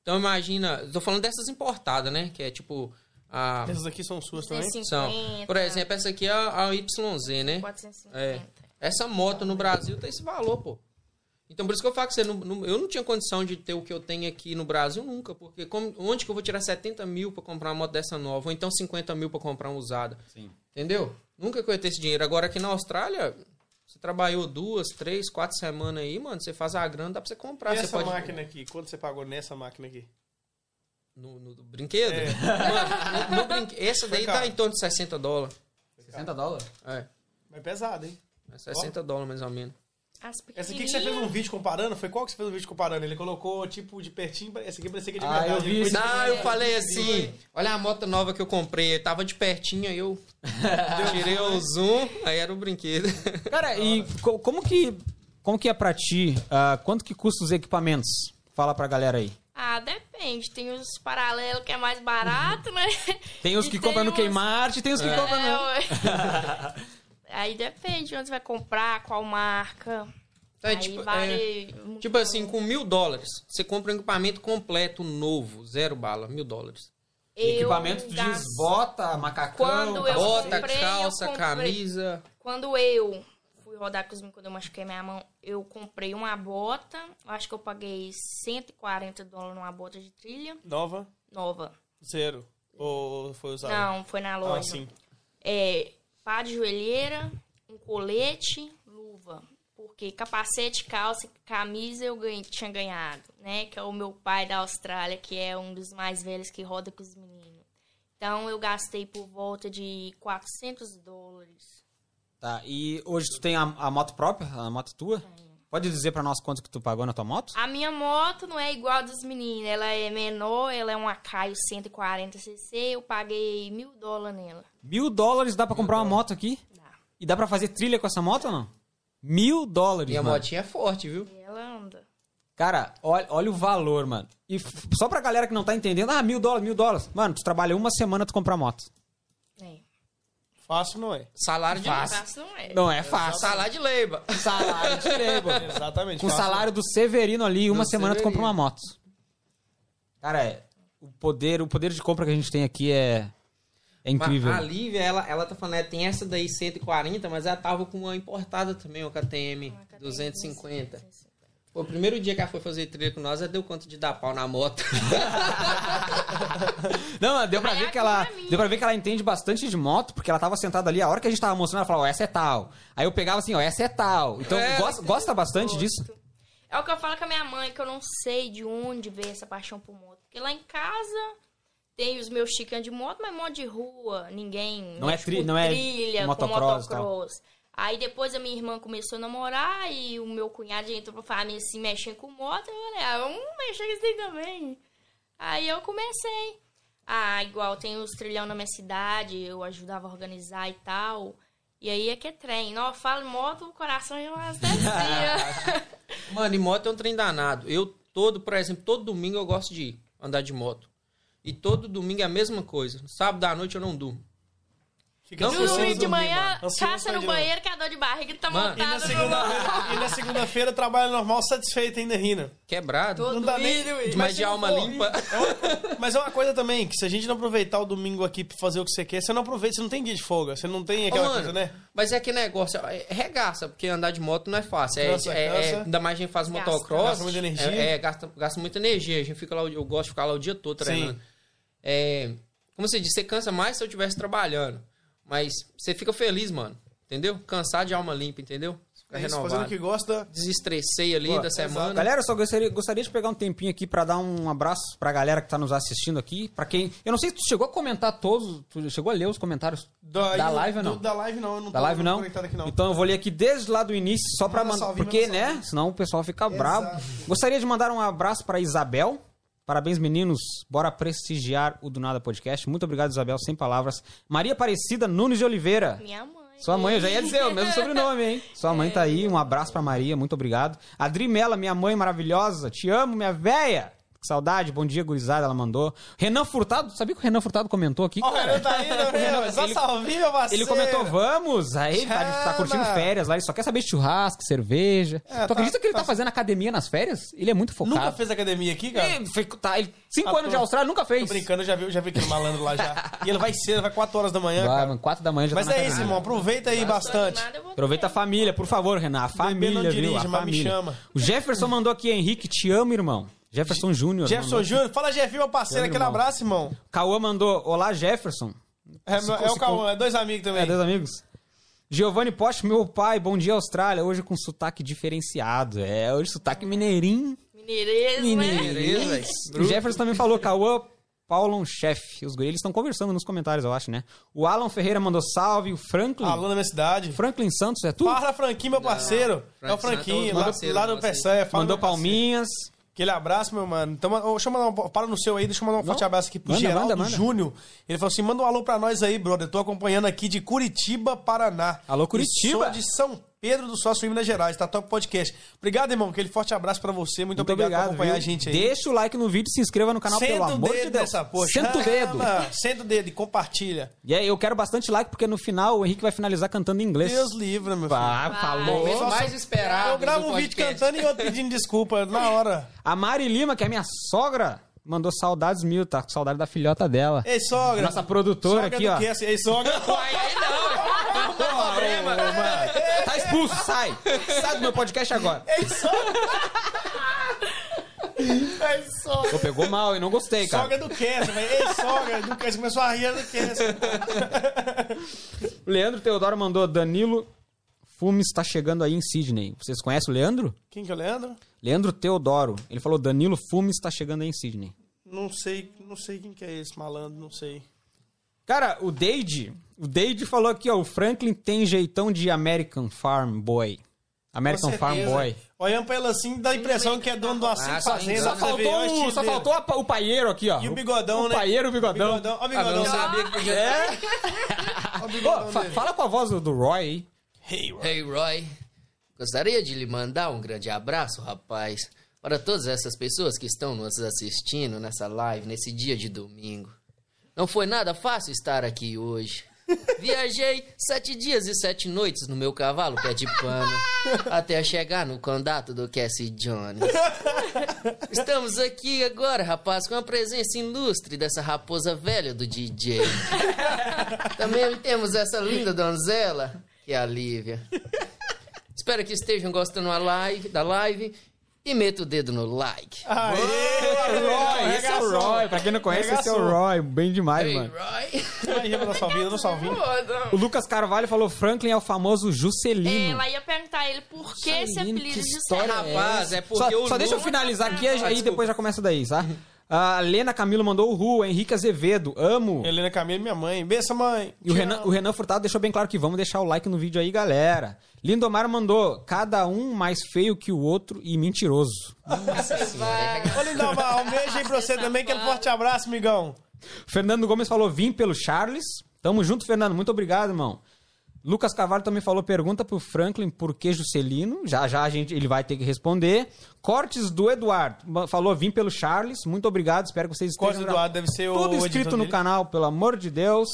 Então imagina, eu tô falando dessas importadas, né? Que é tipo. A, Essas aqui são suas também? 250, são, por exemplo, essa aqui é a, a YZ, né? 450. É. Essa moto no Brasil tem esse valor, pô. Então por isso que eu falo que você não, não- eu não tinha condição de ter o que eu tenho aqui no Brasil nunca. Porque como- onde que eu vou tirar 70 mil pra comprar uma moto dessa nova? Ou então 50 mil pra comprar uma usada? Sim. Entendeu? Nunca que eu ia ter esse dinheiro. Agora aqui na Austrália, você trabalhou duas, três, quatro semanas aí, mano. Você faz a grana, dá pra você comprar. E você essa pode... máquina aqui? Quanto você pagou nessa máquina aqui? No, no brinquedo? É. Mano, no, no brinque... essa daí caro. tá em torno de 60 dólares. 60 dólares? É, Mas pesado, hein? é 60 dólares mais ou menos. As Essa aqui que você fez um vídeo comparando, foi qual que você fez um vídeo comparando? Ele colocou, tipo, de pertinho, essa aqui parecia que é de Ah, verdade. eu vi isso. foi- Não, eu falei assim, olha a moto nova que eu comprei, eu tava de pertinho, aí eu tirei o zoom, aí era o brinquedo. Cara, e co- como que, como que é pra ti? ah, quanto que custa os equipamentos? Fala pra galera aí. Ah, depende. Tem os paralelos que é mais barato, né? Tem os que compram no Kmart e tem os que compram É, no... Aí depende de onde você vai comprar, qual marca. É, Aí tipo, vale. é, tipo assim, com mil dólares, você compra um equipamento completo, novo, zero bala, mil dólares. Eu Equipamento tu diz gasto- bota, macacão... Quando eu Bota, comprei, eu calça, comprei. camisa. Quando eu fui rodar com os meninos, quando eu machuquei minha mão, eu comprei uma bota. eu Acho que eu paguei 140 dólares numa bota de trilha Nova, nova. zero. Ou foi usado? Não, foi na Ah, loja. sim. É, pá de joelheira, um colete, luva. Porque capacete, calça e camisa eu ganhei- tinha ganhado, né? Que é o meu pai da Austrália, que é um dos mais velhos que roda com os meninos. Então eu gastei por volta de 400 dólares. Tá, e hoje tu tem a, a moto própria, a moto tua? Pode dizer pra nós quanto que tu pagou na tua moto? A minha moto não é igual a dos meninos, ela é menor, ela é uma Caio 140cc, eu paguei mil dólares nela. Mil dólares dá pra comprar uma moto aqui? Dá. E dá pra fazer trilha com essa moto ou não? Mil dólares, Minha mano. motinha é forte, viu? E ela anda. Cara, olha, olha o valor, mano. E só pra galera que não tá entendendo, ah, mil dólares, mil dólares. Mano, tu trabalha uma semana, tu compra moto. É. Fácil não é. Salário de Fácil. Fácil não é. Não é fácil. Salário de leiba. Salário de labor. Exatamente. Com o salário do Severino ali, uma Do semana tu compra Severino. uma moto. Cara, é, o poder, o poder de compra que a gente tem aqui é, é incrível. Mas a Lívia, ela, ela tá falando, é, tem essa daí 140, mas ela tava com uma importada também, uma KTM KTM 250. Pô, o primeiro dia que ela foi fazer trilha com nós, ela deu conta de dar pau na moto. Não, deu pra ver que ela, deu pra ver que ela entende bastante de moto, porque ela tava sentada ali, a hora que a gente tava mostrando, ela falava, ó, essa é tal. Aí eu pegava assim, ó, essa é tal. Então, É, gosta, gosta bastante disso? É o que eu falo com a minha mãe, que eu não sei de onde veio essa paixão por moto. Porque lá em casa Tenho os meus chicanos de moto, mas moto de rua, ninguém. Não é tri- não é trilha, motocross com motocross. Aí depois a minha irmã começou a namorar e o meu cunhado entrou pra família assim, mexendo com moto. Eu falei, ah, vamos mexer com isso aí também. Aí eu comecei. Ah, igual tem os trilhão na minha cidade, eu ajudava a organizar e tal. E aí é que é trem. Não, eu falo moto, o coração já abastecia. Mano, e moto é um trem danado. Eu todo, por exemplo, todo domingo eu gosto de ir andar de moto. E todo domingo é a mesma coisa. Sábado à noite eu não durmo. Fica Não domingo de dormir, manhã, mano. Caça no banheiro, que a dor de barriga tá Mano, E na montada no segunda- e na segunda-feira trabalha normal, satisfeito ainda rindo. Quebrado. Todo Não dá nem- Mas de alma for- limpa. Mas é uma coisa também, que se a gente não aproveitar o domingo aqui pra fazer o que você quer, você não aproveita, você não tem dia de folga, você não tem Ô, aquela mano, coisa, né? Mas é que negócio, é regaça, porque andar de moto não é fácil. É, é- é- ainda mais a gente faz Gasta. motocross. Gasta muita energia. É, é, gasta, gasta muita energia. A gente fica lá, eu gosto de ficar lá o dia todo treinando. É, como você disse, você cansa mais se eu estivesse trabalhando. Mas você fica feliz, mano. Entendeu? Cansar de alma limpa, entendeu? Fica É isso, fazendo o que gosta. Desestressei ali Pô, da semana. Galera, eu só gostaria, gostaria de pegar um tempinho aqui pra dar um abraço pra galera que tá nos assistindo aqui. Pra quem. Eu não sei se tu chegou a comentar todos. Tu chegou a ler os comentários Da, da live ou não? Da live não, eu não Da tô live não? conectado aqui não. Então eu vou ler aqui desde lá do início, só pra Manda mandar. salve, Porque, manda né? salve. Senão o pessoal fica Exato. bravo. Gostaria de mandar um abraço pra Isabel. Parabéns, meninos. Bora prestigiar o Do Nada Podcast. Muito obrigado, Isabel. Sem palavras. Maria Aparecida Nunes de Oliveira. Minha mãe. Sua mãe, eu já ia dizer o mesmo sobrenome, hein? Sua mãe tá aí, um abraço pra Maria, muito obrigado. Adri Mela, minha mãe maravilhosa, te amo, minha véia. Que saudade, bom dia, gurizada, ela mandou. Renan Furtado, sabia que o Renan Furtado comentou aqui? Ó, o? Renan tá aí, né, Renan? Só ele- salvinho, meu parceiro. Ele comentou, vamos, aí tá, tá Chama. curtindo férias lá, ele só quer saber de churrasco, cerveja. É, tu tá- acredita que ele tá, tá- fazendo academia nas férias? Ele é muito focado. Nunca fez academia aqui, cara? Ele, foi- tá, ele- cinco Ah, anos tô- de Austrália, nunca Tô fez. brincando, eu já vi, já vi aquele malandro lá já. E ele vai cedo, vai 4 horas da manhã, Vai, cara. quatro da manhã já Mas tá é isso, irmão. Aproveita aí bastante. Vou Aproveita a família, por favor, Renan. A família, não viu? dirige, A família. chama. O Jefferson mandou aqui, Henrique, te amo, irmão. Jefferson Júnior. Jefferson. Júnior, fala Jefinho, meu parceiro, aquele irmão. abraço, irmão. Cauã mandou, olá, Jefferson. É, Se- é o se- Cauã, é dois amigos também. É, dois amigos. Giovanni Poste, meu pai, bom dia, Austrália. Hoje com sotaque diferenciado. É, hoje sotaque mineirinho. Mineirês, né? Velho. O Jefferson também falou, Cauã, Paulon, chefe. Os eles estão conversando nos comentários, eu acho, né? O Alan Ferreira mandou salve. O Franklin. Alô da minha cidade. Franklin Santos, é tu? Para, Franquinho, meu parceiro. Frank é o é Franquinho, lá, parceiro lá no. Peçanha. Fala, mandou meu parceiro. Aquele abraço, meu mano. Então, ô, deixa eu mandar para no seu aí, deixa eu mandar um forte abraço aqui pro Manda, Geraldo manda, manda. Júnior. Ele falou assim: manda um alô pra nós aí, brother. Tô acompanhando aqui de Curitiba, Paraná. Alô, E Curitiba. sou de São Pedro do Sócio em Minas Gerais, tá top podcast. Obrigado, irmão. Aquele forte abraço pra você. Muito, Muito obrigado, obrigado, por acompanhar viu? a gente aí. Deixa o like no vídeo e se inscreva no canal, pelo Senta o amor dedo de Deus. nessa poxa. Senta o dedo. Senta o dedo e compartilha. E aí, eu quero bastante like, porque no final o Henrique vai finalizar cantando em inglês. Deus livre, meu filho. Ah, falou. Momento mais esperado. Eu gravo um vídeo cantando e outro pedindo desculpa na hora. A Mari Lima, que é minha sogra, mandou saudades mil, tá com saudade da filhota dela. Ei, sogra. Nossa produtora sogra aqui, do ó. Assim, Ei, sogra. Aí não, tem problema. Tá expulso, sai! Sai do meu podcast agora. Ei, sogra. Ei, sogra. Pô, pegou mal e não gostei, cara. Sogra do Kessa, velho. Ei, sogra do Kessa. Começou a rir do Kessa. O Leandro Teodoro mandou Danilo Fumes está chegando aí em Sydney. Vocês conhecem o Leandro? Quem que é o Leandro? Leandro Teodoro. Ele falou Danilo Fumes está chegando aí em Sydney. Não sei, não sei quem que é esse malandro, não sei. Cara, o Deide, o Deide falou aqui, ó, o Franklin tem jeitão de American Farm Boy. American Farm. Boy. Olhando pra ele assim, dá a impressão que é dono uma cinco Ah, engana. Só olha faltou, o o, só faltou a o paieiro aqui, ó. E o bigodão, o né? paieiro e o bigodão. Bigodão, ó o Ah, bigodão. não sabia que podia... É. Ó o fa- dele. fala com a voz do, do Roy aí. Hey, Roy. Hey Roy, gostaria de lhe mandar um grande abraço, rapaz, para todas essas pessoas que estão nos assistindo nessa live, nesse dia de domingo. Não foi nada fácil estar aqui hoje. Viajei sete dias e sete noites no meu cavalo pé de pano até chegar no condato do Cassie Jones. Estamos aqui agora, rapaz, com a presença ilustre dessa raposa velha do DJ. Também temos essa linda donzela, que é a Lívia. Espero que estejam gostando live, da live e meta o dedo no like. Aê, Roy, esse é o Roy. Pra quem não conhece, esse é o Roy. Bem demais, Hey mano. Roy. Aí, mandar salvinho, dá salvinho. O Lucas Carvalho falou Franklin é o famoso Juscelino. Ela ia perguntar a ele por que esse Juscelino, apelido que de história Juscelino. é Rapaz, é porque só, o só deixa eu finalizar aqui, aí desculpa. depois já começa daí, tá? A Lena Camilo mandou o Ru, Henrique Azevedo, amo. Helena Camilo, minha mãe. Benção, mãe. E o Renan, o Renan Furtado deixou bem claro que vamos deixar o like no vídeo aí, galera. Lindomar mandou, cada um mais feio que o outro e mentiroso. Ô, Lindomar, um beijo aí pra você também. Aquele forte abraço, amigão. Fernando Gomes falou, vim pelo Charles. Tamo junto, Fernando. Muito obrigado, irmão. Lucas Carvalho também falou, pergunta pro Franklin por que Juscelino. Já já a gente, ele vai ter que responder. Cortes do Eduardo. Falou, vim pelo Charles. Muito obrigado. Espero que vocês Corte do estejam... Eduardo deve ser o Tudo inscrito no dele. canal, pelo amor de Deus.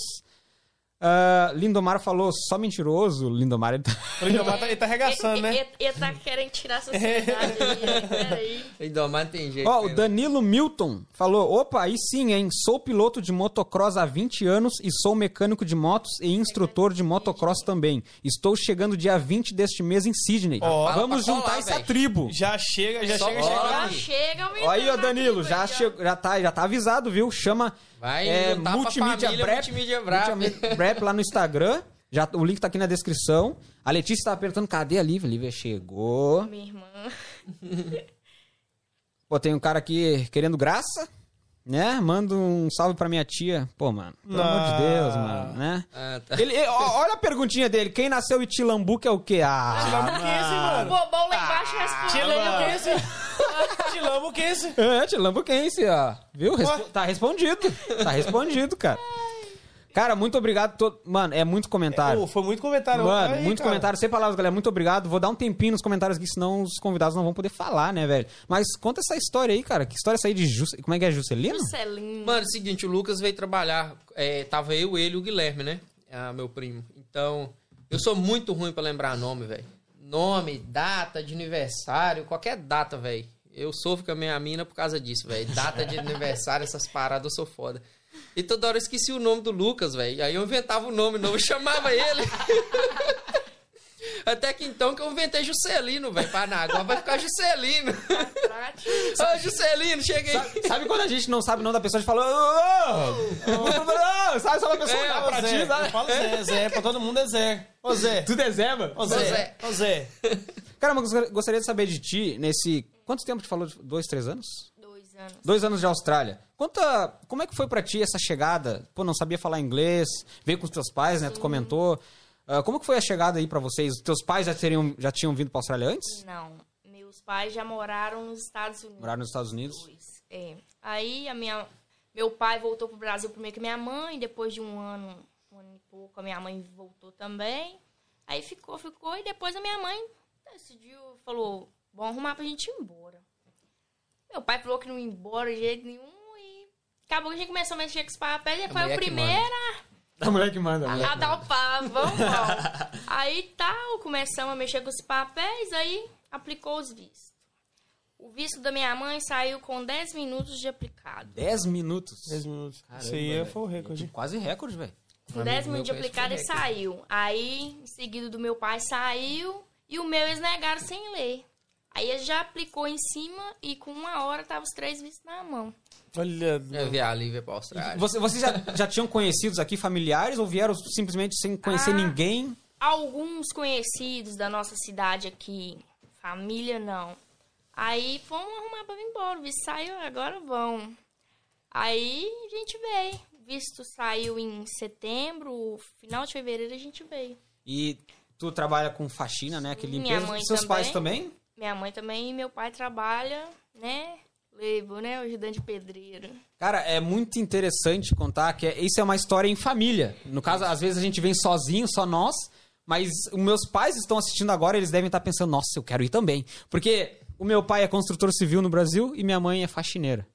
Ah, Lindomar falou, só mentiroso. Lindomar, ele tá... O Lindomar tá, ele tá arregaçando, né? Ele, ele tá querendo tirar a sociedade aí, peraí. Lindomar tem jeito. Ó, o né? Danilo Milton falou: opa, aí sim, hein? Sou piloto de motocross há 20 anos e sou mecânico de motos e instrutor de motocross também. Estou chegando dia 20 deste mês em Sydney. Ó, Vamos juntar colar, essa velho. tribo. Já chega, já Só chega. Já chega, menino. Ó aí, ó, Danilo, aqui, já, já, tá, já tá avisado, viu? Chama Vai é, Multimídia família, Brap, Multimídia Brap. Multimídia Brap lá no Instagram. Já, o link tá aqui na descrição. A Letícia tá apertando, cadê a Lívia? A Lívia chegou. Minha irmã. Pô, tem um cara aqui querendo graça, né? Manda um salve pra minha tia. Pô, mano, pelo amor de Deus, mano, né? Ah, tá. Ele, ó, olha a perguntinha dele. Quem nasceu em Tilambuco é o quê? Ah, Tilambuquense, O mano. bobão lá embaixo responde. Tilambuquense. Tilambuquense. É, Tilambuquense, ó. Viu? Respo- tá respondido. Tá respondido, cara. Cara, muito obrigado. To... Mano, é muito comentário. Pô, foi muito comentário. Mano, Aí, muito cara. comentário. Sem palavras, galera. Muito obrigado. Vou dar um tempinho nos comentários aqui, senão os convidados não vão poder falar, né, velho? Mas conta essa história aí, cara. Que história é essa aí de Jus... Como é que é, Juscelino? Juscelino. Mano, é o seguinte, o Lucas veio trabalhar. é, tava eu, ele e o Guilherme, né? Ah, meu primo. Então, eu sou muito ruim pra lembrar nome, velho. Nome, data de aniversário, qualquer data, velho. Eu sofro com a minha mina por causa disso, velho. Data de aniversário, essas paradas, eu sou foda. E toda hora eu esqueci o nome do Lucas, velho. Aí eu inventava o nome novo, eu chamava ele. Até que então que eu inventei Juscelino, velho. Pra nada, agora vai ficar Juscelino. Ô, Juscelino, chega aí. Sabe, sabe quando a gente não sabe o nome da pessoa, a gente fala. "Ô, ô, ô", Sabe só uma pessoa É, pra Zé, ti, eu sabe? falo Zé, Zé, pra todo mundo é Zé. Ô Zé, Tudo é Zé, mano. ô Zé, ô Zé. Cara, mas eu gostaria de saber de ti, nesse. Quanto tempo te falou? Dois, três anos? Dois anos. Dois anos de Austrália. Conta, como é que foi pra ti essa chegada? Pô, não sabia falar inglês, veio com os teus pais, né? Tu comentou. Ah, como que foi a chegada aí pra vocês? Os teus pais já, teriam, já tinham vindo pra Austrália antes? Não. Meus pais já moraram nos Estados Unidos. Moraram nos Estados Unidos? Dois. É. Aí a minha, meu pai voltou pro Brasil primeiro que minha mãe, depois de um ano, um ano e pouco, a minha mãe voltou também. Aí ficou, ficou, e depois a minha mãe decidiu, falou, vamos arrumar pra gente ir embora. Meu pai falou que não ia embora de jeito nenhum acabou que a gente começou a mexer com os papéis e foi que primeiro A mulher que manda. a, a dar o pá, vamos, vamos. Aí tal, começamos a mexer com os papéis, aí aplicou os vistos. O visto da minha mãe saiu com 10 minutos de aplicado. Dez minutos. 10 minutos. Caramba, Isso aí é- velho. foi o recorde. Quase recorde, velho. Com Um 10 amigo minutos de aplicado, recorde. saiu. Aí, em seguida do meu pai, saiu. E o meu eles negaram sem ler. Aí ele já aplicou em cima e com uma hora tava os três vistos na mão. Olha, Eu vi a Lívia pra Austrália. Você, vocês já, já tinham conhecidos aqui, familiares, ou vieram simplesmente sem conhecer Ah. ninguém? Alguns conhecidos da nossa cidade aqui, família não. Aí fomos arrumar pra vir embora. O visto saiu, agora vão. Aí a gente veio. O visto saiu em setembro, final de fevereiro a gente veio. E tu trabalha com faxina, né? Que Minha limpeza. mãe Seus também. pais também? Minha mãe também e meu pai trabalha, né? Levo, né? O ajudante pedreiro. Cara, é muito interessante contar que é- isso é uma história em família. No caso, às vezes a gente vem sozinho, só nós, mas os meus pais estão assistindo agora, eles devem estar pensando, nossa, eu quero ir também. Porque o meu pai é construtor civil no Brasil e minha mãe é faxineira.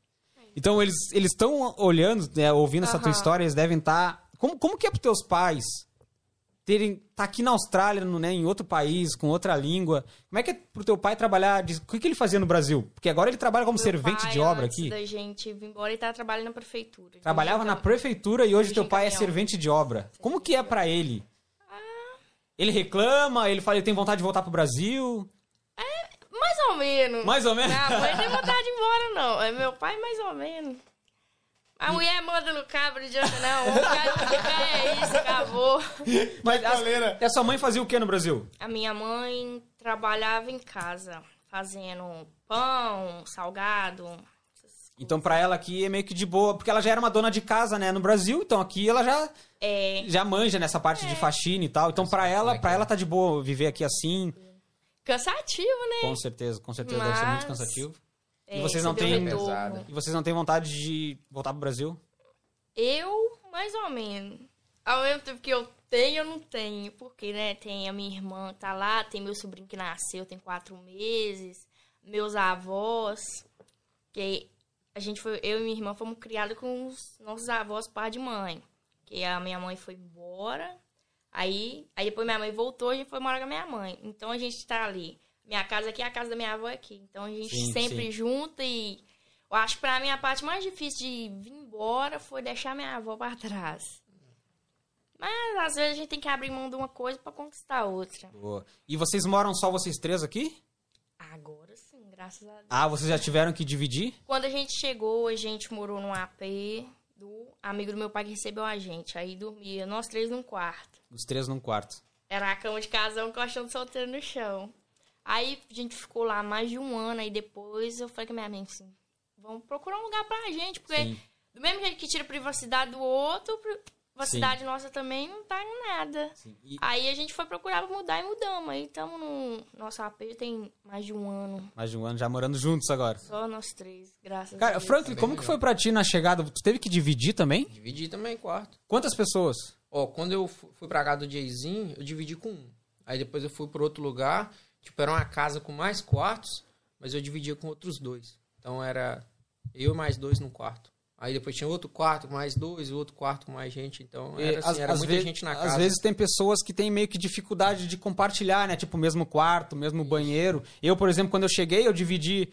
Então eles eles estão olhando, né, ouvindo essa tua história, eles devem estar. Como, como que é pros teus pais terem tá aqui na Austrália, no, né, em outro país, com outra língua? Como é que é pro teu pai trabalhar? de- O que, que ele fazia no Brasil? Porque agora ele trabalha como Meu servente pai, de obra antes aqui. da gente vir embora, ele tava trabalhando na prefeitura. Trabalhava na prefeitura e hoje teu pai é caminhão. servente de obra. Como que é pra ele? Ele reclama, ele fala, ele tem vontade de voltar pro Brasil. Mais ou menos. Mais ou menos. Minha mãe não tem vontade de ir embora, não. É meu pai, mais ou menos. A mulher manda no cabra, não adianta não. O cara fica, é isso, acabou. Mas a, e a sua mãe fazia o que no Brasil? A minha mãe trabalhava em casa, fazendo pão, salgado. Então pra ela aqui é meio que de boa, porque ela já era uma dona de casa, né, no Brasil, então aqui ela já É, já manja nessa parte de faxina e tal. Então pra ela, para ela tá de boa viver aqui assim, cansativo, né? com certeza, com certeza deve ser muito Mas- cansativo. É, E vocês você não têm-. E vocês não têm vontade de voltar pro Brasil? Eu, mais ou menos. Ao mesmo tempo que eu tenho, eu não tenho. Porque, né, tem a minha irmã que tá lá, tem meu sobrinho que nasceu, tem quatro meses, meus avós. Que a gente foi, eu e minha irmã fomos criados com os nossos avós, pai de mãe. Que a minha mãe foi embora. Aí, aí depois minha mãe voltou e a gente foi morar com a minha mãe. Então a gente tá ali. Minha casa aqui, a casa da minha avó é aqui. Então a gente Sim, sempre sim. junta e eu acho que pra mim a parte mais difícil de vir embora foi deixar minha avó pra trás. Mas às vezes a gente tem que abrir mão de uma coisa pra conquistar outra. Boa. E vocês moram só vocês três aqui? Agora sim, graças a Deus. Ah, vocês já tiveram que dividir? Quando a gente chegou, a gente morou num AP do amigo do meu pai que recebeu a gente. Aí dormia nós três num quarto. Os três num quarto. Era a cama de casal com o colchão de solteiro no chão. Aí a gente ficou lá mais de um ano, aí depois eu falei com a minha mãe assim, vamos procurar um lugar pra gente, porque Sim. do mesmo jeito que tira a privacidade do outro, pri- privacidade nossa também não tá em nada. Sim. E- Aí a gente foi procurar pra mudar e mudamos. Aí estamos no nosso AP tem mais de um ano. Mais de um ano já morando juntos agora. Só nós três, graças a Cara, Deus. Franklin, como que foi pra ti na chegada? Tu teve que dividir também? Dividi também quarto. Quantas pessoas? Ó, quando eu fu- fui pra casa do Jayzinho, eu dividi com um. Aí depois eu fui pra outro lugar, tipo, era uma casa com mais quartos, mas eu dividia com outros dois. Então era eu e mais dois no quarto. Aí depois tinha outro quarto com mais dois, outro quarto com mais gente. Então era, assim, às- era às muita vezes- gente na Às casa. vezes tem pessoas que têm meio que dificuldade de compartilhar, né? Tipo, o mesmo quarto, o mesmo banheiro. Eu, por exemplo, quando eu cheguei, eu dividi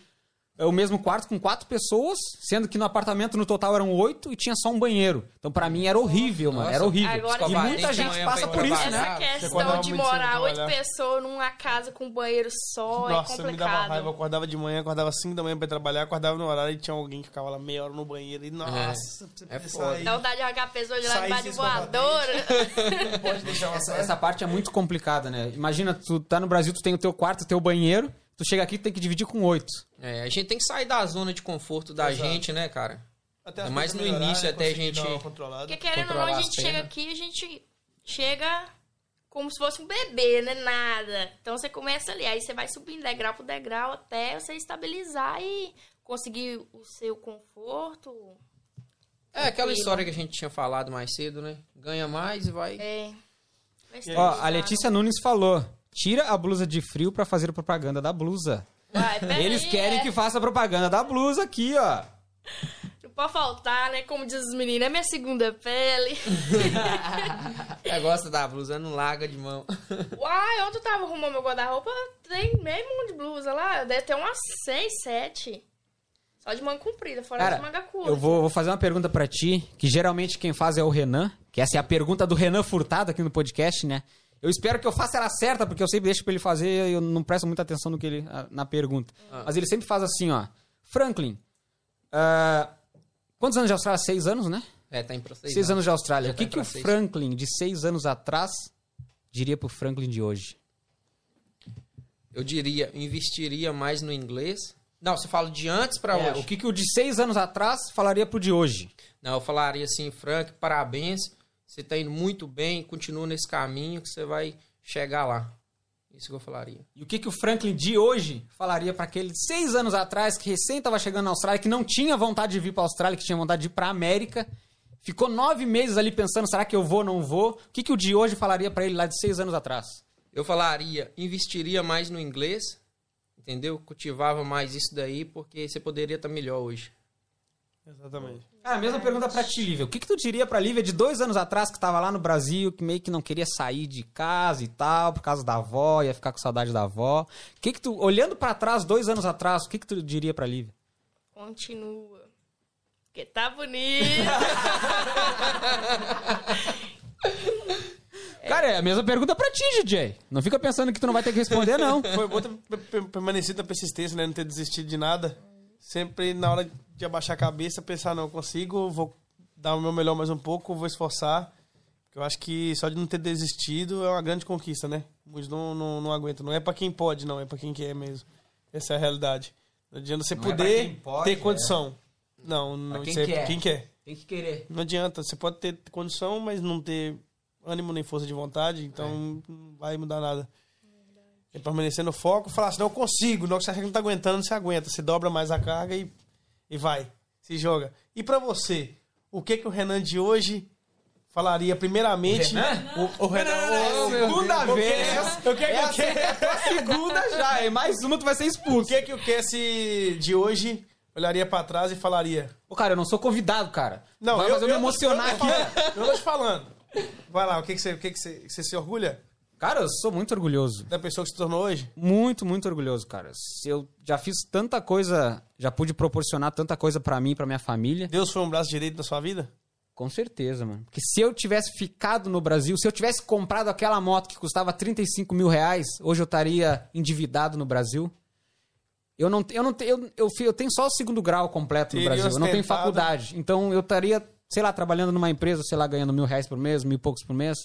é, o mesmo quarto com quatro pessoas, sendo que no apartamento no total eram oito e tinha só um banheiro. Então, pra mim, era horrível, mano. Nossa. Era horrível. Agora- e muita gente passa por isso, né? Essa questão de morar oito pessoas numa casa com banheiro só Nossa, é me dava complicado. raiva. Eu acordava de manhã, acordava 5 da manhã pra ir trabalhar, acordava no horário e tinha alguém que ficava lá meia hora no banheiro. E nossa, você É precisa foda. Dá vontade de jogar a pessoa de lá debaixo de voadora. Não pode deixar uma Essa, essa parte é muito complicada, né? Imagina, tu tá no Brasil, tu tem o teu quarto, o teu banheiro, tu chega aqui, tu tem que dividir com oito. É, a gente tem que sair da zona de conforto da Exato. gente, né, cara? Até É mais no melhorarem, início, até a gente-. Porque querendo ou não, a gente chega aqui, a gente chega como se fosse um bebê, né? Nada. Então você começa ali, aí você vai subindo degrau por degrau até você estabilizar e conseguir o seu conforto. É aquela história que a gente tinha falado mais cedo, né? Ganha mais e vai. É. Ó, a Letícia Nunes falou: tira a blusa de frio pra fazer propaganda da blusa. Vai, Eles aí, querem é. que faça propaganda da blusa aqui, ó. Não pode faltar, né? Como diz os meninos, é minha segunda pele. É, gosta da blusa, não larga de mão. Uai, ontem eu tava arrumando meu guarda-roupa, tem meio mundo de blusa lá. Deve ter umas seis, sete. Só de manga comprida, fora Cara, de manga curta. eu vou, vou fazer uma pergunta pra ti, que geralmente quem faz é o Renan, que essa é a pergunta do Renan Furtado aqui no podcast, né? Eu espero que eu faça ela certa, porque eu sempre deixo pra ele fazer e eu não presto muita atenção no que ele, na pergunta. Ah. Mas ele sempre faz assim, ó. Franklin, ah, quantos anos de Austrália? Seis anos, né? É, tá em processo. Seis anos de Austrália. Já O que, tá que o seis. Franklin de seis anos atrás diria pro Franklin de hoje? Eu diria, investiria mais no inglês. Não, você fala de antes pra É, hoje. o que, que o de seis anos atrás falaria pro de hoje? Não, eu falaria assim, Frank, parabéns. Você tá indo muito bem, continua nesse caminho que você vai chegar lá. Isso que eu falaria. E o que, que o Franklin de hoje falaria para aquele de seis anos atrás que recém estava chegando na Austrália, que não tinha vontade de vir para a Austrália, que tinha vontade de ir para a América, ficou nove meses ali pensando, será que eu vou, não vou? O que, que o de hoje falaria para ele lá de seis anos atrás? Eu falaria, investiria mais no inglês, entendeu? Cultivava mais isso daí, porque você poderia estar melhor hoje. Exatamente. Cara, a mesma pergunta pra ti, Lívia. O que, que tu diria pra Lívia de dois anos atrás, que tava lá no Brasil, que meio que não queria sair de casa e tal, por causa da avó, ia ficar com saudade da avó? O que que tu, olhando pra trás, dois anos atrás, o que que tu diria pra Lívia? Continua. Porque tá bonito. Cara, é a mesma pergunta pra ti, DJ. Não fica pensando que tu não vai ter que responder, não. Foi bom ter per- per- permanecido na persistência, né? Não ter desistido de nada. Sempre na hora de abaixar a cabeça, pensar, não, consigo, vou dar o meu melhor mais um pouco, vou esforçar. Eu acho que só de não ter desistido é uma grande conquista, né? Muitos não, não, não aguentam. Não é pra quem pode, não, é pra quem quer mesmo. Essa é a realidade. Não adianta você Não é poder quem pode, ter é. condição. Não, não quem sei quer. quem quer. Tem que querer. Não adianta. Você pode ter condição, mas não ter ânimo nem força de vontade, então não vai mudar nada. É permanecer no foco, falar assim, não eu consigo, não que você acha que não tá aguentando, você aguenta. Você dobra mais a carga e, e vai. Se joga. E pra você, o que que o Renan de hoje falaria primeiramente? O, o Renan. o- Segunda o que- vez. O que, É a o que, a segunda já, é mais uma, tu vai ser o expulso. que que o Cassie de hoje olharia pra trás e falaria? Ô, cara, eu não sou convidado, cara. Não, vai eu, fazer eu me eu- emocionar eu aqui. falando, Eu tô te falando. Vai lá, o que que você, o que que você, você se orgulha Cara, eu sou muito orgulhoso. da pessoa que se tornou hoje? Muito, muito orgulhoso, cara. Se Eu já fiz tanta coisa, já pude proporcionar tanta coisa pra mim e pra minha família. Deus foi um braço direito da sua vida? Com certeza, mano. Porque se eu tivesse ficado no Brasil, se eu tivesse comprado aquela moto que custava 35 mil reais, hoje eu estaria endividado no Brasil. Eu não, eu não eu, eu, eu tenho só o segundo grau completo no Teria Brasil. Eu não tenho ostentado. faculdade. Então eu estaria, sei lá, trabalhando numa empresa, sei lá, ganhando mil reais por mês, mil e poucos por mês.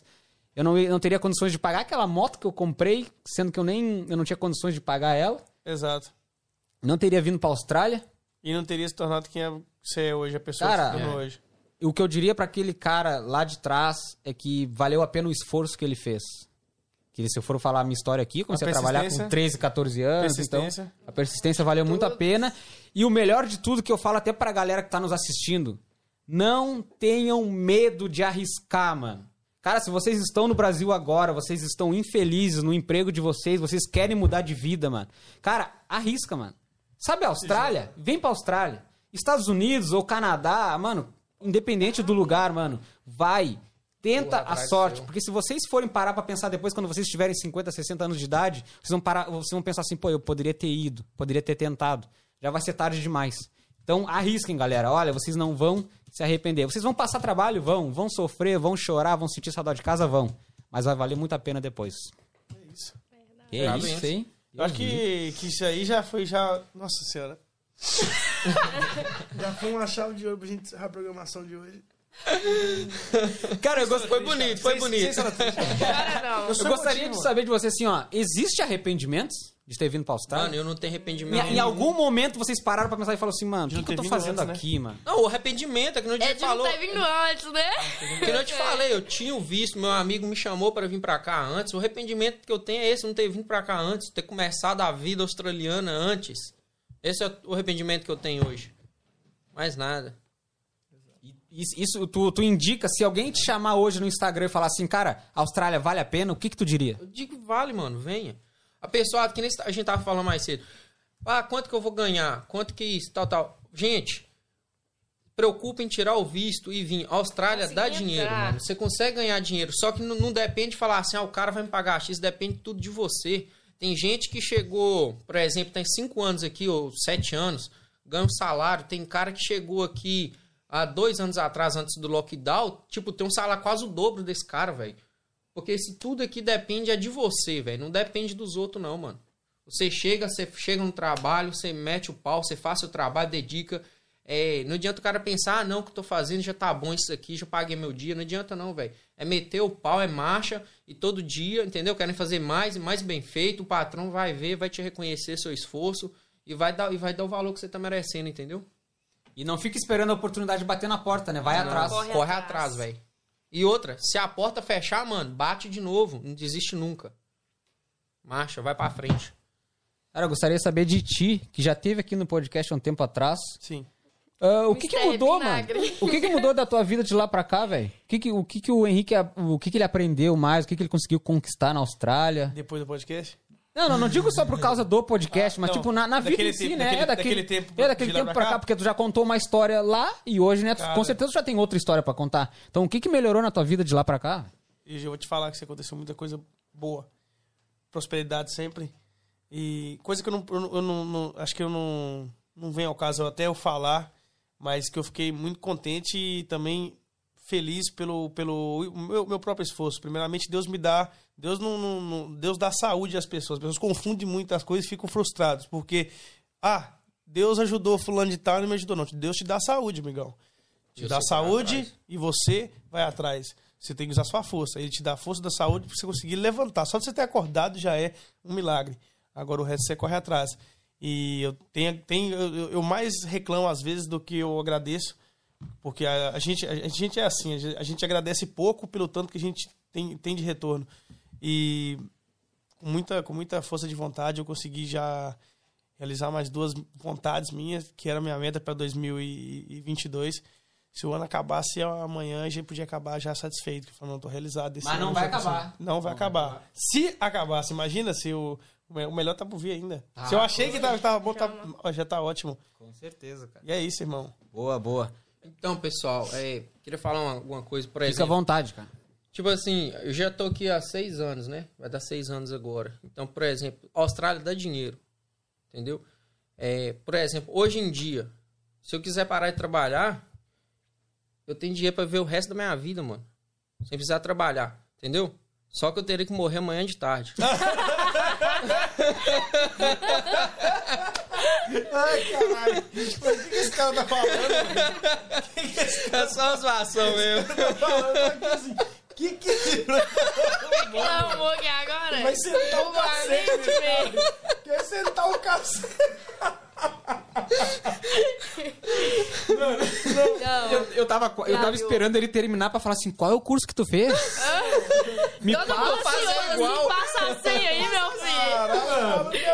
Eu não, não teria condições de pagar aquela moto que eu comprei, sendo que eu nem eu não tinha condições de pagar ela. Exato. Não teria vindo pra Austrália. E não teria se tornado quem é- você é hoje, a pessoa Cara, que se tornou é. hoje. O que eu diria pra aquele cara lá de trás é que valeu a pena o esforço que ele fez. Que se eu for falar a minha história aqui, comecei a, trabalhar com persistência. 13, 14 anos. Persistência. Então, a persistência valeu muito a pena. E o melhor de tudo que eu falo até pra galera que tá nos assistindo: não tenham medo de arriscar, mano. Cara, se vocês estão no Brasil agora, vocês estão infelizes no emprego de vocês, vocês querem mudar de vida, mano. Cara, arrisca, mano. Sabe a Austrália? Vem pra Austrália. Estados Unidos ou Canadá, mano, independente do lugar, mano, vai. Tenta a sorte, porque se vocês forem parar pra pensar depois, quando vocês tiverem 50, 60 anos de idade, vocês vão, parar, vocês vão pensar assim, pô, eu poderia ter ido, poderia ter tentado. Já vai ser tarde demais. Então arrisquem, galera. Olha, vocês não vão se arrepender. Vocês vão passar trabalho? Vão. Vão sofrer, vão chorar, vão sentir saudade de casa? Vão. Mas vai valer muito a pena depois. É isso. Que é Parabéns. isso, hein? Eu acho que, que isso aí já foi já. Nossa senhora. Já foi uma chave de ouro pra gente encerrar a programação de hoje. Cara, eu, gost... Foi bonito, foi bonito. Cara, não. eu gostaria de saber de você assim, ó. Existe arrependimentos de ter vindo pra Austrália? Mano, eu não tenho Em, arrependimento. em algum momento vocês pararam pra pensar e falaram assim, mano, o que, não que eu tô fazendo antes, né? aqui, mano? Não, o arrependimento é que É que de não falou. ter vindo antes, né? Que eu te falei, eu tinha o visto, meu amigo me chamou para vir pra cá antes. O arrependimento que eu tenho é esse, não ter vindo pra cá antes, ter começado a vida australiana antes. Esse é o arrependimento que eu tenho hoje. Mais nada. Isso, isso tu, tu indica, se alguém te chamar hoje no Instagram e falar assim, cara, Austrália vale a pena, o que que tu diria? Eu digo, vale, mano, venha. A pessoa, que nem a gente tava falando mais cedo. Ah, quanto que eu vou ganhar? Quanto que isso, tal, tal. Gente, preocupa em tirar o visto e vir. A Austrália dá dinheiro, mano. Você consegue ganhar dinheiro. Só que não, não depende de falar assim, ah, o cara vai me pagar X, depende tudo de você. Tem gente que chegou, por exemplo, tem cinco anos aqui, ou sete anos, ganha um salário. Tem cara que chegou aqui há dois anos atrás, antes do lockdown, tipo, tem um salário quase o dobro desse cara, velho. Porque se tudo aqui depende é de você, velho. Não depende dos outros, não, mano. Você chega, você chega no trabalho, você mete o pau, você faz seu trabalho, dedica. É, não adianta o cara pensar, ah, não, o que eu tô fazendo já tá bom isso aqui, já paguei meu dia. Não adianta, não, velho. É meter o pau, é marcha, e todo dia, entendeu? Querem fazer mais e mais bem feito. O patrão vai ver, vai te reconhecer seu esforço e vai dar, e vai dar o valor que você tá merecendo, entendeu? E não fica esperando a oportunidade bater na porta, né? Vai Não, atrás. corre Corre atrás. atrás, velho. E outra, se a porta fechar, mano, bate de novo. Não desiste nunca. Marcha, vai pra frente. Cara, eu gostaria de saber de ti, que já teve aqui no podcast há um tempo atrás. Sim. Ah, o que que mudou, vinagre. mano? O que que mudou da tua vida de lá pra cá, velho? O que que o, que que o Henrique, o que que ele aprendeu mais? O que que ele conseguiu conquistar na Austrália? Depois do podcast? Não, não, não digo só por causa do podcast, mas não. tipo na, na vida em si, tempo- né? daquele- é daquele, daquele tempo é daquele tempo pra pra cá, cá? porque tu já contou uma história lá e hoje, né? Cara. com certeza tu já tem outra história pra contar. Então o que que melhorou na tua vida de lá pra cá? E eu vou te falar que isso aconteceu muita coisa boa. Prosperidade sempre. E coisa que eu não. Eu não, eu não- não- acho que eu não. Não vem ao caso até eu falar, mas que eu fiquei muito contente e também feliz pelo, pelo meu, meu próprio esforço. Primeiramente, Deus me dá. Deus não, não- não- Deus dá saúde às pessoas. As pessoas confundem muitas coisas e ficam frustrados. Porque, ah, Deus ajudou fulano de tal e não me ajudou. Não, Deus te dá saúde, amigão. Te dá saúde e você vai atrás. Você tem que usar sua força. Ele te dá a força da saúde pra você conseguir levantar. Só de você ter acordado já é um milagre. Agora o resto você corre atrás. E eu tenho, tenho eu, eu mais reclamo às vezes do que eu agradeço, porque a, a gente, a, gente é assim, a gente, a gente agradece pouco pelo tanto que a gente tem, tem de retorno. E com muita, com muita força de vontade eu consegui já realizar mais duas vontades minhas, que era a minha meta para 2022. Se o ano acabasse amanhã, a gente podia acabar já satisfeito. Que eu falei, não, tô realizado. Esse Mas não ano vai acabar. Não vai acabar. Se acabasse, imagina se o, o melhor tá por vir ainda. se eu achei que tava, tava bom, tá, ó, já tá ótimo. Com certeza, cara. E é isso, irmão. Boa, boa. Então, pessoal, é, queria falar uma, alguma coisa, por Fica à exemplo. vontade, cara. Tipo assim, eu já tô aqui há seis anos, né? Vai dar seis anos agora. Então, por exemplo, Austrália dá dinheiro. Entendeu? É, por exemplo, hoje em dia, se eu quiser parar de trabalhar, eu tenho dinheiro pra ver o resto da minha vida, mano. Sem precisar trabalhar. Entendeu? Só que eu teria que morrer amanhã de tarde. Ai, caralho. Mas o que, que esse cara tá falando? Que, que esse é só zoação mesmo. cara tá falando? Aqui assim, que que... Aqui agora. Vai sentar o cacete. Quer sentar o cacete? Não. Eu, eu, tava, eu tava esperando ele terminar pra falar assim, qual é o curso que tu fez? Me Todo passa. mundo ansioso. igual. Me passa a senha aí, meu filho.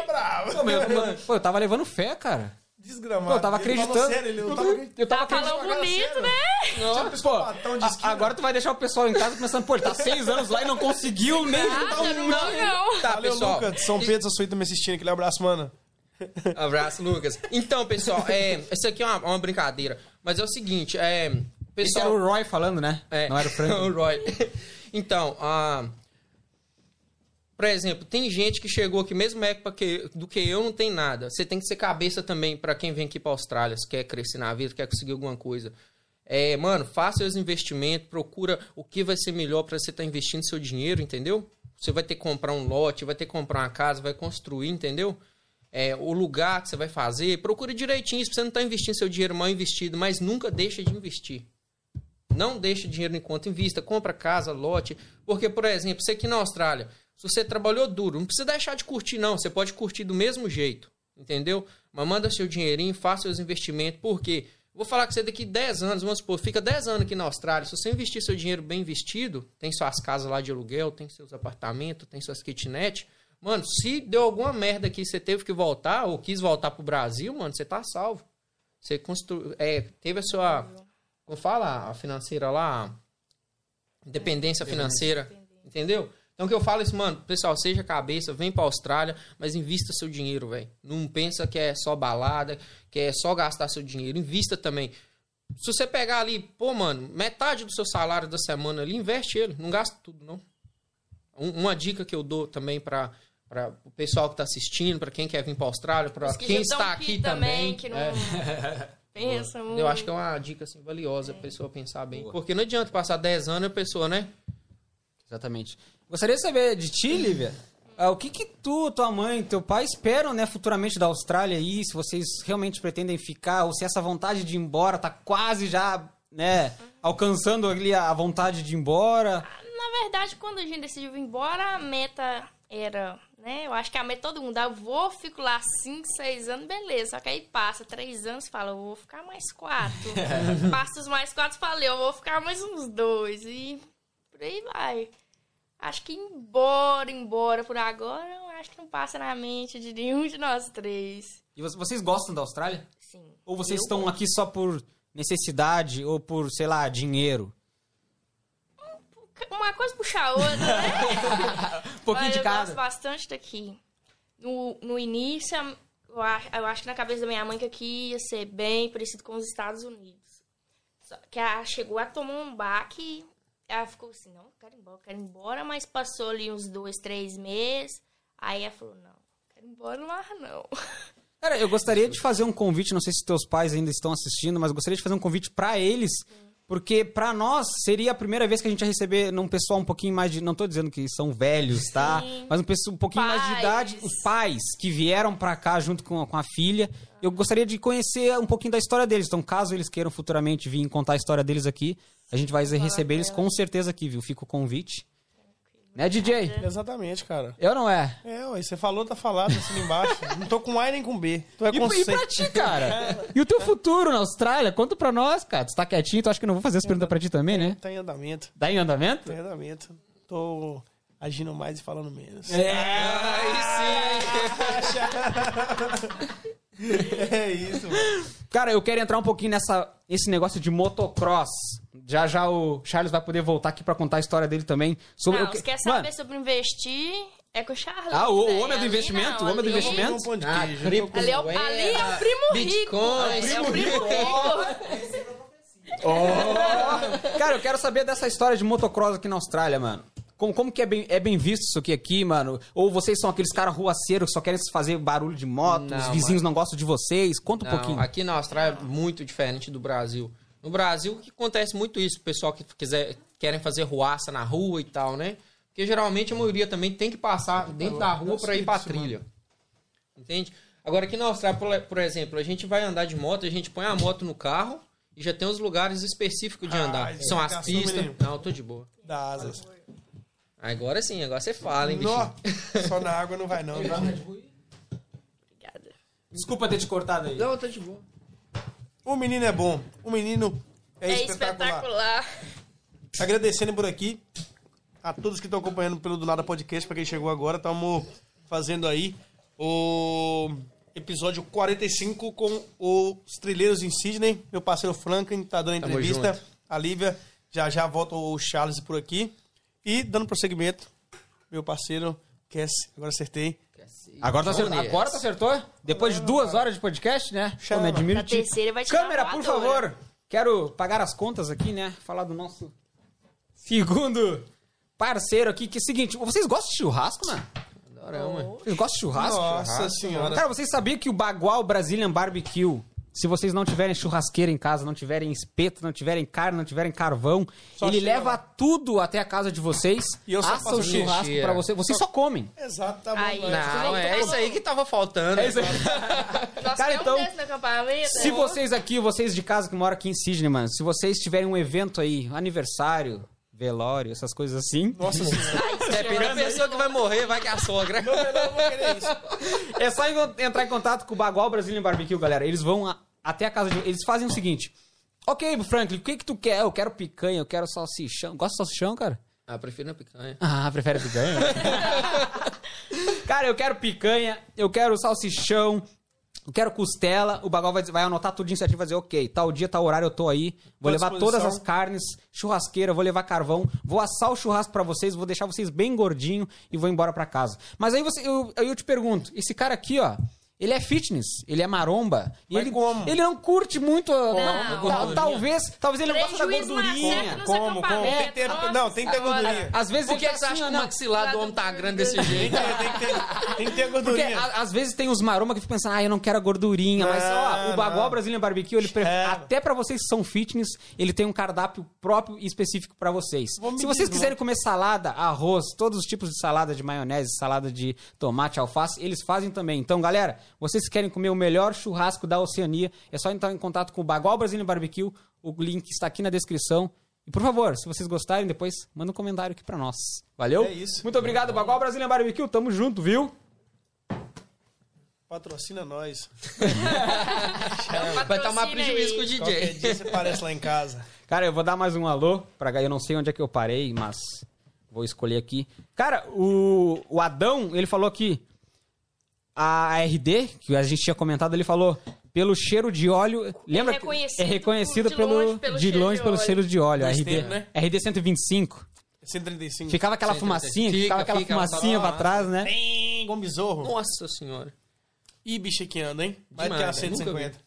Caralho, é eu, pô, eu tava levando fé, cara. Desgramado. Pô, eu tava Ele falou acreditando. sério, ele- eu tava acreditando. Eu tava Tá falando bonito, né? Não, pô, a- agora tu vai deixar o pessoal em casa pensando, pô, ele tá seis anos lá e não conseguiu nem juntar Nada, um não, não. Tá, Valeu, pessoal. Lucas, São Pedro, São Suíta me assistindo. Aquele abraço, mano. Abraço, Lucas. Então, pessoal, é, isso aqui é uma, uma brincadeira. Mas é o seguinte, é. Esse Pessoal, era o Roy falando, né? É, Não era o Frank. o Roy. Então, ah, por exemplo, tem gente que chegou aqui, mesmo época que, do que eu, não tem nada. Você tem que ser cabeça também pra quem vem aqui pra Austrália, se quer crescer na vida, quer conseguir alguma coisa. É, mano, faça seus investimentos, procura o que vai ser melhor pra você estar investindo seu dinheiro, entendeu? Você vai ter que comprar um lote, vai ter que comprar uma casa, vai construir, entendeu? É, o lugar que você vai fazer, procura direitinho pra você não estar investindo seu dinheiro mal investido, mas nunca deixa de investir. Não deixe dinheiro conta, invista, compra casa, lote. Porque, por exemplo, você aqui na Austrália, se você trabalhou duro, não precisa deixar de curtir, não. Você pode curtir do mesmo jeito, entendeu? Mas manda seu dinheirinho, faça seus investimentos, porque vou falar que você daqui 10 anos, vamos supor, fica 10 anos aqui na Austrália. Se você investir seu dinheiro bem investido, tem suas casas lá de aluguel, tem seus apartamentos, tem suas kitnet. Mano, se deu alguma merda aqui, você teve que voltar ou quis voltar pro Brasil, mano, você tá salvo. Você constru... é, teve a sua. Como fala? A financeira lá. Independência financeira. Entendeu? Então o que eu falo é isso, mano, pessoal, seja cabeça, vem pra Austrália, mas invista seu dinheiro, velho. Não pensa que é só balada, que é só gastar seu dinheiro. Invista também. Se você pegar ali, pô, mano, metade do seu salário da semana ali, investe ele. Não gasta tudo, não. Um- uma dica que eu dou também para para o pessoal que tá assistindo, para quem quer vir pra Austrália, para que quem está aqui também. que não é. pensa muito. Eu acho que é uma dica assim, valiosa a pessoa pensar bem. Porque não adianta passar 10 anos e a pessoa, né? Exatamente. Gostaria de saber de ti, Lívia. ah, o que que tu, tua mãe, teu pai esperam, né, futuramente da Austrália aí? Se vocês realmente pretendem ficar ou se essa vontade de ir embora tá quase já, né, alcançando ali a vontade de ir embora? Na verdade, quando a gente decidiu ir embora, a meta era, né? Eu acho que a meta todo mundo, ah, eu vou, fico lá 5, 6 anos, beleza. Só que aí passa 3 anos, fala, eu vou ficar mais 4. passa os mais 4, falei, eu vou ficar mais uns 2. E por aí vai. Acho que embora, embora por agora, eu acho que não passa na mente de nenhum de nós três. E vo- vocês gostam da Austrália? Sim. Ou vocês Eu estão gosto. aqui só por necessidade ou por, sei lá, dinheiro? Uma coisa puxa a outra, né? Um pouquinho Mas de eu cada. gosto bastante daqui. No, no início, eu acho, eu acho que na cabeça da minha mãe que aqui ia ser bem parecido com os Estados Unidos. Só que ela chegou a tomar um baque. Ela ficou assim, não, eu quero ir embora, quero ir embora. Mas passou ali uns dois, três meses. Aí ela falou, não, quero ir embora mais não. Cara, eu gostaria de fazer um convite, não sei se teus pais ainda estão assistindo, mas gostaria de fazer um convite pra eles, porque pra nós seria a primeira vez que a gente ia receber num pessoal um pouquinho mais de, não tô dizendo que são velhos, tá? Sim. Mas um pessoal um pouquinho mais de Pais. idade, os pais que vieram pra cá junto com, com a filha. Eu gostaria de conhecer um pouquinho da história deles. Então, caso eles queiram futuramente vir contar a história deles aqui, a gente vai receber eles com certeza aqui, viu? Fica o convite. Né, DJ? Exatamente, cara. Eu não é. É, ué, você falou, tá falado assim embaixo. Não tô com A nem com B. Tu é E, com e C. pra ti, cara? E o teu futuro na Austrália? Conta pra nós, cara. Tu tá quietinho, tu acha que eu não vou fazer essa pergunta pra ti também, né? Tá em andamento. Tá em andamento? Tá em andamento. Tô agindo mais e falando menos. É isso, mano. Cara, eu quero entrar um pouquinho nessa esse negócio de motocross. Já já o Charles vai poder voltar aqui pra contar a história dele também. Sobre Não, o que... se quer Mano, saber sobre investir, é com o Charles. Ah, o- o homem do Ali investimento, não, o homem do ali- investimento. Um de Ah, cripto, Ali é, o, ali é o primo rico. Bitcoin. É o primo rico. Cara, eu quero saber dessa história de motocross aqui na Austrália, mano. Como, como que é bem, é bem visto isso aqui, aqui, mano? Ou vocês são aqueles caras ruaceiros que só querem fazer barulho de moto, Não, os vizinhos não gostam de vocês? Conta um Não, pouquinho. aqui na Austrália é muito diferente do Brasil. No Brasil, o que acontece muito isso, o pessoal que quiser, querem fazer ruaça na rua e tal, né? Porque geralmente a maioria também tem que passar dentro da rua para ir pra trilha. Entende? Agora aqui na Austrália, por, exemplo, a gente vai andar de moto, a gente põe a moto no carro e já tem os lugares específicos de Ah, andar. isso São as pistas. menino. Não, eu tô de boa. Dá asas. Agora sim, agora você fala, hein. Nó, só na água não vai não. bichinho. Obrigada. Desculpa ter te cortado aí. Não, eu tô de boa. O menino é bom. O menino é, É espetacular. espetacular. Agradecendo por aqui a todos que estão acompanhando pelo Do Nada Podcast, para quem chegou agora. Estamos fazendo aí o episódio 45 com os trilheiros em Sydney. Meu parceiro Franklin tá dando a Tamo entrevista. junto. A Lívia, já já volta o Charles por aqui. E dando prosseguimento, meu parceiro Cass, agora acertei. Agora tu acertou? Agora tu acertou? Depois de duas horas de podcast, né? Chama. me admiro Na ti. terceira vai tirar Câmera, por favor. Quero pagar as contas aqui, né? Falar do nosso segundo parceiro aqui, que é o seguinte, vocês gostam de churrasco, mano? Adoramos. Vocês gostam de churrasco? Nossa senhora. Cara, vocês sabiam que o Bagual Brazilian Barbecue, se vocês não tiverem churrasqueira em casa, não tiverem espeto, não tiverem carne, não tiverem carvão, Só ele leva lá. tudo até a casa de vocês, E eu só assa faço o churrasco pra vocês, vocês só comem. Exato, tá bom. Aí. Não, é isso aí que tava faltando. É isso aí. Nós Cara, então. Se né? vocês aqui, vocês de casa que moram aqui em Sydney, mano, se vocês tiverem um evento aí, aniversário, velório, essas coisas assim, Nossa senhora. Depende da pessoa que vai morrer, vai que é a sogra. Eu não vou querer isso. é só en- entrar em contato com o Bagual Brazilian Barbecue, galera. Eles vão a- até a casa de... Eles fazem o seguinte... Ok, Franklin, o que que tu quer? Eu quero picanha, eu quero salsichão. Gosta de salsichão, cara? Ah, prefiro na picanha. Ah, prefere picanha? cara, eu quero picanha, eu quero salsichão, eu quero costela. O Bagual vai, vai anotar tudo certinho e vai dizer, ok, tal dia, tal horário eu tô aí. Vou à levar disposição. todas as carnes, churrasqueira, vou levar carvão, vou assar o churrasco pra vocês, vou deixar vocês bem gordinho e vou embora pra casa. Mas aí você, eu, aí eu te pergunto, esse cara aqui, ó... Ele é fitness, ele é maromba. E Mas ele, como? ele não curte muito. a- Não. tal- talvez, talvez ele não goste da gordurinha. nos Como, como? Tem que ter- não, tem que ter senhora. gordurinha. Às vezes Por que tá você acha assim, que ó, o maxilar do homem tá grande desse Tem jeito? que ter, tem que ter, tem que ter Porque gordurinha. a- às vezes tem os maromba que ficam pensando, ah, eu não quero a gordurinha. mas ó, o Bagual não. Brazilian Barbecue, ele É. até pra vocês que são fitness, ele tem um cardápio próprio e específico pra vocês. Se vocês quiserem comer salada, arroz, todos os tipos de salada de maionese, salada de tomate, alface, eles fazem também. Então, galera, vocês que querem comer o melhor churrasco da Oceania, é só entrar em contato com o Bagual Brazilian Barbecue. O link está aqui na descrição. E por favor, se vocês gostarem, depois manda um comentário aqui pra nós. Valeu? É isso. Muito obrigado, Bagual Brazilian Barbecue. Tamo junto, viu? Patrocina nós. Vai tomar Patrocina prejuízo aí. com o Qualquer DJ. dia você aparece lá em casa. Cara, eu vou dar mais um alô pra Eu não sei onde é que eu parei, mas vou escolher aqui. Cara, o, o Adão, ele falou que a RD, que a gente tinha comentado, ele falou pelo cheiro de óleo. Lembra? que- reconhecido é reconhecido de pelo, longe pelo de cheiro longe de pelo óleo. cheiro de óleo. Faz RD, tempo, né? RD 125. 135. Ficava aquela 135. fumacinha, Fica, ficava aquela fica, fumacinha ela pra tá- trás, né? Bem, igual um. Nossa senhora. E bicho que anda, hein? Mais do que a Demais, velho. Nunca 150.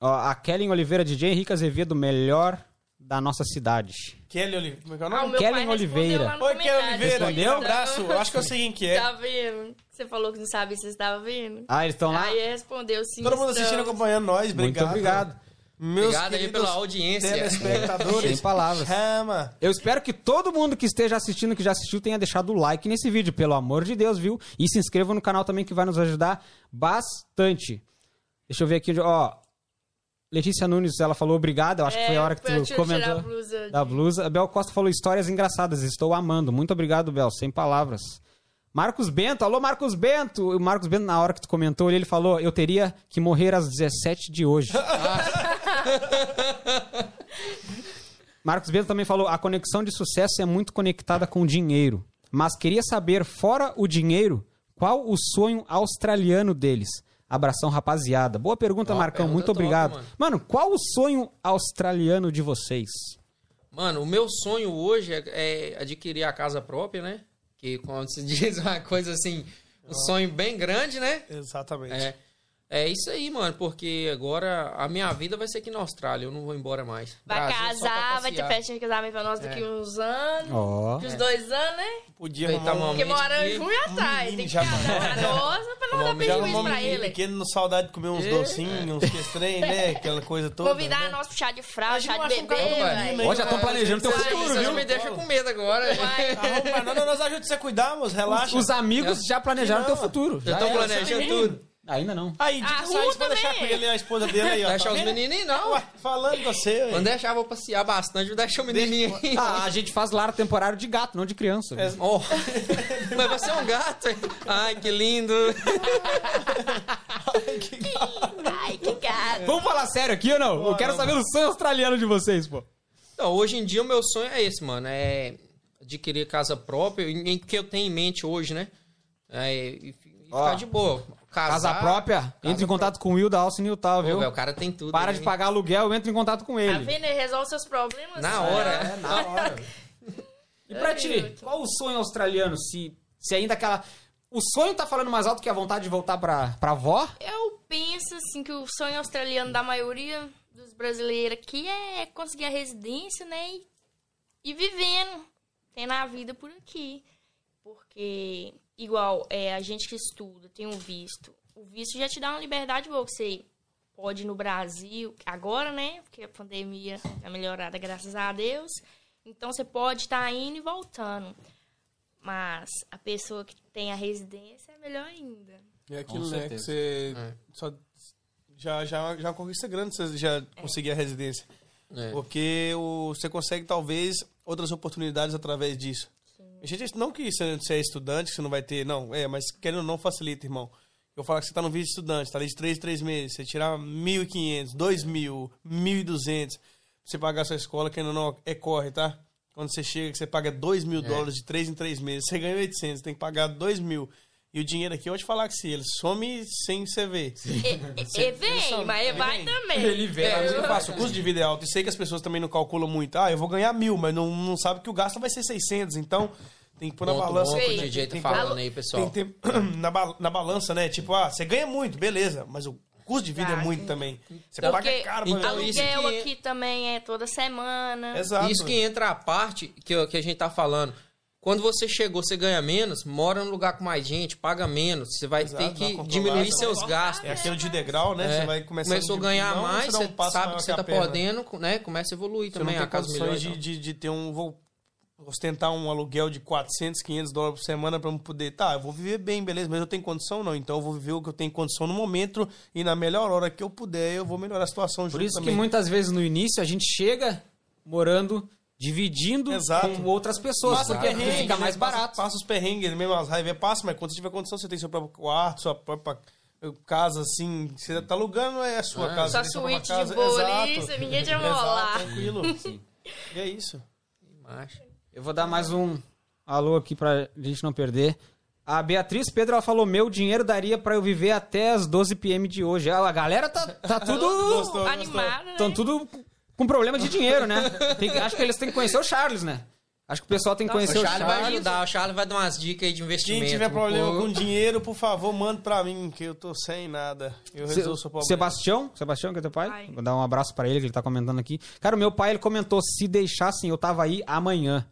Ó, a Kellen Oliveira, DJ Henrique Azevedo, melhor da nossa cidade. Kelly Oliveira. Como é que é o Ah, o nome? pai respondeu Oliveira. lá no Oi, Kelly. Oliveira. Respondeu? Um abraço. Eu acho que eu sei quem que é. Tá vendo? Você falou que não sabia se você estava vendo. Ah, eles estão lá? Aí respondeu sim. Todo mundo assistindo, acompanhando nós. Muito Obrigado. obrigado. Meus Obrigado aí pela audiência. Telespectadores. Sem palavras. Chama. Eu espero que todo mundo que esteja assistindo, que já assistiu, tenha deixado o like nesse vídeo, pelo amor de Deus, viu? E se inscreva no canal também, que vai nos ajudar bastante. Deixa eu ver aqui, ó. Letícia Nunes, ela falou obrigado. Eu acho que foi a hora que É, pra eu tu tirar a comentou. blusa Da blusa. A Bel Costa falou histórias engraçadas. Estou amando. Muito obrigado, Bel. Sem palavras. Marcos Bento. Alô, Marcos Bento. O Marcos Bento, na hora que tu comentou, ele falou: Eu teria que morrer às 17 de hoje. Marcos Bento também falou: A conexão de sucesso é muito conectada com o dinheiro. Mas queria saber, fora o dinheiro, qual o sonho australiano deles? Abração, rapaziada. Boa pergunta, Ó, Marcão. pergunta Muito top, obrigado. mano. mano, qual o sonho australiano de vocês? Mano, o meu sonho hoje é, é adquirir a casa própria, né? Que, como se diz, uma coisa assim, um sonho bem grande, né? Exatamente. É, é isso aí, mano, porque agora a minha vida vai ser aqui na Austrália, eu não vou embora mais. Vai Brasil é casar, vai ter festinha de casamento pra nós daqui É. uns anos. Ó. De uns dois anos, né? Podia Feita arrumar um, Porque Realmente mora em que- junho atrás. menino Tem que já- casar pra nós, pra não dar já prejuízo pra menino ele. pequeno, no saudade de comer uns É. docinhos, uns questrem, né? Aquela coisa toda. Convidar né? nós pro chá de fralda, chá de bebê, né? Ó, já estão planejando teu futuro, viu? me deixa com medo agora. Arruma, não, não, nós ajudamos você a cuidar, moço, relaxa. Os amigos já planejaram Não, teu futuro. Já Já estão planejando tudo. Ainda não. Aí, dica Arruma sair pra deixar também. com ele e a esposa dele aí, ó. Deixar tá os menininhos, não. Ué, falando com você, ué. Quando deixar, vou passear bastante, vou deixar o menininho aí. Ah, a gente faz lar temporário de gato, não de criança. É. Oh, mas vai ser um gato. hein? Ai, que lindo. Ai, que gato. Vamos falar sério aqui ou não? Eu quero saber o sonho australiano de vocês, pô. Então, hoje em dia o meu sonho é esse, mano. É adquirir casa própria, em que eu tenho em mente hoje, né? É, e, e ficar de boa. Casar, Casa própria, entra em contato com o Will da Alce Pô, viu? velho, o cara tem tudo. Para né? de pagar aluguel, entra em contato com Tá ele. vendo? Ele resolve seus problemas. Na hora. É, na hora. E pra ti, qual o sonho australiano? Se, se ainda aquela. O sonho tá falando mais alto que a vontade de voltar pra, pra avó? Eu penso, assim, que o sonho australiano da maioria dos brasileiros aqui é conseguir a residência, né? E, e vivendo, tendo a vida por aqui. Porque, igual, é, a gente que estuda, tem um visto. O visto já te dá uma liberdade boa, que você pode ir no Brasil, agora, né? Porque a pandemia tá melhorada, graças a Deus. Então, você pode estar indo e voltando. Mas a pessoa que tem a residência é melhor ainda. É aquilo, né? Que você É. só, já, já, já é uma conquista grande você já conseguir a residência. É. Porque o, você consegue, talvez, outras oportunidades através disso. A gente, não que você, você é estudante, que você não vai ter... Não, é, mas querendo ou não, facilita, irmão. Eu falo que você tá no vídeo de estudante, tá ali de 3 3 meses, você tirar 1.500, 2.000, 1.200, pra você pagar a sua escola, querendo ou não, é corre, tá? Quando você chega, que você paga 2 mil dólares de 3 em 3 meses, você ganha 800, tem que pagar 2 mil. E o dinheiro aqui, eu vou te falar que se ele some sem você ver. E, vem, mas vai também. Ele vem, É, mas eu faço, o custo de vida é alto. E sei que as pessoas também não calculam muito. Ah, eu vou ganhar mil, mas não, não sabe que o gasto vai ser 600. Então, tem que pôr na Ponto balança. bom que o DJ tá tem que- falando aí, pessoal. Tem que ter na, ba- na balança, né? Tipo, ah, você ganha muito, beleza. Mas o custo de vida é Ah, muito também. Você Então, paga caro pra então, isso aluguel que- aqui também é toda semana. Exato. Isso que entra a parte que, eu- que a gente tá falando. Quando você chegou, você ganha menos, mora num lugar com mais gente, paga menos. Você vai Exato, ter que diminuir você seus gastos. É aquilo de degrau, né? É. Você vai começar Começou a ganhar mais, um você passo sabe que você a tá podendo, né? Começa a evoluir Você também não a tem casa melhor. de, então. de, de ter um... Vou ostentar um aluguel de 400, 500 dólares por semana eu poder... Tá, eu vou viver bem, beleza, mas eu tenho condição? Não. Então eu vou viver o que eu tenho condição no momento e na melhor hora que eu puder eu vou melhorar a situação Por isso que também. muitas vezes no início a gente chega morando, dividindo Exato. com outras pessoas, Passa porque perrengue, fica né? mais Passa- barato. Passa, os perrengues, mesmo as raivas passa, mas quando você tiver condição, você tem seu próprio quarto, sua própria casa, assim, você tá alugando, é a sua Ah. casa. Sua suíte casa, de boa ali, ninguém te amolar. tranquilo. E é isso. Eu vou dar mais um alô aqui pra gente não perder. A Beatriz Pedro ela falou: meu dinheiro daria pra eu viver até as 12 pm de hoje. Ela, a galera tá, tá tudo. Gostou, Animada, né? Estão tudo com problema de dinheiro, né? Tem acho que eles têm que conhecer o Charles, né? Acho que o pessoal tem que O conhecer o Charlie vai Charles. ajudar, o Charlie vai dar umas dicas aí de investimento. Quem tiver problema com dinheiro, por favor, manda pra mim, que eu tô sem nada. Eu resolvo seu problema. Sebastião, Sebastião, que é teu pai? Pai. Vou dar um abraço pra ele, que ele tá comentando aqui. Cara, o meu pai, ele comentou, se deixassem, eu tava aí amanhã.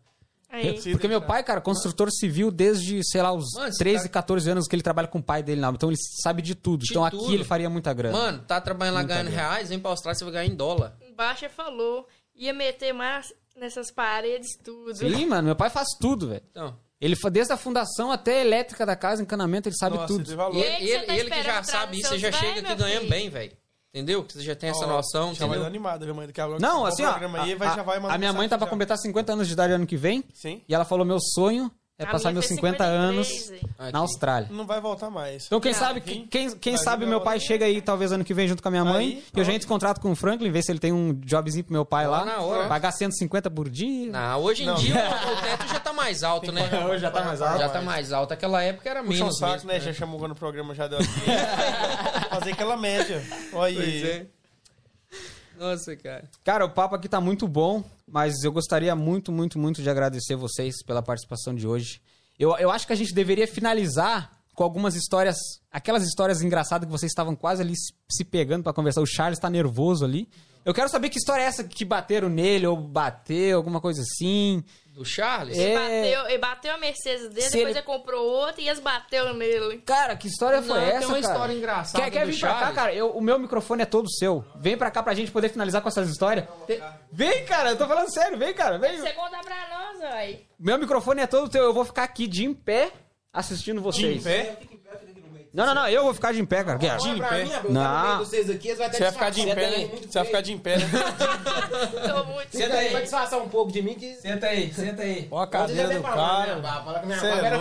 Aí. Porque meu pai, cara, construtor civil desde, sei lá, os Mano, você 13, tá- 14 anos que ele trabalha com o pai dele lá. Então ele sabe de tudo. De então tudo. aqui ele faria muita grana. Mano, tá trabalhando lá Muita ganhando grana. reais, vem pra Austrália, você vai ganhar em dólar. Baixa falou, ia meter mais nessas paredes, tudo. Sim, mano, meu pai faz tudo, velho. Então, Ele desde a fundação até a elétrica da casa, encanamento, ele sabe Nossa, tudo. e E ele, ele, tá ele que já sabe isso, você já chega aqui ganhando filho? bem, velho. Entendeu? Que você já tem essa noção, Já vai entendeu? dar animada, viu, mãe? Daqui a pouco Não, assim, ó. programa aí, vai, a, já vai mandar a minha mãe tá pra completar 50 anos de idade ano que vem. Sim. E ela falou: meu sonho é A passar meus fez 50 anos 53, hein? Aqui. na Austrália. Não vai voltar mais. Então, quem sabe, quem, quem, sabe meu pai hora. chega aí, talvez ano que vem, junto com a minha mãe. Aí, e eu já entro em contrato com o Franklin, ver se ele tem um jobzinho pro meu pai lá. na hora. Pagar 150 por dia. Não, hoje em Não. dia o teto já tá mais alto, né? Hoje já tá mais alto. Já tá mais alto. Aquela época era Puxa um menos saco, mesmo, né? Já chamou no programa, já deu aqui. Fazer aquela média. Olha Pois aí. Nossa, cara. Cara, o papo aqui tá muito bom, mas eu gostaria muito, muito, muito de agradecer vocês pela participação de hoje. Eu, eu acho que a gente deveria finalizar com algumas histórias, aquelas histórias engraçadas que vocês estavam quase ali se- pegando pra conversar. O Charles tá nervoso ali. Eu quero saber que história é essa que bateram nele, ou bateu, alguma coisa assim. Do Charles? É. Bateu, ele bateu a Mercedes dele, Se depois ele- ele comprou outra e eles bateu nele. Cara, que história foi Não, essa, tem uma cara? história engraçada Quer, quer do vir pra cá, Charles? cara? Eu- o meu microfone é todo seu. Vem pra cá pra gente poder finalizar com essas histórias. Vem, cara, eu tô falando sério. Vem, cara, vem. Você conta pra nós, velho. Meu microfone é todo teu. Eu vou ficar aqui de em pé assistindo vocês. De pé? Não, não, não. Eu vou ficar de em pé, cara. Que é? De em Pra pé? mim, eu Não. vocês aqui, vão até Você vai ficar de em pé, né? Você vai ficar de em pé, né? Tô muito Senta aí, vai disfarçar um pouco de mim que... Senta aí, senta aí. Ó a Você cadeira do né, cara. Bá? Fala que minha é barba era é.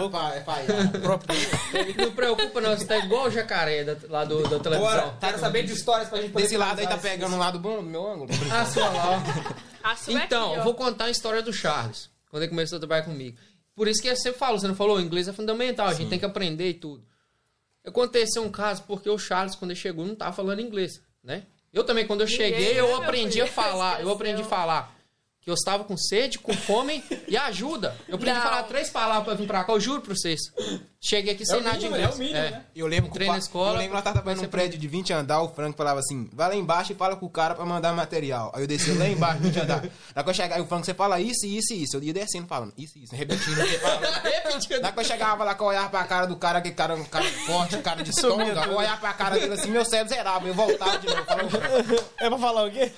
Não preocupa, não. Você tá igual o jacaré da- lá do, da televisão. Quero saber de histórias pra gente poder Desse lado aí tá pegando um lado bom do meu ângulo. Ah, sua lá. A é Então, eu vou contar a história do Charles, quando ele começou a trabalhar comigo. Por isso que você falou, você não falou, o inglês é fundamental, a gente tem que aprender e tudo. Aconteceu um caso porque o Charles, quando ele chegou, não tava falando inglês, né? Eu também, quando eu cheguei, né, eu meu aprendi a falar, eu Esqueceu. aprendi a falar que eu estava com sede, com fome e ajuda. Eu aprendi a Não. falar três palavras pra vir pra cá, eu juro pra vocês. Cheguei aqui sem nada de inglês. É. Eu lembro que o Entrei na pa- escola, Eu lembro que nós tava trabalhando num prédio de 20 andar, o Frank falava assim: vai lá embaixo e fala com o cara pra mandar material. Aí eu descia lá embaixo, 20 andar. Na que eu chegava, o Frank, você fala isso, isso e isso. Eu ia descendo falando isso, isso, repetindo. o que falava. Na que eu chegava lá, que eu olhava pra cara do cara, aquele cara, um cara forte, cara de estômago, eu olhava pra cara dele assim, meu cérebro zerava, eu voltava de novo. Falava, É pra falar o quê?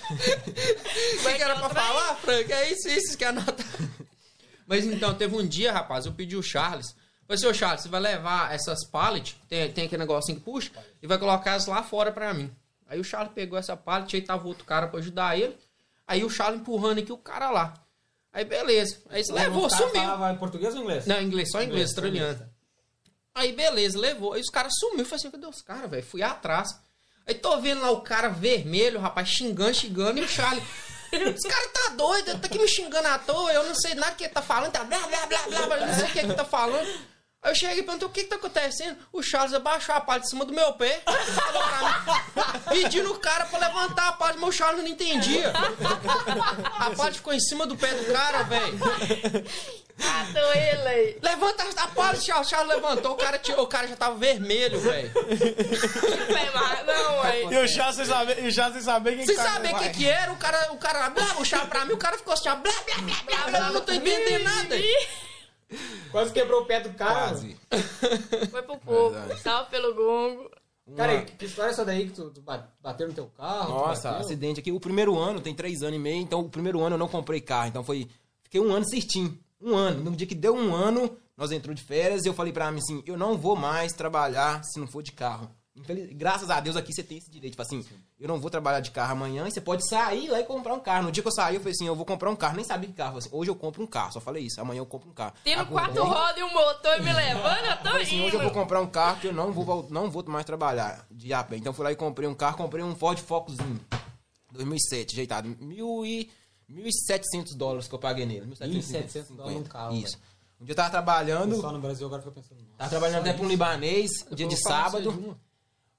Como é que era pra falar, Frank? É isso, isso que anota. Mas então, teve um dia, rapaz, eu pedi o Charles. Falei ô Charles, você vai levar essas pallets, tem, tem aquele negocinho que puxa, e vai colocar elas lá fora pra mim. Aí o Charles pegou essa pallet, aí tava outro cara pra ajudar ele. Aí o Charles empurrando aqui o cara lá. Aí beleza. Aí ele levou, sumiu. falava em português ou inglês? Não, inglês, só inglês, australiano. Aí, beleza, levou. Aí os caras sumiu. Falei assim, cadê os caras, velho? Fui atrás. Aí tô vendo lá o cara vermelho, rapaz, xingando, xingando, e o Charlie. Os caras tá doido, tá aqui me xingando à toa, eu não sei nada que ele tá falando, tá blá blá blá blá, não sei o que ele tá falando. Aí eu cheguei e perguntei o que que tá acontecendo. O Charles abaixou a palha de cima do meu pé, falou pra mim, pedindo o cara pra levantar a palha, mas o Charles não entendia. A palha ficou em cima do pé do cara, velho. Matou ele aí. Levanta a palha, Charles, Charles levantou, o cara, tirou, o cara já tava vermelho, velho. Não, aí. E o chá sem saber, e o chá sem saber quem Sem tá- saber o que que era, o cara, o cara, blá, o chá pra mim, o cara ficou assim, ó, blá, blá, blá, blá, blá, eu não tô entendendo nada. Quase quebrou o pé do cara. quase. Foi pro povo. Verdade. Salve pelo gongo. Cara, e que história é essa daí que tu, tu ba- bateu no teu carro? Nossa, acidente aqui. O primeiro ano, tem três anos e meio, então o primeiro ano eu não comprei carro. Então foi. Fiquei um ano certinho. Um ano. No dia que deu um ano, nós entrou de férias e eu falei pra mim assim: eu não vou mais trabalhar se não for de carro. Infeliz- Graças a Deus aqui você tem esse direito. Tipo assim, eu não vou trabalhar de carro amanhã e você pode sair lá e comprar um carro. No dia que eu saí, eu falei assim: eu vou comprar um carro. Nem sabia que carro. Assim, hoje eu compro um carro. Só falei isso. Amanhã eu compro um carro. Tendo Acordei, quatro rodas e um motor e me levando, eu tô falei assim, hoje eu vou indo. comprar um carro que eu não vou, não vou mais trabalhar de a pé. Então fui lá e comprei um carro, comprei um Ford Focuszinho. 2007, ajeitado. Mil e... 1.700 dólares que eu paguei nele. 1.700 dólares num carro, Isso. Um dia eu tava trabalhando, Só no Brasil agora fica pensando. tava trabalhando até pra um libanês, dia de sábado.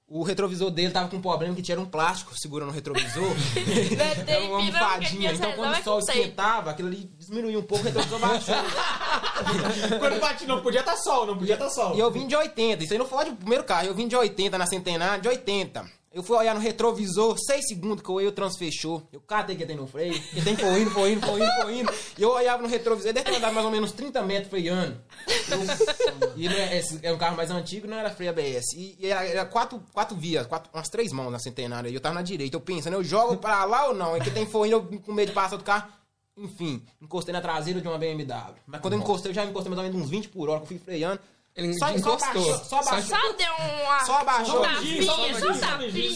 O retrovisor dele tava com um problema que tinha um plástico segurando o retrovisor. É Era uma almofadinha. Então quando o sol esquentava, aquilo ali diminuía um pouco, o retrovisor baixou. Quando bate, não podia estar sol, não podia estar sol. E eu vim de 80, isso aí não foi o primeiro carro, eu vim de 80 na centenária, de 80. Eu fui olhar no retrovisor, 6 segundos que o eu trans fechou. Eu catei que tem no freio, que tem foi indo, foi indo, foi indo, foi indo. E eu olhava no retrovisor, deve ter andado mais ou menos 30 metros freando. Eu- e não é, esse é um carro mais antigo, não era freio ABS. E, e era, quatro, quatro vias, quatro, umas três mãos na centenária. E eu tava na direita, eu pensando, eu jogo pra lá ou não? É que tem foi indo, eu com medo de passar do carro. Enfim, encostei na traseira de uma BMW. Mas quando eu encostei, eu já encostei mais ou menos uns 20 por hora, que eu fui freando. Ele Só, encostou. abaixou, só abaixou. Só deu uma. Só abaixou.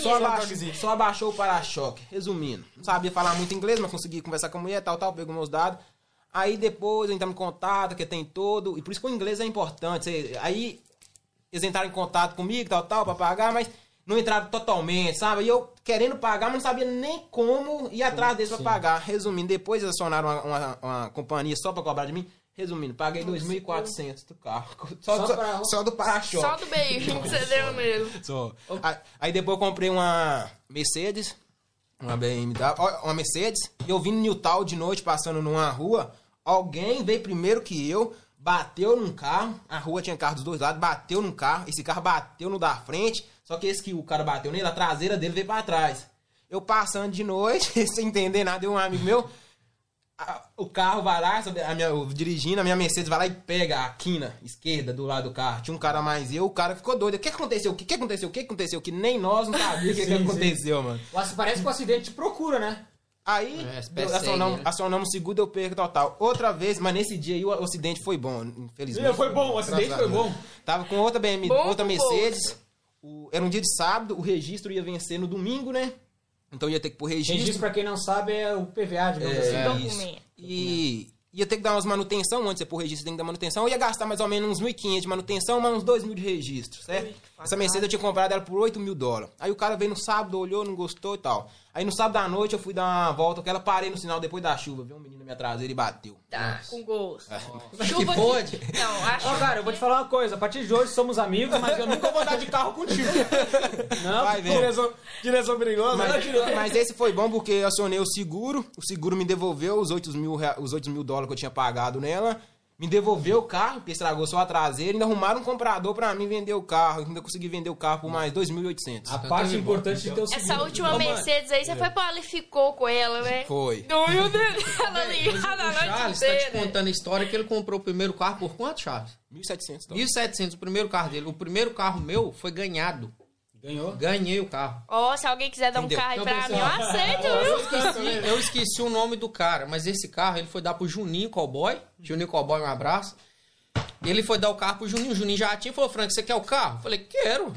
Só tapinha, só abaixou o para-choque. Resumindo, não sabia falar muito inglês, mas consegui conversar com a mulher, tal, tal, pegou meus dados. Aí depois entramos em contato, que tem todo. E por isso que o inglês é importante. Aí eles entraram em contato comigo, tal, tal, pra pagar, mas não entraram totalmente, sabe? E eu querendo pagar, mas não sabia nem como ir atrás deles pra pagar. Resumindo, depois eles acionaram uma, uma- uma companhia só pra cobrar de mim. Resumindo, paguei 2.400 do carro. Só, Só só, pra- só do para-choque. Só do beijinho que você deu nele. Só. Aí, aí depois eu comprei uma Mercedes, uma BMW, uma Mercedes, e eu vim no Newtown de noite, passando numa rua, alguém veio primeiro que eu, bateu num carro, a rua tinha carro dos dois lados, bateu num carro, esse carro bateu no da frente, só que esse que o cara bateu nele, a traseira dele veio pra trás. Eu passando de noite, sem entender nada, deu um amigo meu, a- o carro vai lá, a minha, eu dirigindo, a minha Mercedes vai lá e pega a quina esquerda do lado do carro. Tinha um cara mais eu, o cara ficou doido. O que aconteceu? O que, que aconteceu? O que aconteceu? Que nem nós não sabíamos o que, que Sim, sim. aconteceu, mano. Nossa, parece que o acidente te procura, né? Aí, É, acionamos, né? acionamos o seguro, eu perco total. Outra vez, mas nesse dia aí o, acidente foi bom, infelizmente. Foi bom, o acidente foi bom. Tava com outra BMW, outra Mercedes. O- era um dia de sábado, o registro ia vencer no domingo, né? Então ia ter que pôr registro. Registro, pra quem não sabe, é o PVA, digamos É, assim. isso. Documento. E ia ter que dar umas manutenção, antes você pôr registro, você tem que dar manutenção. Eu ia gastar mais ou menos uns 1.500 de manutenção, mas uns 2 mil de registro, certo? Essa Mercedes eu tinha comprado ela por 8 mil dólares. Aí o cara veio no sábado, olhou, não gostou e tal. Aí no sábado à noite eu fui dar uma volta, que ela parei no sinal depois da chuva, viu um menino na minha traseira e bateu. Tá, com gosto. Que Chuva pode. Não, acho Ó, cara, eu vou te falar uma coisa. A partir de hoje somos amigos, mas eu nunca vou andar de carro contigo. Não, Vai. Direção, direção perigosa. Mas, mas esse foi bom porque eu acionei o seguro, o seguro me devolveu os 8 mil, os 8 mil dólares que eu tinha pagado nela, me devolveu o carro, porque estragou só a traseira, e ainda arrumaram um comprador pra mim vender o carro, ainda consegui vender o carro por mais 2.800. a parte importante de ter o seguro. Essa última. Mercedes aí, você foi pra ela e ficou com ela, né? Foi. Doido dela ligada a noite Charles tá te inteira. contando a história que ele comprou o primeiro carro por quanto, Charles? 1.700 dólares. 1.700, o primeiro carro dele. O primeiro carro meu foi ganhado. Ganhou? Ganhei o carro. Ó, se alguém quiser dar um Entendeu? carro aí Então, pra mim, eu aceito, Eu viu? esqueci, eu esqueci o nome do cara, mas esse carro ele foi dar pro Juninho Cowboy. Juninho Cowboy, um abraço. Ele foi dar o carro pro Juninho. O Juninho já tinha e falou: Frank, você quer o carro? Eu falei: quero.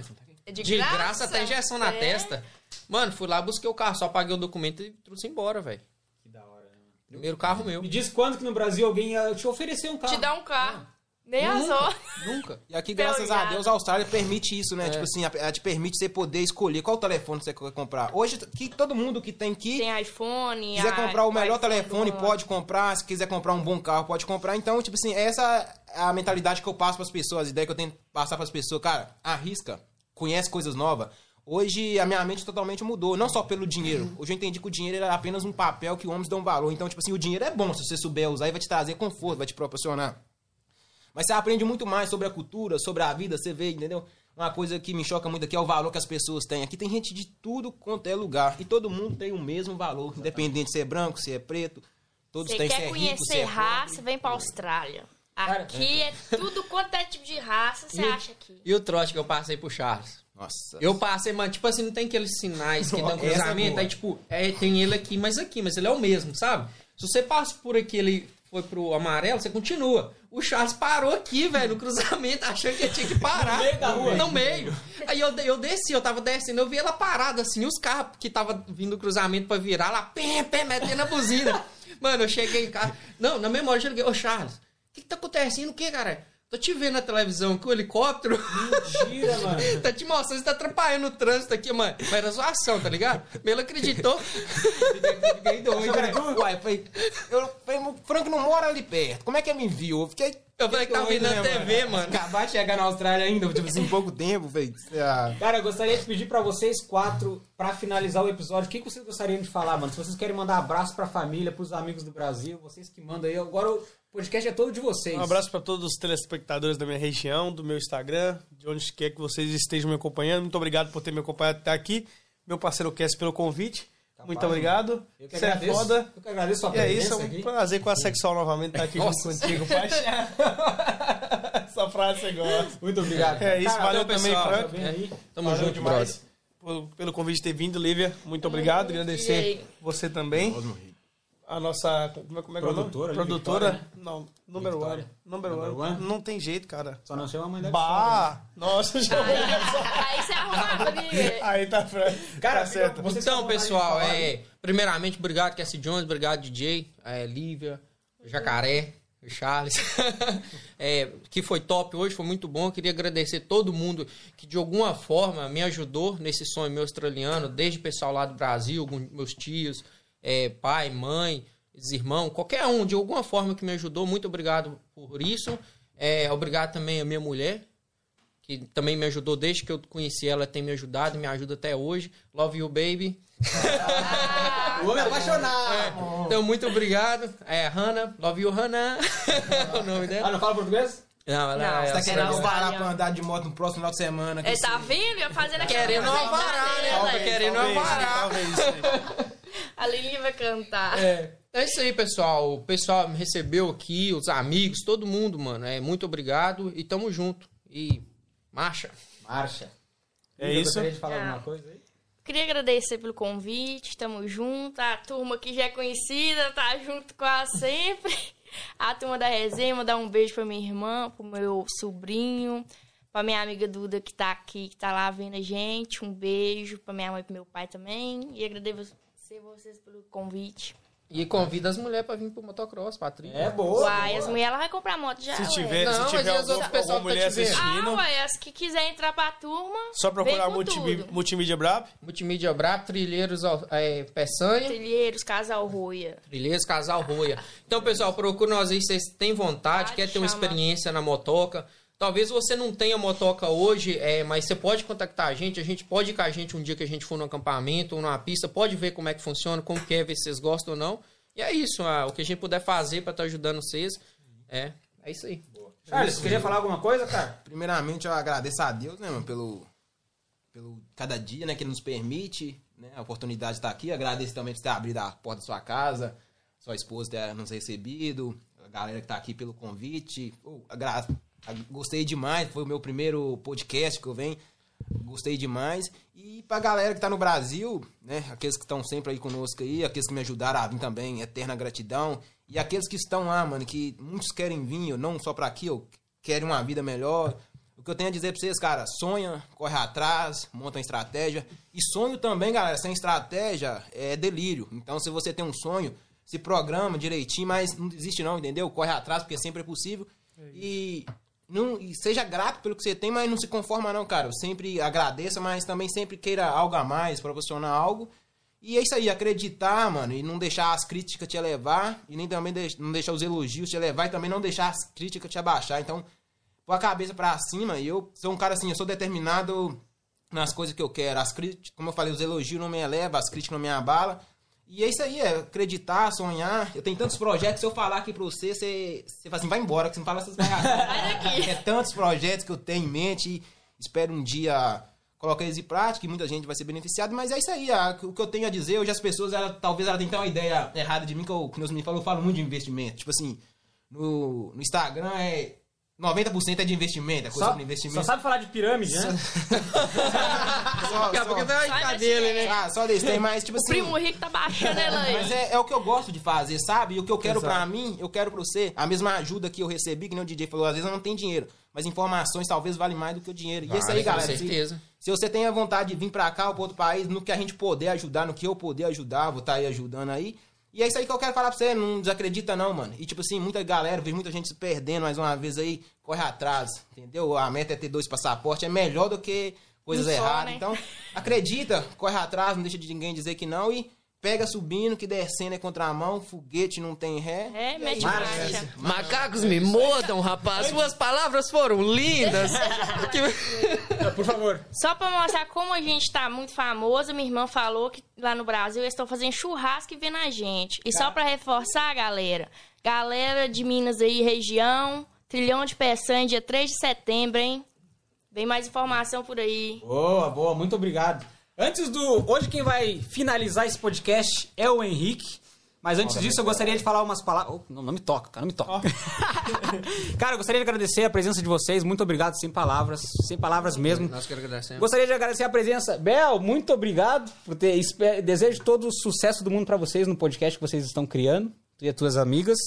É De, graça, até injeção na É. testa. Mano, fui lá, busquei o carro, só paguei o documento e trouxe embora, velho. Que da hora. né? Primeiro carro meu. Me diz quando que no Brasil alguém ia te oferecer um carro. Te dá um carro. Nem as Nunca, horas. nunca. E aqui, graças a. Deus, a Austrália permite isso, né? É. Tipo assim, ela te permite você poder escolher qual telefone você quer comprar. Hoje, que todo mundo que tem que Tem iPhone. quiser a- comprar o melhor telefone, pode comprar. Se quiser comprar um bom carro, pode comprar. Então, tipo assim, essa é a mentalidade que eu passo pras pessoas, a ideia que eu tento passar pras pessoas. Cara, arrisca, conhece coisas novas. Hoje a minha mente totalmente mudou, não só pelo dinheiro. Hoje eu entendi que o dinheiro era apenas um papel que homens dão valor. Então, tipo assim, o dinheiro é bom se você souber usar e vai te trazer conforto, vai te proporcionar. Mas você aprende muito mais sobre a cultura, sobre a vida, você vê, entendeu? Uma coisa que me choca muito aqui é o valor que as pessoas têm. Aqui tem gente de tudo quanto é lugar. E todo mundo tem o mesmo valor, independente se é branco, se é preto. Todos Você têm se quer é rico, conhecer se é raça, vem pra Austrália. Aqui é tudo quanto é tipo de raça, você acha aqui. E o trote que eu passei pro Charles? Nossa. Eu passei, mano, tipo assim, não tem aqueles sinais que dão é cruzamento, boa. aí tipo, é, tem ele aqui, mas aqui, mas ele é o mesmo, sabe? Se você passa por aqui, ele foi pro amarelo, você continua. O Charles parou aqui, velho, no cruzamento, achando que ele tinha que parar. No meio da rua. No meio. Aí eu, eu desci, eu tava descendo, eu vi ela parada assim, os carros que tava vindo do cruzamento pra virar lá, pé, pé, metendo a buzina. Mano, eu cheguei em casa. Não, na memória eu cheguei, ô Charles, o que, que tá acontecendo? O que, cara? Tô te vendo na televisão com o helicóptero. Mentira, mano. Tá te mostrando, você tá atrapalhando o trânsito aqui, mano. Mas era zoação, tá ligado? Ele acreditou. Fiquei doido. Uai, eu falei, eu falei, o Frank não mora ali perto. Como é que ele me viu? Eu fiquei. Eu falei que tava vendo na né, TV, mano. Acabar de chegar na Austrália ainda, tipo assim, em pouco tempo, falei. ah, Cara, eu gostaria de pedir pra vocês quatro, pra finalizar o episódio, o que que vocês gostariam de falar, mano? Se vocês querem mandar abraço pra família, pros amigos do Brasil, vocês que mandam aí. Agora o podcast é todo de vocês. Um abraço para todos os telespectadores da minha região, do meu Instagram, de onde quer que vocês estejam me acompanhando. Muito obrigado por ter me acompanhado até aqui. Meu parceiro Cass pelo convite. Muito obrigado. Eu que Você é agradeço. foda. Eu que agradeço a E é presença isso, é um aqui. prazer com a sexual novamente estar aqui junto contigo, Paixão. Essa frase você gosta. Muito obrigado. É isso, Cara, valeu também, pessoal, Frank. Tá? Tamo Valeu junto, demais pelo convite de ter vindo, Lívia. Muito obrigado. Agradecer você também. A nossa. Como é, como é que é? Produtora ali, Produtora. Victoria, Não, número one. Victoria. Número Number one. one? Não tem jeito, cara. Só não chama a mãe da Bah! Nossa, já. Aí você arruma a briga. Aí tá franco. Cara, tá certo. Então, pessoal, é, primeiramente, obrigado, Cassie Jones, obrigado, DJ, é, Lívia, Jacaré, o Charles, é, que foi top hoje, foi muito bom. Queria agradecer todo mundo que, de alguma forma, me ajudou nesse sonho meu australiano, desde o pessoal lá do Brasil, meus tios, é, pai, mãe, os irmãos, qualquer um, de alguma forma que me ajudou. Muito obrigado por isso. É, obrigado também à minha mulher, que também me ajudou desde que eu conheci ela, tem me ajudado, me ajuda até hoje. Love you, baby. O homem apaixonado. Então, muito obrigado. É, Hannah. Love you, Hannah. o nome Ah, dela. não fala português? Não, ela Não, é você tá Tá querendo Não, parar não. pra andar de moto no próximo final de semana. Ele tá você- vendo? Eu fazendo aquela Querendo alvará, né? Tá querendo Talvez, alvará. A Lili vai cantar. É. É isso aí, pessoal. O pessoal me recebeu aqui, os amigos, todo mundo, mano. É, muito obrigado e tamo junto. E marcha. Marcha. É Lívia, isso. Gostaria de falar Ah. alguma coisa aí? Queria agradecer pelo convite, tamo junto. A turma que já é conhecida, tá junto com a sempre. A turma da resenha, mandar um beijo pra minha irmã, pro meu sobrinho, pra minha amiga Duda que tá aqui, que tá lá vendo a gente. Um beijo pra minha mãe e pro meu pai também. E agradecer vocês pelo convite. E convida as mulheres pra vir pro motocross, Patrícia. É boa. Uai, as mulheres ela vai comprar moto já. Se ué. tiver, Não, se mas tiver e as algum, outras pessoas alguma que tá mulher vendo? assistindo, Ah, ué, as que quiser entrar pra turma. só procurar vem com multimí- tudo. Multimídia Brab. Multimídia Brabo, Trilheiros é, Peçanha. Trilheiros, Casal Roia. Trilheiros, Casal Roia. Então, pessoal, procura nós aí, vocês têm vontade, Pode quer ter uma experiência na motoca. Talvez você não tenha motoca hoje, é, mas você pode contactar a gente, a gente pode ir com a gente um dia que a gente for no acampamento ou numa pista, pode ver como é que funciona, como que é, ver se vocês gostam ou não. E é isso, ah, o que a gente puder fazer pra estar ajudando vocês. É, é isso aí. Charles, queria falar alguma coisa, cara? Primeiramente, eu agradeço a Deus, né, mano, pelo, pelo cada dia, né, que ele nos permite, né, a oportunidade de estar aqui. Agradeço também por ter abrido a porta da sua casa, sua esposa ter nos recebido, a galera que tá aqui pelo convite. Pô, agra- a- gostei demais, foi o meu primeiro podcast que eu venho. Gostei demais. E pra galera que tá no Brasil, né? Aqueles que estão sempre aí conosco aí, aqueles que me ajudaram a vir também, eterna gratidão. E aqueles que estão lá, mano, que muitos querem vir, não só pra aqui, ou querem uma vida melhor. O que eu tenho a dizer pra vocês, cara, sonha, corre atrás, monta uma estratégia. E sonho também, galera, sem estratégia é delírio. Então, se você tem um sonho, se programa direitinho, mas não desiste não, entendeu? Corre atrás, porque sempre é possível. E não, seja grato pelo que você tem, mas não se conforma não, cara. Sempre agradeça, mas também sempre queira algo a mais, proporcionar algo. E é isso aí, acreditar, mano, e não deixar as críticas te levar, e nem também não deixar os elogios te levar, e também não deixar as críticas te abaixar. Então, pôr a cabeça pra cima, e eu sou um cara assim, eu sou determinado nas coisas que eu quero. As críticas, como eu falei, os elogios não me elevam, as críticas não me abalam. E é isso aí, é acreditar, sonhar. Eu tenho tantos projetos, se eu falar aqui pra você, você, você fala assim, vai embora, que você não fala essas coisas. É tantos projetos que eu tenho em mente e espero um dia colocar eles em prática e muita gente vai ser beneficiada, mas é isso aí, o que eu tenho a dizer, hoje as pessoas, ela, talvez ela tenham até uma ideia errada de mim, que eu, que meus meninos falam, eu falo muito de investimento. Tipo assim, no, no Instagram é 90% é de investimento, é coisa Só, sobre só investimento. sabe falar de pirâmide, né? Só, Daqui a só- pouco vai ficar dele, né? ah, só desse, tem mais, tipo O assim... primo rico tá baixando ela aí. Mas é, é o que eu gosto de fazer, sabe? E o que eu quero Exato. pra mim, eu quero pra você. A mesma ajuda que eu recebi, que nem o DJ falou, às vezes eu não tenho dinheiro. Mas informações talvez valem mais do que o dinheiro. E é isso aí, Vale, com galera. Se- certeza. Se, você tem a vontade de vir pra cá ou pra outro país, no que a gente puder ajudar, no que eu puder ajudar, vou estar aí ajudando aí. E é isso aí que eu quero falar pra você, não desacredita não, mano. E tipo assim, muita galera, vejo muita gente se perdendo mais uma vez aí, corre atrás, entendeu? A meta é ter dois passaportes, é melhor do que coisas erradas. né? Então, acredita, corre atrás, não deixa de ninguém dizer que não e pega subindo, que descendo é contramão, foguete não tem ré. É, mete Marcha. marcha. Macacos me mordam, rapaz. Suas palavras foram lindas. Que- Por favor. Só pra mostrar como a gente tá muito famoso, minha irmã falou que lá no Brasil eles estão fazendo churrasco e vendo a gente. E só pra reforçar, galera, galera de Minas aí, região, trilhão de peçanha, dia 3 de setembro, hein? Vem mais informação por aí. Boa, boa, muito obrigado. Antes do. Hoje quem vai finalizar esse podcast é o Henrique. Mas antes disso, eu gostaria de falar umas palavras. Oh, não, não me toca, cara, não me toca. cara, eu gostaria de agradecer a presença de vocês. Muito obrigado, sem palavras. Sem palavras mesmo. Nós que agradecemos. Gostaria de agradecer a presença. Bel, muito obrigado por ter. Desejo todo o sucesso do mundo pra vocês no podcast que vocês estão criando. Tu e as tuas amigas.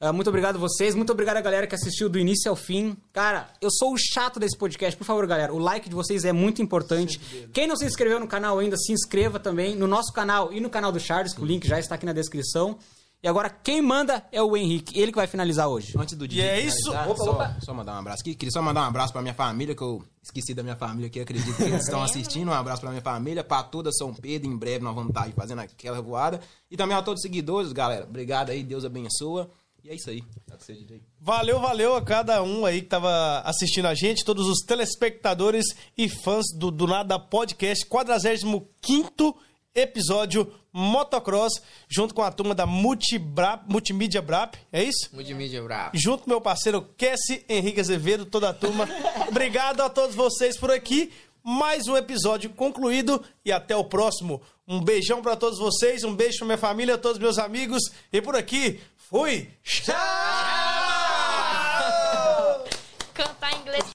Ah, muito obrigado a vocês. Muito obrigado a galera que assistiu do início ao fim. Cara, eu sou o chato desse podcast. Por favor, galera, o like de vocês é muito importante. Quem não se inscreveu no canal ainda, se inscreva também no nosso canal e no canal do Charles, que o link já está aqui na descrição. E agora, quem manda é o Henrique. Ele que vai finalizar hoje. Antes do E dia é finalizar, isso. Opa, só, opa. só mandar um abraço aqui. Queria só mandar um abraço pra minha família, que eu esqueci da minha família aqui, acredito que eles estão assistindo. Um abraço pra minha família, pra toda São Pedro. Em breve nós vamos estar aí fazendo aquela voada. E também a todos os seguidores, galera. Obrigado aí, Deus abençoa. E é isso aí. Tá com você, DJ. Valeu, valeu a cada um aí que tava assistindo a gente, todos os telespectadores e fãs do Do Nada Podcast, 45 episódio Motocross, junto com a turma da Multibrap, Multimídia Brap, é isso? Multimídia bravo. Junto com meu parceiro Cassie Henrique Azevedo, toda a turma. Obrigado a todos vocês por aqui. Mais um episódio concluído e até o próximo. Um beijão pra todos vocês, um beijo pra minha família, todos meus amigos. E por aqui, Fui! Tchau!